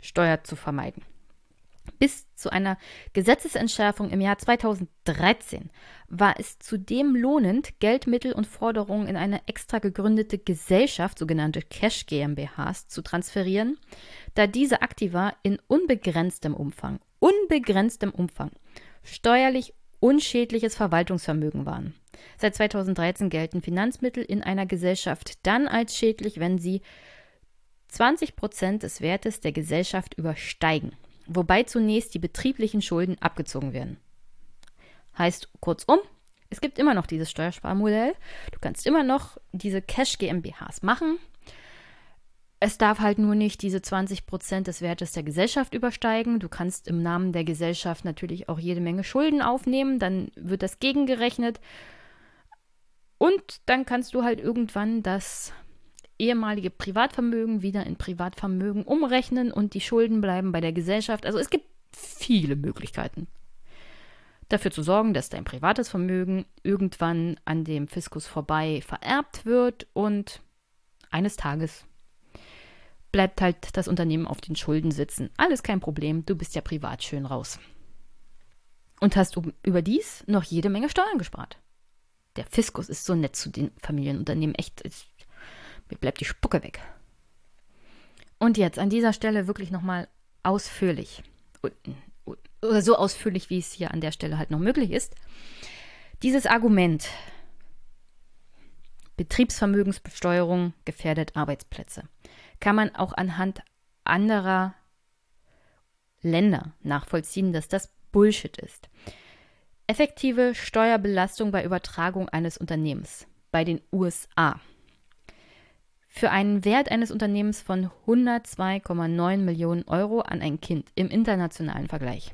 Steuer zu vermeiden. Bis zu einer Gesetzesentschärfung im Jahr 2013 war es zudem lohnend, Geldmittel und Forderungen in eine extra gegründete Gesellschaft, sogenannte Cash GmbHs, zu transferieren, da diese Aktiva in unbegrenztem Umfang, unbegrenztem Umfang, steuerlich unschädliches Verwaltungsvermögen waren. Seit 2013 gelten Finanzmittel in einer Gesellschaft dann als schädlich, wenn sie 20 Prozent des Wertes der Gesellschaft übersteigen wobei zunächst die betrieblichen Schulden abgezogen werden. Heißt kurzum, es gibt immer noch dieses Steuersparmodell. Du kannst immer noch diese Cash GmbHs machen. Es darf halt nur nicht diese 20 Prozent des Wertes der Gesellschaft übersteigen. Du kannst im Namen der Gesellschaft natürlich auch jede Menge Schulden aufnehmen. Dann wird das gegengerechnet. Und dann kannst du halt irgendwann das ehemalige Privatvermögen wieder in Privatvermögen umrechnen und die Schulden bleiben bei der Gesellschaft. Also es gibt viele Möglichkeiten. Dafür zu sorgen, dass dein privates Vermögen irgendwann an dem Fiskus vorbei vererbt wird und eines Tages bleibt halt das Unternehmen auf den Schulden sitzen. Alles kein Problem, du bist ja privat schön raus. Und hast überdies noch jede Menge Steuern gespart. Der Fiskus ist so nett zu den Familienunternehmen. Echt, mir bleibt die Spucke weg. Und jetzt an dieser Stelle wirklich nochmal ausführlich, oder so ausführlich, wie es hier an der Stelle halt noch möglich ist. Dieses Argument, Betriebsvermögensbesteuerung gefährdet Arbeitsplätze, kann man auch anhand anderer Länder nachvollziehen, dass das Bullshit ist. Effektive Steuerbelastung bei Übertragung eines Unternehmens bei den USA für einen Wert eines Unternehmens von 102,9 Millionen Euro an ein Kind im internationalen Vergleich.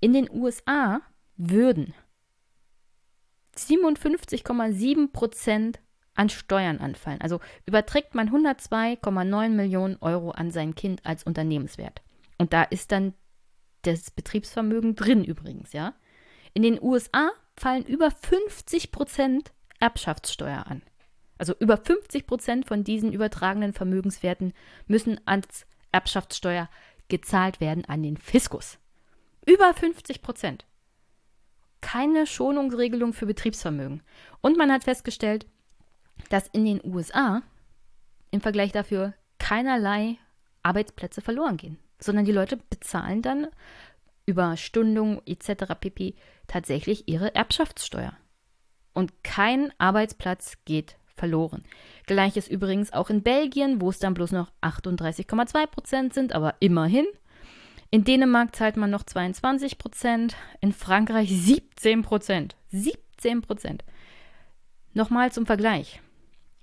In den USA würden 57,7 Prozent an Steuern anfallen. Also überträgt man 102,9 Millionen Euro an sein Kind als Unternehmenswert. Und da ist dann das Betriebsvermögen drin übrigens, ja. In den USA fallen über 50 Prozent Erbschaftssteuer an. Also über 50 Prozent von diesen übertragenen Vermögenswerten müssen als Erbschaftssteuer gezahlt werden an den Fiskus. Über 50 Prozent. Keine Schonungsregelung für Betriebsvermögen. Und man hat festgestellt, dass in den USA im Vergleich dafür keinerlei Arbeitsplätze verloren gehen, sondern die Leute bezahlen dann über Stundung etc. pp. tatsächlich ihre Erbschaftssteuer. Und kein Arbeitsplatz geht verloren. Gleiches übrigens auch in Belgien, wo es dann bloß noch 38,2 Prozent sind, aber immerhin. In Dänemark zahlt man noch 22 Prozent, in Frankreich 17 Prozent. 17 Prozent. Nochmal zum Vergleich.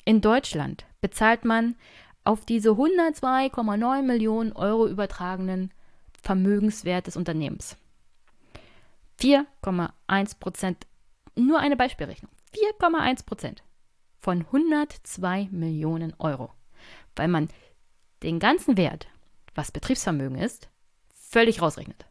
In Deutschland bezahlt man auf diese 102,9 Millionen Euro übertragenen Vermögenswert des Unternehmens 4,1 Prozent. Nur eine Beispielrechnung. 4,1 Prozent von 102 Millionen Euro, weil man den ganzen Wert, was Betriebsvermögen ist, völlig rausrechnet.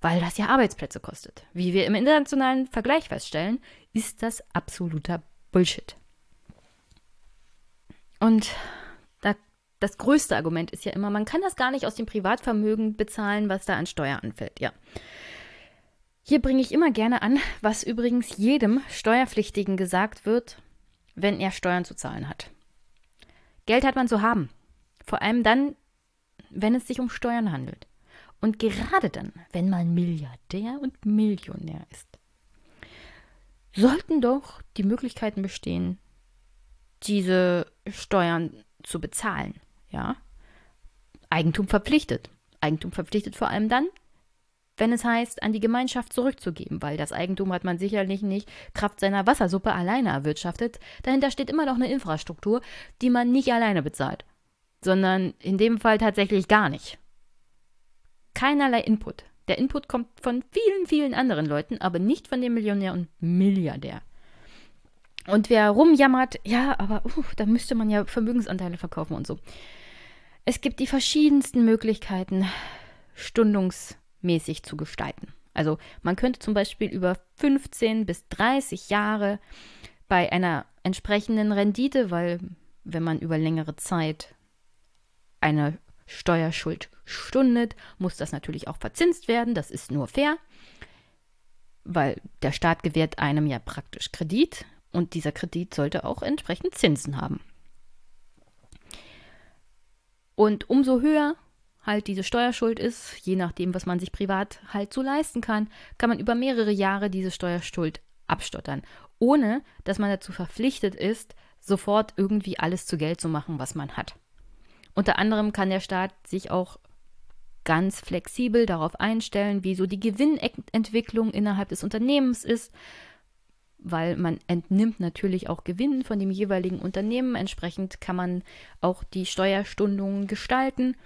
Weil das ja Arbeitsplätze kostet. Wie wir im internationalen Vergleich feststellen, ist das absoluter Bullshit. Und da, das größte Argument ist ja immer, man kann das gar nicht aus dem Privatvermögen bezahlen, was da an Steuer anfällt. Ja. Hier bringe ich immer gerne an, was übrigens jedem Steuerpflichtigen gesagt wird, wenn er Steuern zu zahlen hat. Geld hat man zu haben. Vor allem dann, wenn es sich um Steuern handelt. Und gerade dann, wenn man Milliardär und Millionär ist, sollten doch die Möglichkeiten bestehen, diese Steuern zu bezahlen. Ja? Eigentum verpflichtet. Eigentum verpflichtet vor allem dann, wenn es heißt, an die Gemeinschaft zurückzugeben, weil das Eigentum hat man sicherlich nicht Kraft seiner Wassersuppe alleine erwirtschaftet. Dahinter steht immer noch eine Infrastruktur, die man nicht alleine bezahlt, sondern in dem Fall tatsächlich gar nicht. Keinerlei Input. Der Input kommt von vielen, vielen anderen Leuten, aber nicht von dem Millionär und Milliardär. Und wer rumjammert, ja, aber uh, da müsste man ja Vermögensanteile verkaufen und so. Es gibt die verschiedensten Möglichkeiten, Stundungs- mäßig zu gestalten. Also man könnte zum Beispiel über 15 bis 30 Jahre bei einer entsprechenden Rendite, weil wenn man über längere Zeit eine Steuerschuld stundet, muss das natürlich auch verzinst werden. Das ist nur fair, weil der Staat gewährt einem ja praktisch Kredit und dieser Kredit sollte auch entsprechend Zinsen haben. Und umso höher halt diese Steuerschuld ist, je nachdem, was man sich privat halt so leisten kann, kann man über mehrere Jahre diese Steuerschuld abstottern, ohne dass man dazu verpflichtet ist, sofort irgendwie alles zu Geld zu machen, was man hat. Unter anderem kann der Staat sich auch ganz flexibel darauf einstellen, wie so die Gewinnentwicklung innerhalb des Unternehmens ist, weil man entnimmt natürlich auch Gewinn von dem jeweiligen Unternehmen. Entsprechend kann man auch die Steuerstundungen gestalten.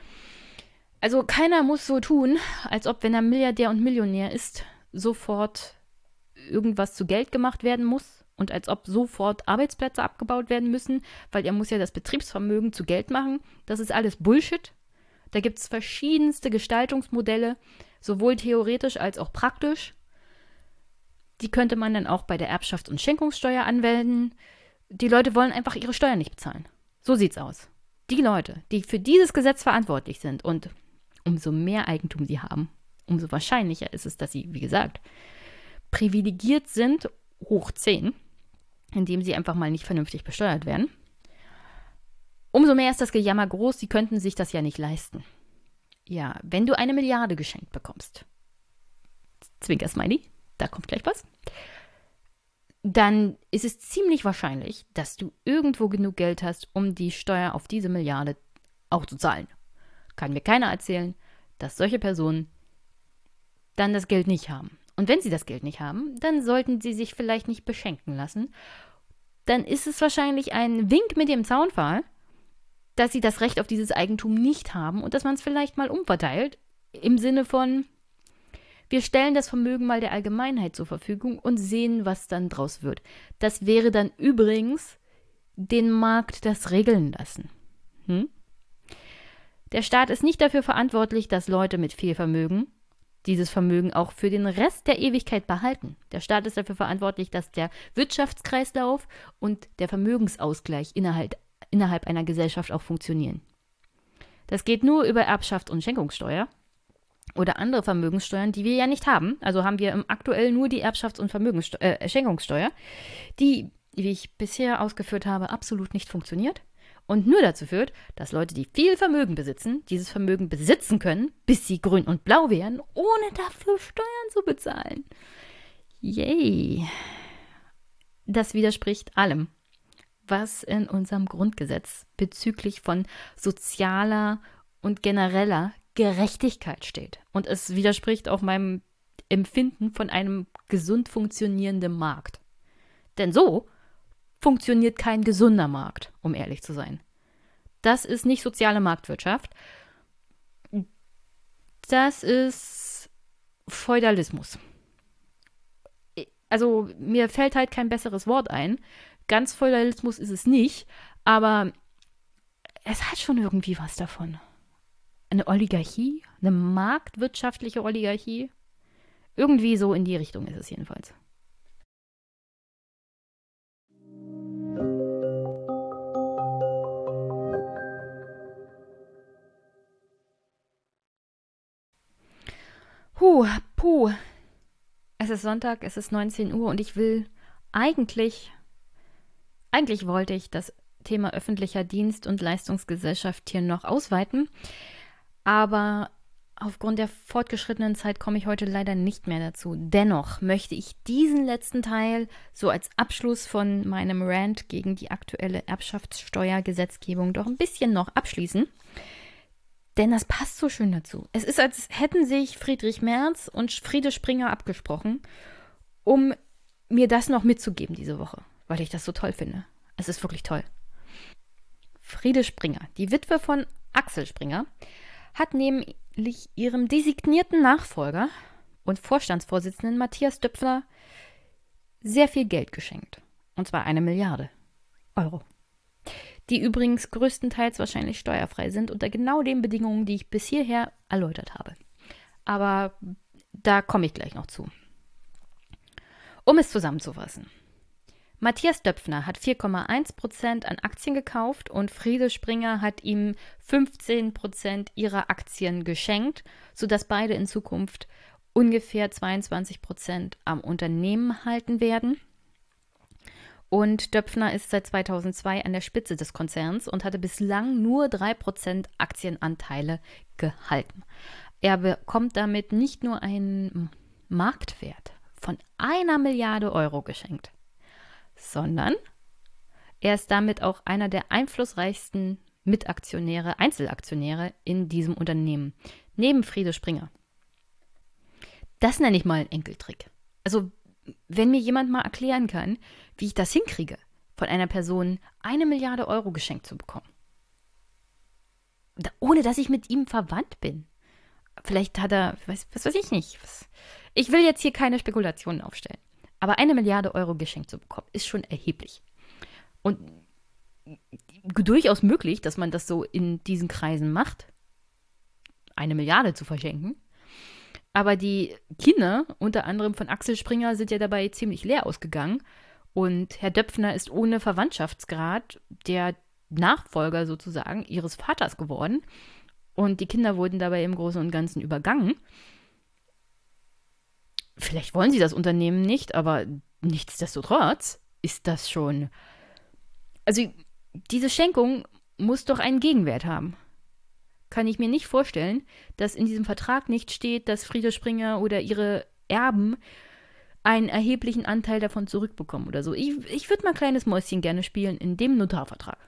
Also keiner muss so tun, als ob, wenn er Milliardär und Millionär ist, sofort irgendwas zu Geld gemacht werden muss und als ob sofort Arbeitsplätze abgebaut werden müssen, weil er muss ja das Betriebsvermögen zu Geld machen. Das ist alles Bullshit. Da gibt es verschiedenste Gestaltungsmodelle, sowohl theoretisch als auch praktisch. Die könnte man dann auch bei der Erbschafts- und Schenkungssteuer anwenden. Die Leute wollen einfach ihre Steuern nicht bezahlen. So sieht's aus. Die Leute, die für dieses Gesetz verantwortlich sind und umso mehr Eigentum sie haben, umso wahrscheinlicher ist es, dass sie, wie gesagt, privilegiert sind, hoch 10, indem sie einfach mal nicht vernünftig besteuert werden. Umso mehr ist das Gejammer groß, sie könnten sich das ja nicht leisten. Ja, wenn du eine Milliarde geschenkt bekommst, Zwinker Smiley, da kommt gleich was, dann ist es ziemlich wahrscheinlich, dass du irgendwo genug Geld hast, um die Steuer auf diese Milliarde auch zu zahlen kann mir keiner erzählen, dass solche Personen dann das Geld nicht haben. Und wenn sie das Geld nicht haben, dann sollten sie sich vielleicht nicht beschenken lassen. Dann ist es wahrscheinlich ein Wink mit dem Zaunpfahl, dass sie das Recht auf dieses Eigentum nicht haben und dass man es vielleicht mal umverteilt im Sinne von, wir stellen das Vermögen mal der Allgemeinheit zur Verfügung und sehen, was dann draus wird. Das wäre dann übrigens den Markt das regeln lassen. Hm? Der Staat ist nicht dafür verantwortlich, dass Leute mit viel Vermögen dieses Vermögen auch für den Rest der Ewigkeit behalten. Der Staat ist dafür verantwortlich, dass der Wirtschaftskreislauf und der Vermögensausgleich innerhalb, innerhalb einer Gesellschaft auch funktionieren. Das geht nur über Erbschaft und Schenkungssteuer oder andere Vermögenssteuern, die wir ja nicht haben. Also haben wir aktuell nur die Erbschafts- und Vermögenssteu äh, Schenkungssteuer, die, wie ich bisher ausgeführt habe, absolut nicht funktioniert und nur dazu führt, dass Leute, die viel Vermögen besitzen, dieses Vermögen besitzen können, bis sie grün und blau werden, ohne dafür Steuern zu bezahlen. Yay. Das widerspricht allem, was in unserem Grundgesetz bezüglich von sozialer und genereller Gerechtigkeit steht. Und es widerspricht auch meinem Empfinden von einem gesund funktionierenden Markt. Denn so funktioniert kein gesunder Markt, um ehrlich zu sein. Das ist nicht soziale Marktwirtschaft. Das ist Feudalismus. Also mir fällt halt kein besseres Wort ein. Ganz Feudalismus ist es nicht, aber es hat schon irgendwie was davon. Eine Oligarchie, eine marktwirtschaftliche Oligarchie. Irgendwie so in die Richtung ist es jedenfalls. Puh, puh. Es ist Sonntag, es ist 19 Uhr und ich will eigentlich, eigentlich wollte ich das Thema öffentlicher Dienst und Leistungsgesellschaft hier noch ausweiten, aber aufgrund der fortgeschrittenen Zeit komme ich heute leider nicht mehr dazu. Dennoch möchte ich diesen letzten Teil so als Abschluss von meinem Rant gegen die aktuelle Erbschaftssteuergesetzgebung doch ein bisschen noch abschließen. Denn das passt so schön dazu. Es ist, als hätten sich Friedrich Merz und Friede Springer abgesprochen, um mir das noch mitzugeben diese Woche, weil ich das so toll finde. Es ist wirklich toll. Friede Springer, die Witwe von Axel Springer, hat nämlich ihrem designierten Nachfolger und Vorstandsvorsitzenden Matthias Döpfner sehr viel Geld geschenkt. Und zwar eine Milliarde Euro die übrigens größtenteils wahrscheinlich steuerfrei sind, unter genau den Bedingungen, die ich bis hierher erläutert habe. Aber da komme ich gleich noch zu. Um es zusammenzufassen. Matthias Döpfner hat 4,1 Prozent an Aktien gekauft und Friede Springer hat ihm 15 Prozent ihrer Aktien geschenkt, sodass beide in Zukunft ungefähr 22 Prozent am Unternehmen halten werden. Und Döpfner ist seit 2002 an der Spitze des Konzerns und hatte bislang nur 3% Aktienanteile gehalten. Er bekommt damit nicht nur einen Marktwert von einer Milliarde Euro geschenkt, sondern er ist damit auch einer der einflussreichsten Mitaktionäre, Einzelaktionäre in diesem Unternehmen, neben Friede Springer. Das nenne ich mal einen Enkeltrick. Also wenn mir jemand mal erklären kann, wie ich das hinkriege, von einer Person eine Milliarde Euro geschenkt zu bekommen. ohne dass ich mit ihm verwandt bin. Vielleicht hat er, was, was weiß ich nicht. Was, ich will jetzt hier keine Spekulationen aufstellen. Aber eine Milliarde Euro geschenkt zu bekommen, ist schon erheblich. Und durchaus möglich, dass man das so in diesen Kreisen macht, eine Milliarde zu verschenken. Aber die Kinder, unter anderem von Axel Springer, sind ja dabei ziemlich leer ausgegangen. Und Herr Döpfner ist ohne Verwandtschaftsgrad der Nachfolger sozusagen ihres Vaters geworden. Und die Kinder wurden dabei im Großen und Ganzen übergangen. Vielleicht wollen sie das Unternehmen nicht, aber nichtsdestotrotz ist das schon. Also, diese Schenkung muss doch einen Gegenwert haben kann ich mir nicht vorstellen, dass in diesem Vertrag nicht steht, dass Friede Springer oder ihre Erben einen erheblichen Anteil davon zurückbekommen oder so. Ich, ich würde mal kleines Mäuschen gerne spielen in dem Notarvertrag.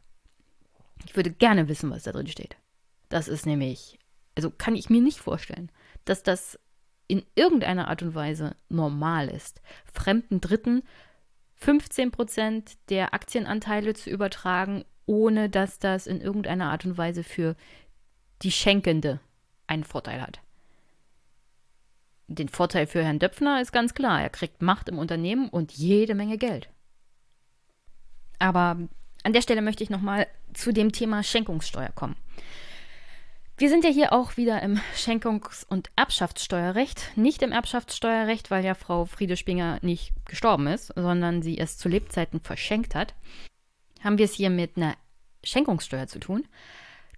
Ich würde gerne wissen, was da drin steht. Das ist nämlich, also kann ich mir nicht vorstellen, dass das in irgendeiner Art und Weise normal ist, fremden Dritten 15% der Aktienanteile zu übertragen, ohne dass das in irgendeiner Art und Weise für die Schenkende einen Vorteil hat. Den Vorteil für Herrn Döpfner ist ganz klar, er kriegt Macht im Unternehmen und jede Menge Geld. Aber an der Stelle möchte ich nochmal zu dem Thema Schenkungssteuer kommen. Wir sind ja hier auch wieder im Schenkungs- und Erbschaftssteuerrecht. Nicht im Erbschaftssteuerrecht, weil ja Frau Friede Spinger nicht gestorben ist, sondern sie es zu Lebzeiten verschenkt hat. Haben wir es hier mit einer Schenkungssteuer zu tun.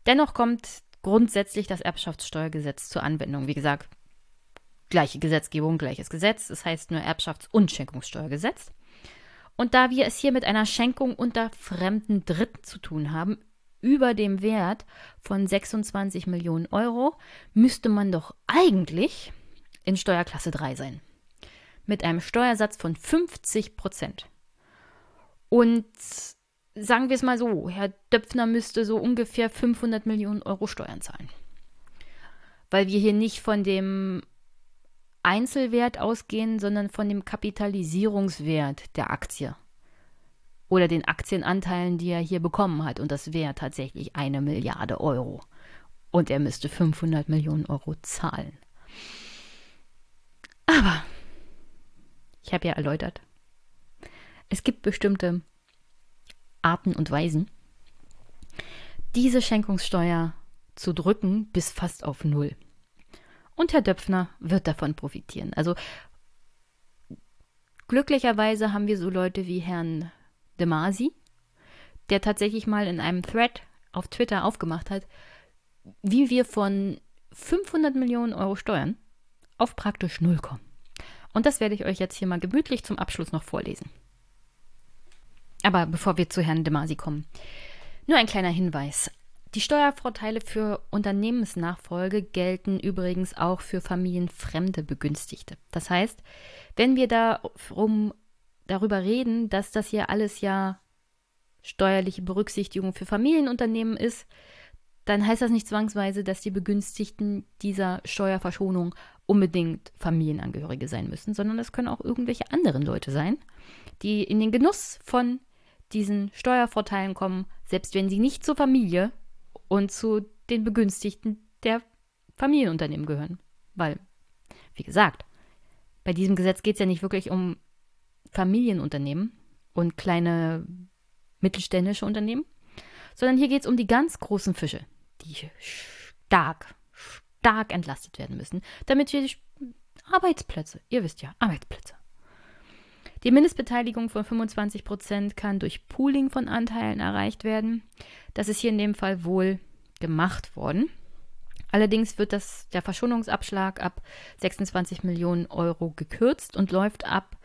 Dennoch kommt grundsätzlich das Erbschaftssteuergesetz zur Anwendung. Wie gesagt, gleiche Gesetzgebung, gleiches Gesetz. Das heißt nur Erbschafts- und Schenkungssteuergesetz. Und da wir es hier mit einer Schenkung unter fremden Dritten zu tun haben, über dem Wert von 26 Millionen Euro, müsste man doch eigentlich in Steuerklasse 3 sein. Mit einem Steuersatz von 50 Prozent. Und sagen wir es mal so, Herr Döpfner müsste so ungefähr 500 Millionen Euro Steuern zahlen. Weil wir hier nicht von dem Einzelwert ausgehen, sondern von dem Kapitalisierungswert der Aktie. Oder den Aktienanteilen, die er hier bekommen hat. Und das wäre tatsächlich eine Milliarde Euro. Und er müsste 500 Millionen Euro zahlen. Aber, ich habe ja erläutert, es gibt bestimmte Arten und Weisen, diese Schenkungssteuer zu drücken bis fast auf Null. Und Herr Döpfner wird davon profitieren. Also glücklicherweise haben wir so Leute wie Herrn De Masi, der tatsächlich mal in einem Thread auf Twitter aufgemacht hat, wie wir von 500 Millionen Euro Steuern auf praktisch Null kommen. Und das werde ich euch jetzt hier mal gemütlich zum Abschluss noch vorlesen. Aber bevor wir zu Herrn De Masi kommen, nur ein kleiner Hinweis. Die Steuervorteile für Unternehmensnachfolge gelten übrigens auch für familienfremde Begünstigte. Das heißt, wenn wir darum, darüber reden, dass das hier alles ja steuerliche Berücksichtigung für Familienunternehmen ist, dann heißt das nicht zwangsweise, dass die Begünstigten dieser Steuerverschonung unbedingt Familienangehörige sein müssen, sondern es können auch irgendwelche anderen Leute sein, die in den Genuss von diesen Steuervorteilen kommen, selbst wenn sie nicht zur Familie und zu den Begünstigten der Familienunternehmen gehören. Weil, wie gesagt, bei diesem Gesetz geht es ja nicht wirklich um Familienunternehmen und kleine mittelständische Unternehmen, sondern hier geht es um die ganz großen Fische, die stark, stark entlastet werden müssen, damit wir Arbeitsplätze, ihr wisst ja, Arbeitsplätze. Die Mindestbeteiligung von 25 Prozent kann durch Pooling von Anteilen erreicht werden. Das ist hier in dem Fall wohl gemacht worden. Allerdings wird das, der Verschonungsabschlag ab 26 Millionen Euro gekürzt und läuft ab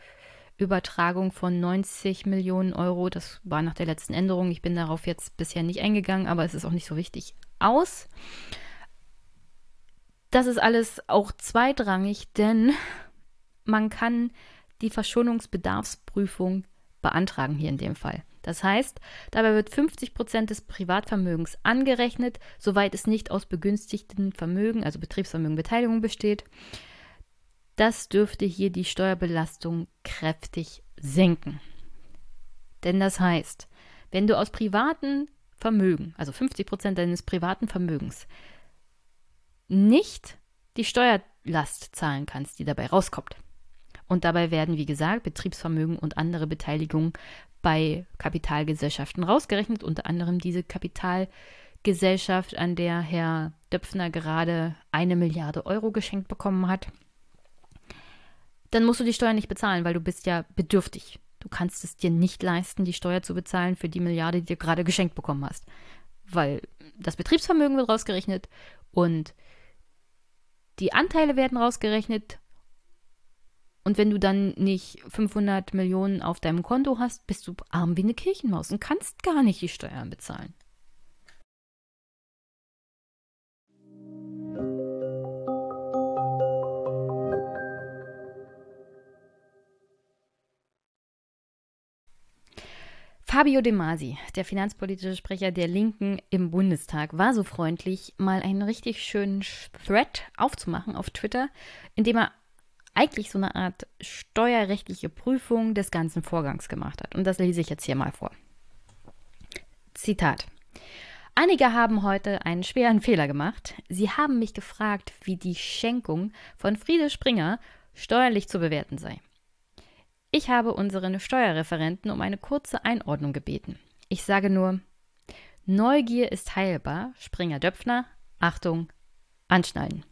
Übertragung von 90 Millionen Euro. Das war nach der letzten Änderung. Ich bin darauf jetzt bisher nicht eingegangen, aber es ist auch nicht so wichtig aus. Das ist alles auch zweitrangig, denn man kann die Verschonungsbedarfsprüfung beantragen hier in dem Fall. Das heißt, dabei wird 50 Prozent des Privatvermögens angerechnet, soweit es nicht aus begünstigten Vermögen, also Betriebsvermögen, Beteiligung besteht. Das dürfte hier die Steuerbelastung kräftig senken. Denn das heißt, wenn du aus privaten Vermögen, also 50 Prozent deines privaten Vermögens, nicht die Steuerlast zahlen kannst, die dabei rauskommt, und dabei werden, wie gesagt, Betriebsvermögen und andere Beteiligungen bei Kapitalgesellschaften rausgerechnet, unter anderem diese Kapitalgesellschaft, an der Herr Döpfner gerade eine Milliarde Euro geschenkt bekommen hat. Dann musst du die Steuer nicht bezahlen, weil du bist ja bedürftig. Du kannst es dir nicht leisten, die Steuer zu bezahlen für die Milliarde, die du gerade geschenkt bekommen hast. Weil das Betriebsvermögen wird rausgerechnet und die Anteile werden rausgerechnet und wenn du dann nicht 500 Millionen auf deinem Konto hast, bist du arm wie eine Kirchenmaus und kannst gar nicht die Steuern bezahlen. Fabio De Masi, der finanzpolitische Sprecher der Linken im Bundestag, war so freundlich, mal einen richtig schönen Thread aufzumachen auf Twitter, in dem er eigentlich so eine Art steuerrechtliche Prüfung des ganzen Vorgangs gemacht hat. Und das lese ich jetzt hier mal vor. Zitat. Einige haben heute einen schweren Fehler gemacht. Sie haben mich gefragt, wie die Schenkung von Friede Springer steuerlich zu bewerten sei. Ich habe unseren Steuerreferenten um eine kurze Einordnung gebeten. Ich sage nur, Neugier ist heilbar, Springer Döpfner, Achtung, anschneiden.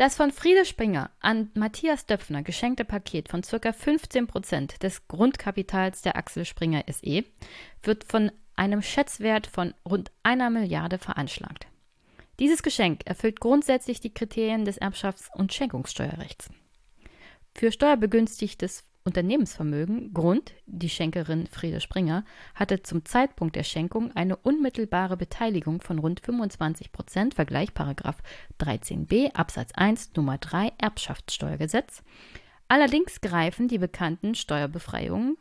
Das von Friede Springer an Matthias Döpfner geschenkte Paket von ca. 15 Prozent des Grundkapitals der Axel Springer SE wird von einem Schätzwert von rund einer Milliarde veranschlagt. Dieses Geschenk erfüllt grundsätzlich die Kriterien des Erbschafts- und Schenkungssteuerrechts. Für steuerbegünstigtes Unternehmensvermögen Grund, die Schenkerin Friede Springer, hatte zum Zeitpunkt der Schenkung eine unmittelbare Beteiligung von rund 25 Prozent, Vergleich 13b Absatz 1 Nummer 3 Erbschaftssteuergesetz. Allerdings greifen die bekannten Steuerbefreiungen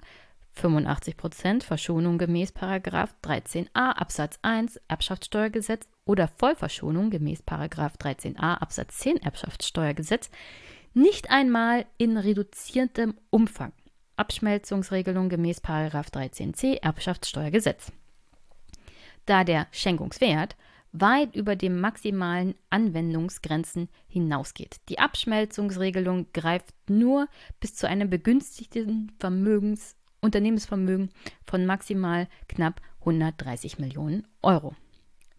85 Prozent Verschonung gemäß 13a Absatz 1 Erbschaftssteuergesetz oder Vollverschonung gemäß 13a Absatz 10 Erbschaftssteuergesetz nicht einmal in reduziertem Umfang. Abschmelzungsregelung gemäß 13c Erbschaftssteuergesetz. Da der Schenkungswert weit über die maximalen Anwendungsgrenzen hinausgeht. Die Abschmelzungsregelung greift nur bis zu einem begünstigten Vermögens Unternehmensvermögen von maximal knapp 130 Millionen Euro.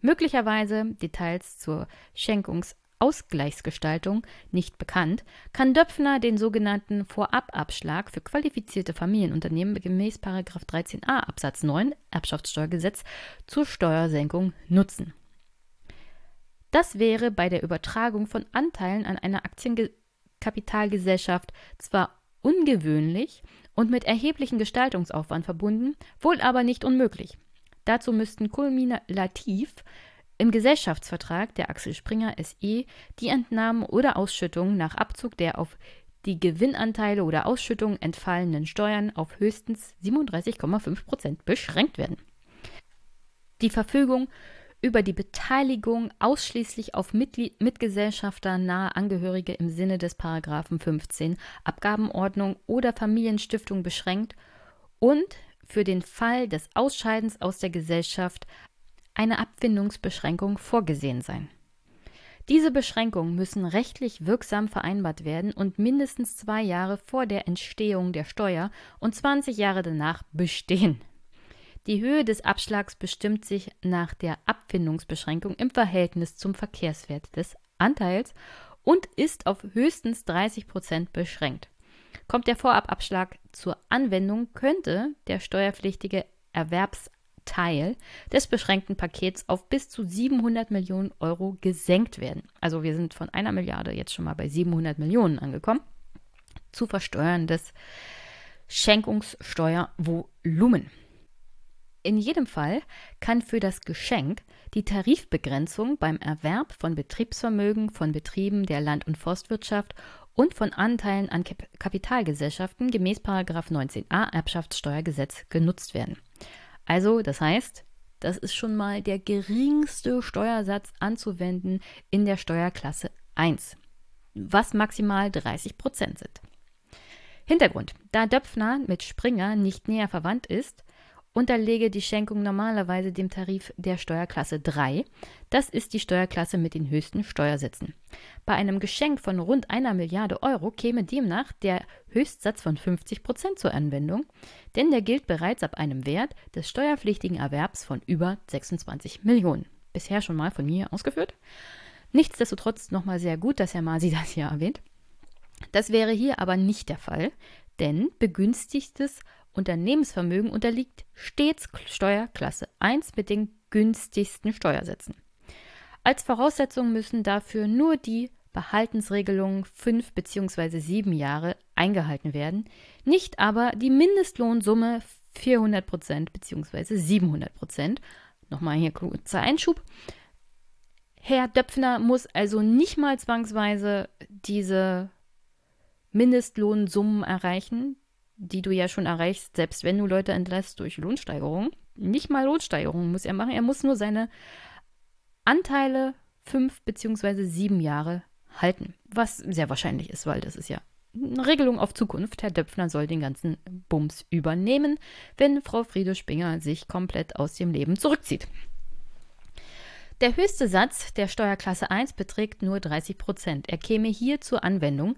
Möglicherweise Details zur Schenkungs Ausgleichsgestaltung nicht bekannt, kann Döpfner den sogenannten Vorababschlag für qualifizierte Familienunternehmen gemäß 13a Absatz 9 Erbschaftssteuergesetz zur Steuersenkung nutzen. Das wäre bei der Übertragung von Anteilen an eine Aktiengesellschaft Kapitalgesellschaft zwar ungewöhnlich und mit erheblichem Gestaltungsaufwand verbunden, wohl aber nicht unmöglich. Dazu müssten kulminativ im Gesellschaftsvertrag der Axel Springer SE die Entnahmen oder Ausschüttungen nach Abzug der auf die Gewinnanteile oder Ausschüttungen entfallenen Steuern auf höchstens 37,5 Prozent beschränkt werden. Die Verfügung über die Beteiligung ausschließlich auf Mitglied Mitgesellschafter nahe Angehörige im Sinne des Paragraphen 15 Abgabenordnung oder Familienstiftung beschränkt und für den Fall des Ausscheidens aus der Gesellschaft eine Abfindungsbeschränkung vorgesehen sein. Diese Beschränkungen müssen rechtlich wirksam vereinbart werden und mindestens zwei Jahre vor der Entstehung der Steuer und 20 Jahre danach bestehen. Die Höhe des Abschlags bestimmt sich nach der Abfindungsbeschränkung im Verhältnis zum Verkehrswert des Anteils und ist auf höchstens 30 Prozent beschränkt. Kommt der Vorababschlag zur Anwendung, könnte der steuerpflichtige Erwerbsteil des beschränkten Pakets auf bis zu 700 Millionen Euro gesenkt werden. Also wir sind von einer Milliarde jetzt schon mal bei 700 Millionen angekommen. Zu versteuerndes Schenkungssteuervolumen. In jedem Fall kann für das Geschenk die Tarifbegrenzung beim Erwerb von Betriebsvermögen von Betrieben der Land- und Forstwirtschaft und von Anteilen an Kap Kapitalgesellschaften gemäß 19a Erbschaftssteuergesetz genutzt werden. Also, das heißt, das ist schon mal der geringste Steuersatz anzuwenden in der Steuerklasse 1, was maximal 30 Prozent sind. Hintergrund: Da Döpfner mit Springer nicht näher verwandt ist, unterlege die Schenkung normalerweise dem Tarif der Steuerklasse 3. Das ist die Steuerklasse mit den höchsten Steuersätzen. Bei einem Geschenk von rund einer Milliarde Euro käme demnach der Höchstsatz von 50 Prozent zur Anwendung, denn der gilt bereits ab einem Wert des steuerpflichtigen Erwerbs von über 26 Millionen. Bisher schon mal von mir ausgeführt. Nichtsdestotrotz nochmal sehr gut, dass Herr Masi das hier erwähnt. Das wäre hier aber nicht der Fall, denn begünstigtes Unternehmensvermögen unterliegt stets Steuerklasse 1 mit den günstigsten Steuersätzen. Als Voraussetzung müssen dafür nur die Behaltensregelungen 5 bzw. 7 Jahre eingehalten werden, nicht aber die Mindestlohnsumme 400% bzw. 700% Nochmal hier kurzer Einschub. Herr Döpfner muss also nicht mal zwangsweise diese Mindestlohnsummen erreichen, die du ja schon erreichst, selbst wenn du Leute entlässt durch Lohnsteigerung. Nicht mal Lohnsteigerung muss er machen. Er muss nur seine Anteile fünf beziehungsweise sieben Jahre halten. Was sehr wahrscheinlich ist, weil das ist ja eine Regelung auf Zukunft. Herr Döpfner soll den ganzen Bums übernehmen, wenn Frau Friede Spinger sich komplett aus dem Leben zurückzieht. Der höchste Satz der Steuerklasse 1 beträgt nur 30 Prozent. Er käme hier zur Anwendung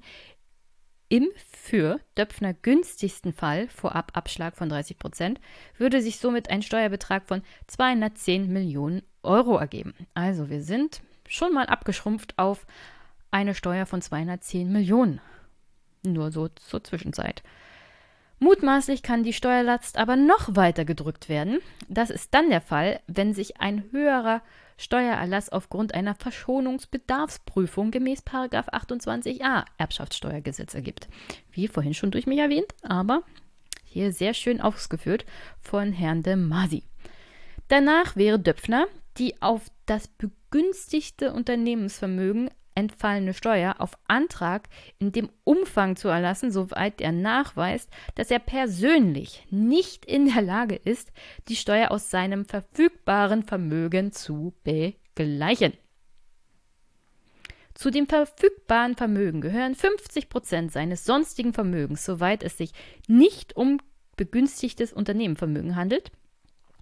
im für Döpfner günstigsten Fall, vorab Abschlag von 30 Prozent, würde sich somit ein Steuerbetrag von 210 Millionen Euro ergeben. Also wir sind schon mal abgeschrumpft auf eine Steuer von 210 Millionen. Nur so zur Zwischenzeit. Mutmaßlich kann die Steuerlast aber noch weiter gedrückt werden. Das ist dann der Fall, wenn sich ein höherer Steuererlass aufgrund einer Verschonungsbedarfsprüfung gemäß 28a Erbschaftssteuergesetz ergibt. Wie vorhin schon durch mich erwähnt, aber hier sehr schön ausgeführt von Herrn de Masi. Danach wäre Döpfner die auf das begünstigte Unternehmensvermögen entfallene Steuer auf Antrag in dem Umfang zu erlassen, soweit er nachweist, dass er persönlich nicht in der Lage ist, die Steuer aus seinem verfügbaren Vermögen zu begleichen. Zu dem verfügbaren Vermögen gehören 50 Prozent seines sonstigen Vermögens, soweit es sich nicht um begünstigtes Unternehmenvermögen handelt,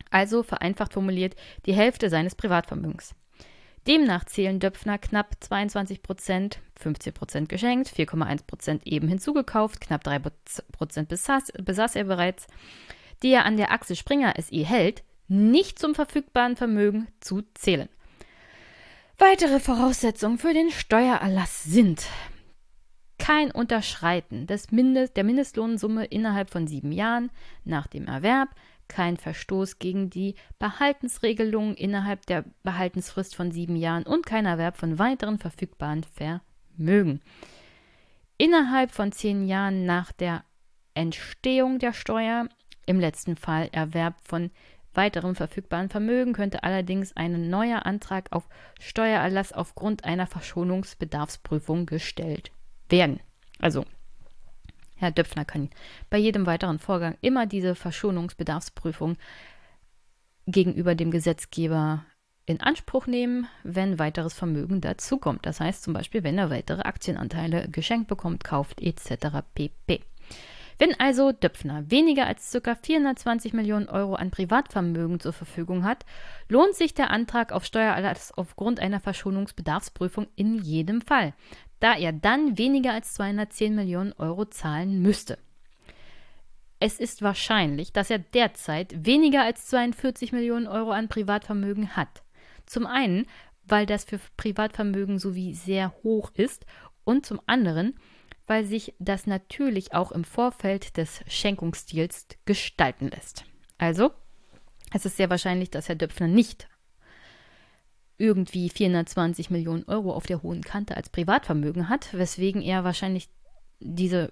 also vereinfacht formuliert die Hälfte seines Privatvermögens. Demnach zählen Döpfner knapp 22 Prozent, 15 Prozent geschenkt, 4,1 Prozent eben hinzugekauft, knapp 3 Prozent besaß, besaß er bereits, die er an der Achse Springer SE hält, nicht zum verfügbaren Vermögen zu zählen. Weitere Voraussetzungen für den Steuererlass sind kein Unterschreiten des Mindest, der Mindestlohnsumme innerhalb von sieben Jahren nach dem Erwerb, kein Verstoß gegen die Behaltensregelungen innerhalb der Behaltensfrist von sieben Jahren und kein Erwerb von weiteren verfügbaren Vermögen. innerhalb von zehn Jahren nach der Entstehung der Steuer, im letzten Fall Erwerb von weiterem verfügbaren Vermögen, könnte allerdings ein neuer Antrag auf Steuererlass aufgrund einer Verschonungsbedarfsprüfung gestellt werden. Also, Herr Döpfner kann bei jedem weiteren Vorgang immer diese Verschonungsbedarfsprüfung gegenüber dem Gesetzgeber in Anspruch nehmen, wenn weiteres Vermögen dazukommt. Das heißt zum Beispiel, wenn er weitere Aktienanteile geschenkt bekommt, kauft etc. pp. Wenn also Döpfner weniger als ca. 420 Millionen Euro an Privatvermögen zur Verfügung hat, lohnt sich der Antrag auf Steuererlass aufgrund einer Verschonungsbedarfsprüfung in jedem Fall, da er dann weniger als 210 Millionen Euro zahlen müsste. Es ist wahrscheinlich, dass er derzeit weniger als 42 Millionen Euro an Privatvermögen hat. Zum einen, weil das für Privatvermögen sowie sehr hoch ist und zum anderen, weil sich das natürlich auch im Vorfeld des Schenkungsdeals gestalten lässt. Also, es ist sehr wahrscheinlich, dass Herr Döpfner nicht irgendwie 420 Millionen Euro auf der hohen Kante als Privatvermögen hat, weswegen er wahrscheinlich diese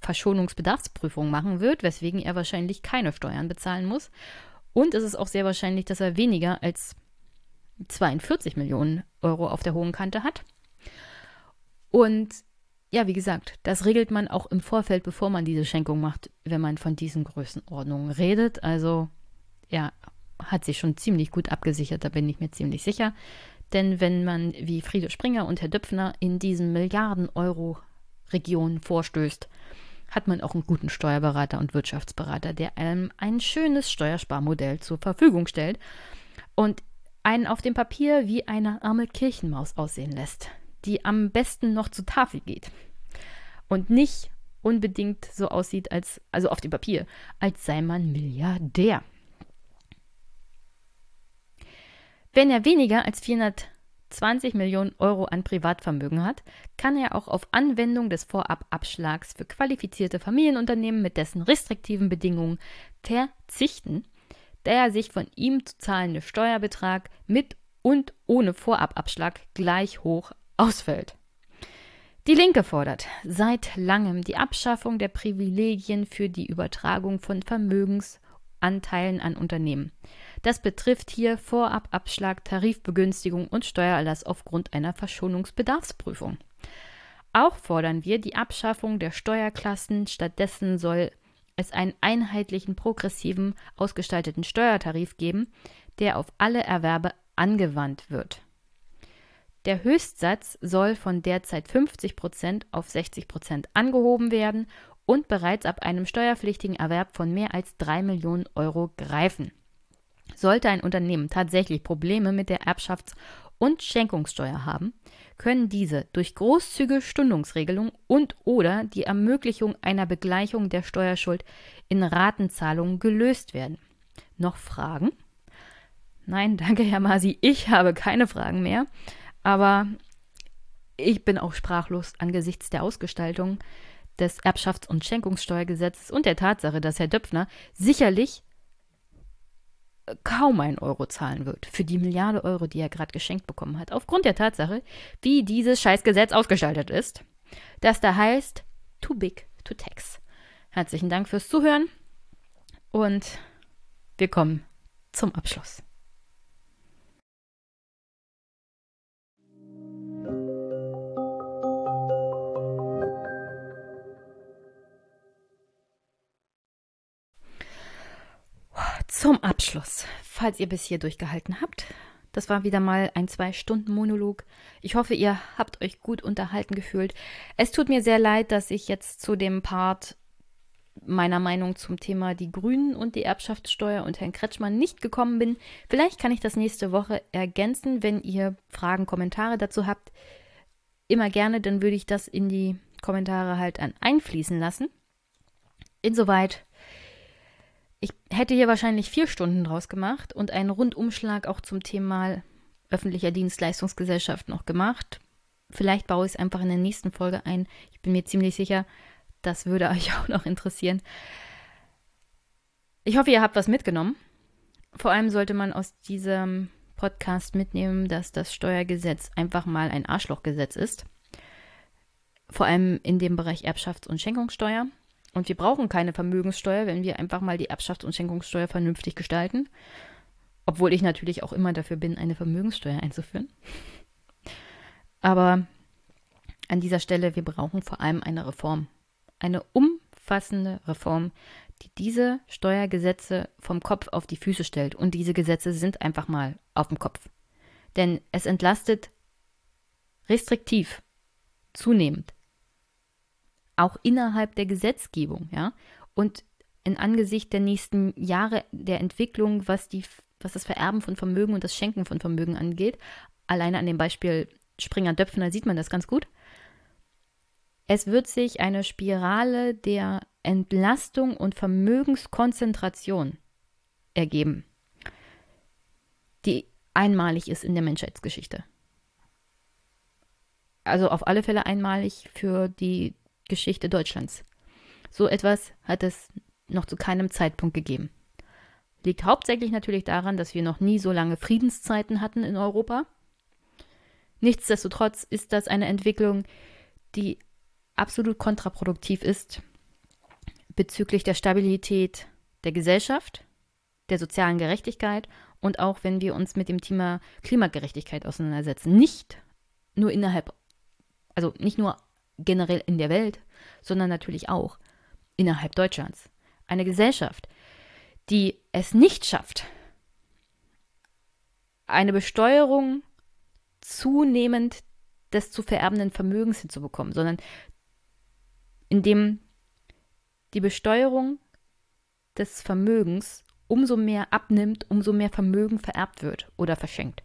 Verschonungsbedarfsprüfung machen wird, weswegen er wahrscheinlich keine Steuern bezahlen muss. Und es ist auch sehr wahrscheinlich, dass er weniger als 42 Millionen Euro auf der hohen Kante hat. Und ja, wie gesagt, das regelt man auch im Vorfeld, bevor man diese Schenkung macht, wenn man von diesen Größenordnungen redet. Also er hat sich schon ziemlich gut abgesichert, da bin ich mir ziemlich sicher. Denn wenn man wie Friede Springer und Herr Döpfner in diesen Milliarden-Euro-Regionen vorstößt, hat man auch einen guten Steuerberater und Wirtschaftsberater, der einem ein schönes Steuersparmodell zur Verfügung stellt. Und einen auf dem Papier wie eine arme Kirchenmaus aussehen lässt, die am besten noch zur Tafel geht und nicht unbedingt so aussieht, als, also auf dem Papier, als sei man Milliardär. Wenn er weniger als 420 Millionen Euro an Privatvermögen hat, kann er auch auf Anwendung des Vorababschlags für qualifizierte Familienunternehmen mit dessen restriktiven Bedingungen verzichten der sich von ihm zu zahlende Steuerbetrag mit und ohne Vorababschlag gleich hoch ausfällt. Die Linke fordert seit langem die Abschaffung der Privilegien für die Übertragung von Vermögensanteilen an Unternehmen. Das betrifft hier Vorababschlag, Tarifbegünstigung und Steuererlass aufgrund einer Verschonungsbedarfsprüfung. Auch fordern wir die Abschaffung der Steuerklassen. Stattdessen soll es einen einheitlichen, progressiven, ausgestalteten Steuertarif geben, der auf alle Erwerbe angewandt wird. Der Höchstsatz soll von derzeit 50% auf 60% angehoben werden und bereits ab einem steuerpflichtigen Erwerb von mehr als 3 Millionen Euro greifen. Sollte ein Unternehmen tatsächlich Probleme mit der Erbschafts- und Schenkungssteuer haben, können diese durch großzügige Stundungsregelung und oder die Ermöglichung einer Begleichung der Steuerschuld in Ratenzahlungen gelöst werden. Noch Fragen? Nein, danke, Herr Masi, ich habe keine Fragen mehr, aber ich bin auch sprachlos angesichts der Ausgestaltung des Erbschafts- und Schenkungssteuergesetzes und der Tatsache, dass Herr Döpfner sicherlich kaum einen Euro zahlen wird für die Milliarde Euro, die er gerade geschenkt bekommen hat, aufgrund der Tatsache, wie dieses Scheißgesetz ausgestaltet ist, das da heißt Too Big to Tax. Herzlichen Dank fürs Zuhören und wir kommen zum Abschluss. Zum Abschluss, falls ihr bis hier durchgehalten habt, das war wieder mal ein Zwei-Stunden-Monolog. Ich hoffe, ihr habt euch gut unterhalten gefühlt. Es tut mir sehr leid, dass ich jetzt zu dem Part meiner Meinung zum Thema die Grünen und die Erbschaftssteuer und Herrn Kretschmann nicht gekommen bin. Vielleicht kann ich das nächste Woche ergänzen, wenn ihr Fragen, Kommentare dazu habt. Immer gerne, dann würde ich das in die Kommentare halt einfließen lassen. Insoweit ich hätte hier wahrscheinlich vier Stunden draus gemacht und einen Rundumschlag auch zum Thema öffentlicher Dienstleistungsgesellschaft noch gemacht. Vielleicht baue ich es einfach in der nächsten Folge ein. Ich bin mir ziemlich sicher, das würde euch auch noch interessieren. Ich hoffe, ihr habt was mitgenommen. Vor allem sollte man aus diesem Podcast mitnehmen, dass das Steuergesetz einfach mal ein Arschlochgesetz ist. vor allem in dem Bereich Erbschafts- und Schenkungssteuer. Und wir brauchen keine Vermögenssteuer, wenn wir einfach mal die Erbschafts- und Schenkungssteuer vernünftig gestalten. Obwohl ich natürlich auch immer dafür bin, eine Vermögenssteuer einzuführen. Aber an dieser Stelle, wir brauchen vor allem eine Reform. Eine umfassende Reform, die diese Steuergesetze vom Kopf auf die Füße stellt. Und diese Gesetze sind einfach mal auf dem Kopf. Denn es entlastet restriktiv, zunehmend, auch innerhalb der Gesetzgebung, ja. Und in Angesicht der nächsten Jahre der Entwicklung, was, die, was das Vererben von Vermögen und das Schenken von Vermögen angeht, alleine an dem Beispiel Springer-Döpfner sieht man das ganz gut. Es wird sich eine Spirale der Entlastung und Vermögenskonzentration ergeben, die einmalig ist in der Menschheitsgeschichte. Also auf alle Fälle einmalig für die Geschichte Deutschlands. So etwas hat es noch zu keinem Zeitpunkt gegeben. Liegt hauptsächlich natürlich daran, dass wir noch nie so lange Friedenszeiten hatten in Europa. Nichtsdestotrotz ist das eine Entwicklung, die absolut kontraproduktiv ist bezüglich der Stabilität der Gesellschaft, der sozialen Gerechtigkeit und auch wenn wir uns mit dem Thema Klimagerechtigkeit auseinandersetzen. Nicht nur innerhalb, also nicht nur generell in der Welt, sondern natürlich auch innerhalb Deutschlands. Eine Gesellschaft, die es nicht schafft, eine Besteuerung zunehmend des zu vererbenden Vermögens hinzubekommen, sondern indem die Besteuerung des Vermögens umso mehr abnimmt, umso mehr Vermögen vererbt wird oder verschenkt.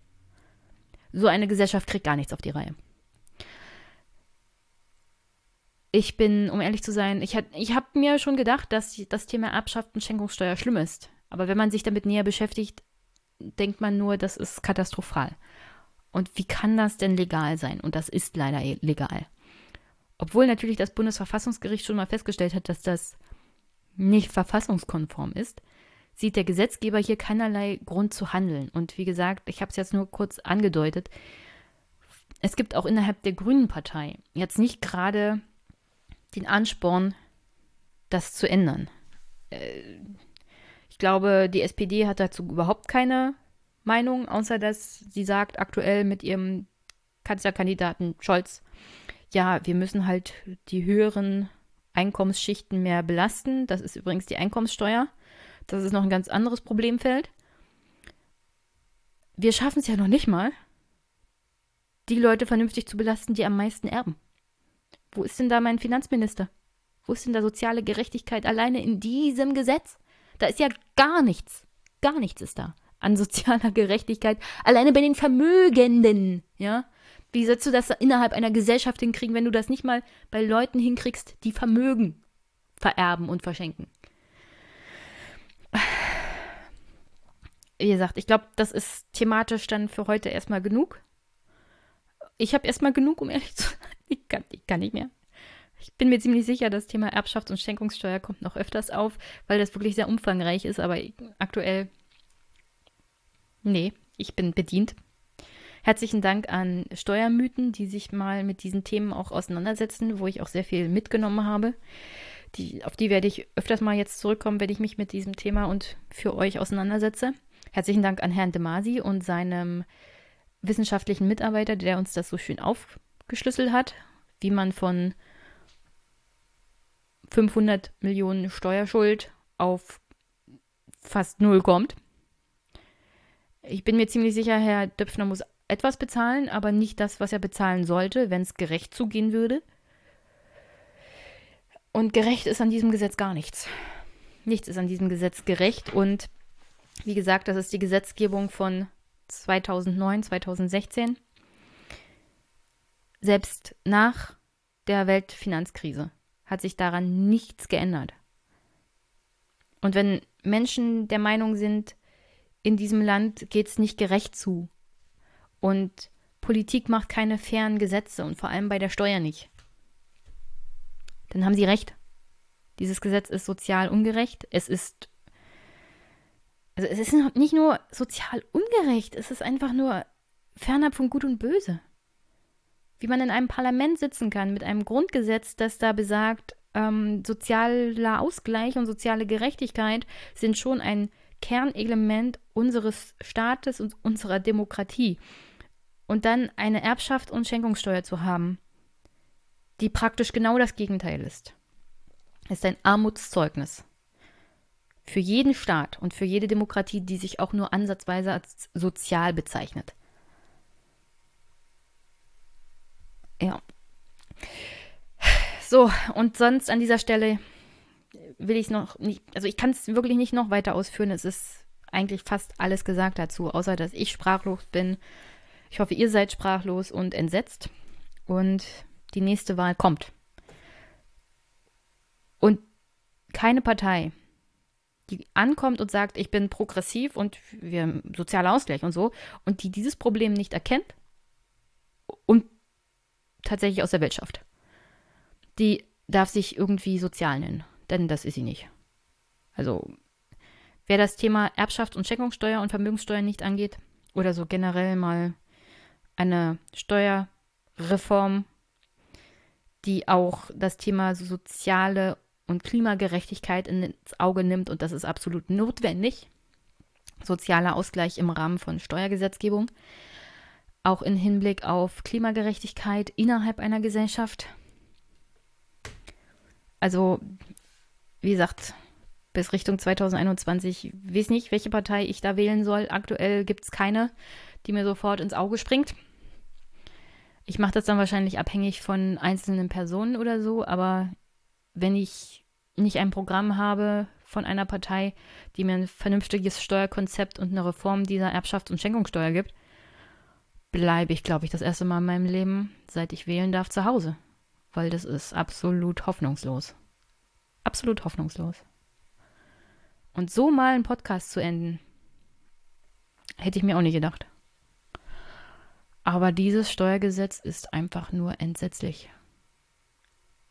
So eine Gesellschaft kriegt gar nichts auf die Reihe. Ich bin, um ehrlich zu sein, ich, ich habe mir schon gedacht, dass das Thema Erbschaft und Schenkungssteuer schlimm ist. Aber wenn man sich damit näher beschäftigt, denkt man nur, das ist katastrophal. Und wie kann das denn legal sein? Und das ist leider legal. Obwohl natürlich das Bundesverfassungsgericht schon mal festgestellt hat, dass das nicht verfassungskonform ist, sieht der Gesetzgeber hier keinerlei Grund zu handeln. Und wie gesagt, ich habe es jetzt nur kurz angedeutet, es gibt auch innerhalb der Grünen Partei jetzt nicht gerade den Ansporn, das zu ändern. Äh, ich glaube, die SPD hat dazu überhaupt keine Meinung, außer dass sie sagt, aktuell mit ihrem Kanzlerkandidaten Scholz, ja, wir müssen halt die höheren Einkommensschichten mehr belasten. Das ist übrigens die Einkommenssteuer. Das ist noch ein ganz anderes Problemfeld. Wir schaffen es ja noch nicht mal, die Leute vernünftig zu belasten, die am meisten erben. Wo ist denn da mein Finanzminister? Wo ist denn da soziale Gerechtigkeit alleine in diesem Gesetz? Da ist ja gar nichts. Gar nichts ist da an sozialer Gerechtigkeit. Alleine bei den Vermögenden, ja? Wie sollst du das innerhalb einer Gesellschaft hinkriegen, wenn du das nicht mal bei Leuten hinkriegst, die Vermögen vererben und verschenken? Wie gesagt, ich glaube, das ist thematisch dann für heute erstmal genug. Ich habe erstmal genug, um ehrlich zu sein. Ich kann, ich kann nicht mehr. Ich bin mir ziemlich sicher, das Thema Erbschafts- und Schenkungssteuer kommt noch öfters auf, weil das wirklich sehr umfangreich ist, aber aktuell, nee, ich bin bedient. Herzlichen Dank an Steuermythen, die sich mal mit diesen Themen auch auseinandersetzen, wo ich auch sehr viel mitgenommen habe. Die, auf die werde ich öfters mal jetzt zurückkommen, wenn ich mich mit diesem Thema und für euch auseinandersetze. Herzlichen Dank an Herrn De Masi und seinem wissenschaftlichen Mitarbeiter, der uns das so schön aufgeschlüsselt hat, wie man von 500 Millionen Steuerschuld auf fast null kommt. Ich bin mir ziemlich sicher, Herr Döpfner muss etwas bezahlen, aber nicht das, was er bezahlen sollte, wenn es gerecht zugehen würde. Und gerecht ist an diesem Gesetz gar nichts. Nichts ist an diesem Gesetz gerecht. Und wie gesagt, das ist die Gesetzgebung von 2009, 2016. Selbst nach der Weltfinanzkrise hat sich daran nichts geändert. Und wenn Menschen der Meinung sind, in diesem Land geht es nicht gerecht zu, und Politik macht keine fairen Gesetze und vor allem bei der Steuer nicht. Dann haben sie recht. Dieses Gesetz ist sozial ungerecht. Es ist. Also es ist nicht nur sozial ungerecht, es ist einfach nur fernab von Gut und Böse. wie man in einem Parlament sitzen kann mit einem Grundgesetz, das da besagt, ähm, sozialer Ausgleich und soziale Gerechtigkeit sind schon ein Kernelement unseres Staates und unserer Demokratie. Und dann eine Erbschaft und Schenkungssteuer zu haben, die praktisch genau das Gegenteil ist, ist ein Armutszeugnis. Für jeden Staat und für jede Demokratie, die sich auch nur ansatzweise als sozial bezeichnet. Ja. So, und sonst an dieser Stelle will ich noch nicht, also ich kann es wirklich nicht noch weiter ausführen. Es ist eigentlich fast alles gesagt dazu, außer dass ich sprachlos bin. Ich hoffe, ihr seid sprachlos und entsetzt. Und die nächste Wahl kommt. Und keine Partei, die ankommt und sagt, ich bin progressiv und wir sozialer Ausgleich und so, und die dieses Problem nicht erkennt und tatsächlich aus der Welt schafft die darf sich irgendwie sozial nennen, denn das ist sie nicht. Also, wer das Thema Erbschaft und Schenkungssteuer und Vermögenssteuer nicht angeht, oder so generell mal eine Steuerreform, die auch das Thema soziale und Klimagerechtigkeit ins Auge nimmt, und das ist absolut notwendig. Sozialer Ausgleich im Rahmen von Steuergesetzgebung, auch im Hinblick auf Klimagerechtigkeit innerhalb einer Gesellschaft also, wie gesagt, bis Richtung 2021 weiß nicht, welche Partei ich da wählen soll. Aktuell gibt es keine, die mir sofort ins Auge springt. Ich mache das dann wahrscheinlich abhängig von einzelnen Personen oder so, aber wenn ich nicht ein Programm habe von einer Partei, die mir ein vernünftiges Steuerkonzept und eine Reform dieser Erbschafts- und Schenkungssteuer gibt, bleibe ich, glaube ich, das erste Mal in meinem Leben, seit ich wählen darf, zu Hause weil das ist absolut hoffnungslos. Absolut hoffnungslos. Und so mal einen Podcast zu enden, hätte ich mir auch nicht gedacht. Aber dieses Steuergesetz ist einfach nur entsetzlich.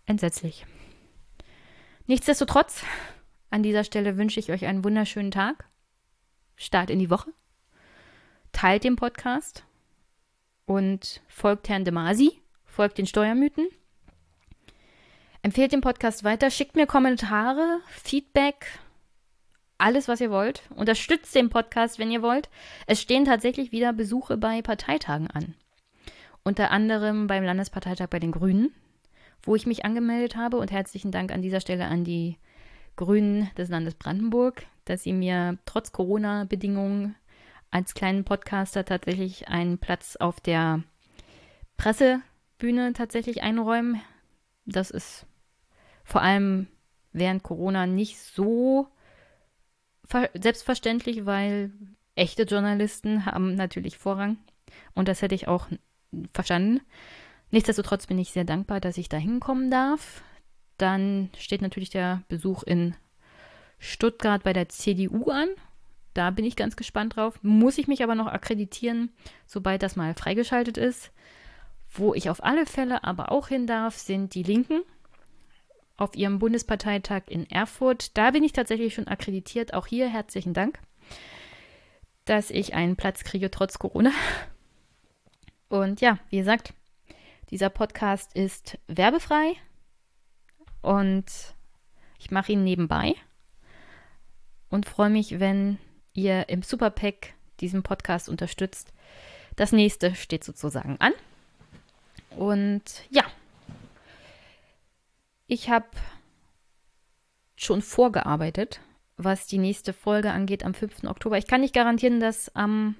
Entsetzlich. Nichtsdestotrotz, an dieser Stelle wünsche ich euch einen wunderschönen Tag. Start in die Woche. Teilt den Podcast und folgt Herrn Demasi, folgt den Steuermythen Empfehlt den Podcast weiter, schickt mir Kommentare, Feedback, alles, was ihr wollt. Unterstützt den Podcast, wenn ihr wollt. Es stehen tatsächlich wieder Besuche bei Parteitagen an. Unter anderem beim Landesparteitag bei den Grünen, wo ich mich angemeldet habe. Und herzlichen Dank an dieser Stelle an die Grünen des Landes Brandenburg, dass sie mir trotz Corona-Bedingungen als kleinen Podcaster tatsächlich einen Platz auf der Pressebühne tatsächlich einräumen. Das ist vor allem während Corona nicht so selbstverständlich, weil echte Journalisten haben natürlich Vorrang und das hätte ich auch verstanden. Nichtsdestotrotz bin ich sehr dankbar, dass ich da hinkommen darf. Dann steht natürlich der Besuch in Stuttgart bei der CDU an. Da bin ich ganz gespannt drauf. Muss ich mich aber noch akkreditieren, sobald das mal freigeschaltet ist. Wo ich auf alle Fälle aber auch hin darf, sind die Linken auf ihrem Bundesparteitag in Erfurt. Da bin ich tatsächlich schon akkreditiert. Auch hier herzlichen Dank, dass ich einen Platz kriege trotz Corona. Und ja, wie gesagt, dieser Podcast ist werbefrei und ich mache ihn nebenbei und freue mich, wenn ihr im Superpack diesen Podcast unterstützt. Das nächste steht sozusagen an. Und ja, ich habe schon vorgearbeitet, was die nächste Folge angeht am 5. Oktober. Ich kann nicht garantieren, dass am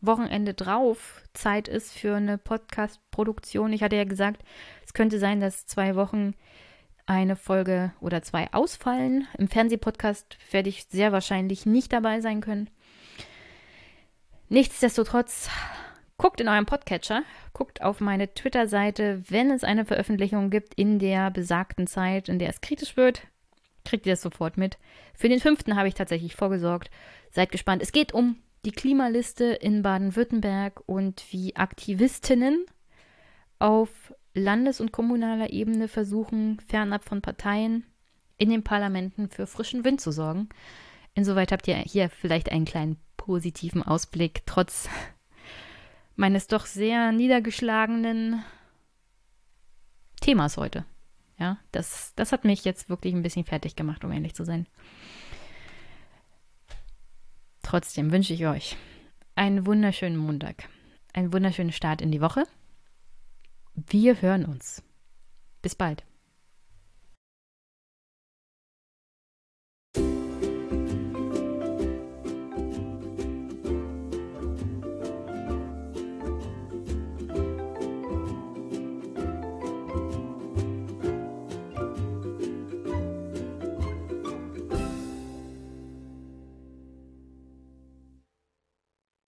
Wochenende drauf Zeit ist für eine Podcast-Produktion. Ich hatte ja gesagt, es könnte sein, dass zwei Wochen eine Folge oder zwei ausfallen. Im Fernsehpodcast werde ich sehr wahrscheinlich nicht dabei sein können. Nichtsdestotrotz Guckt in eurem Podcatcher, guckt auf meine Twitter-Seite, wenn es eine Veröffentlichung gibt in der besagten Zeit, in der es kritisch wird, kriegt ihr das sofort mit. Für den fünften habe ich tatsächlich vorgesorgt. Seid gespannt. Es geht um die Klimaliste in Baden-Württemberg und wie Aktivistinnen auf landes- und kommunaler Ebene versuchen, fernab von Parteien in den Parlamenten für frischen Wind zu sorgen. Insoweit habt ihr hier vielleicht einen kleinen positiven Ausblick, trotz meines doch sehr niedergeschlagenen Themas heute. Ja, das, das hat mich jetzt wirklich ein bisschen fertig gemacht, um ehrlich zu sein. Trotzdem wünsche ich euch einen wunderschönen Montag, einen wunderschönen Start in die Woche. Wir hören uns. Bis bald.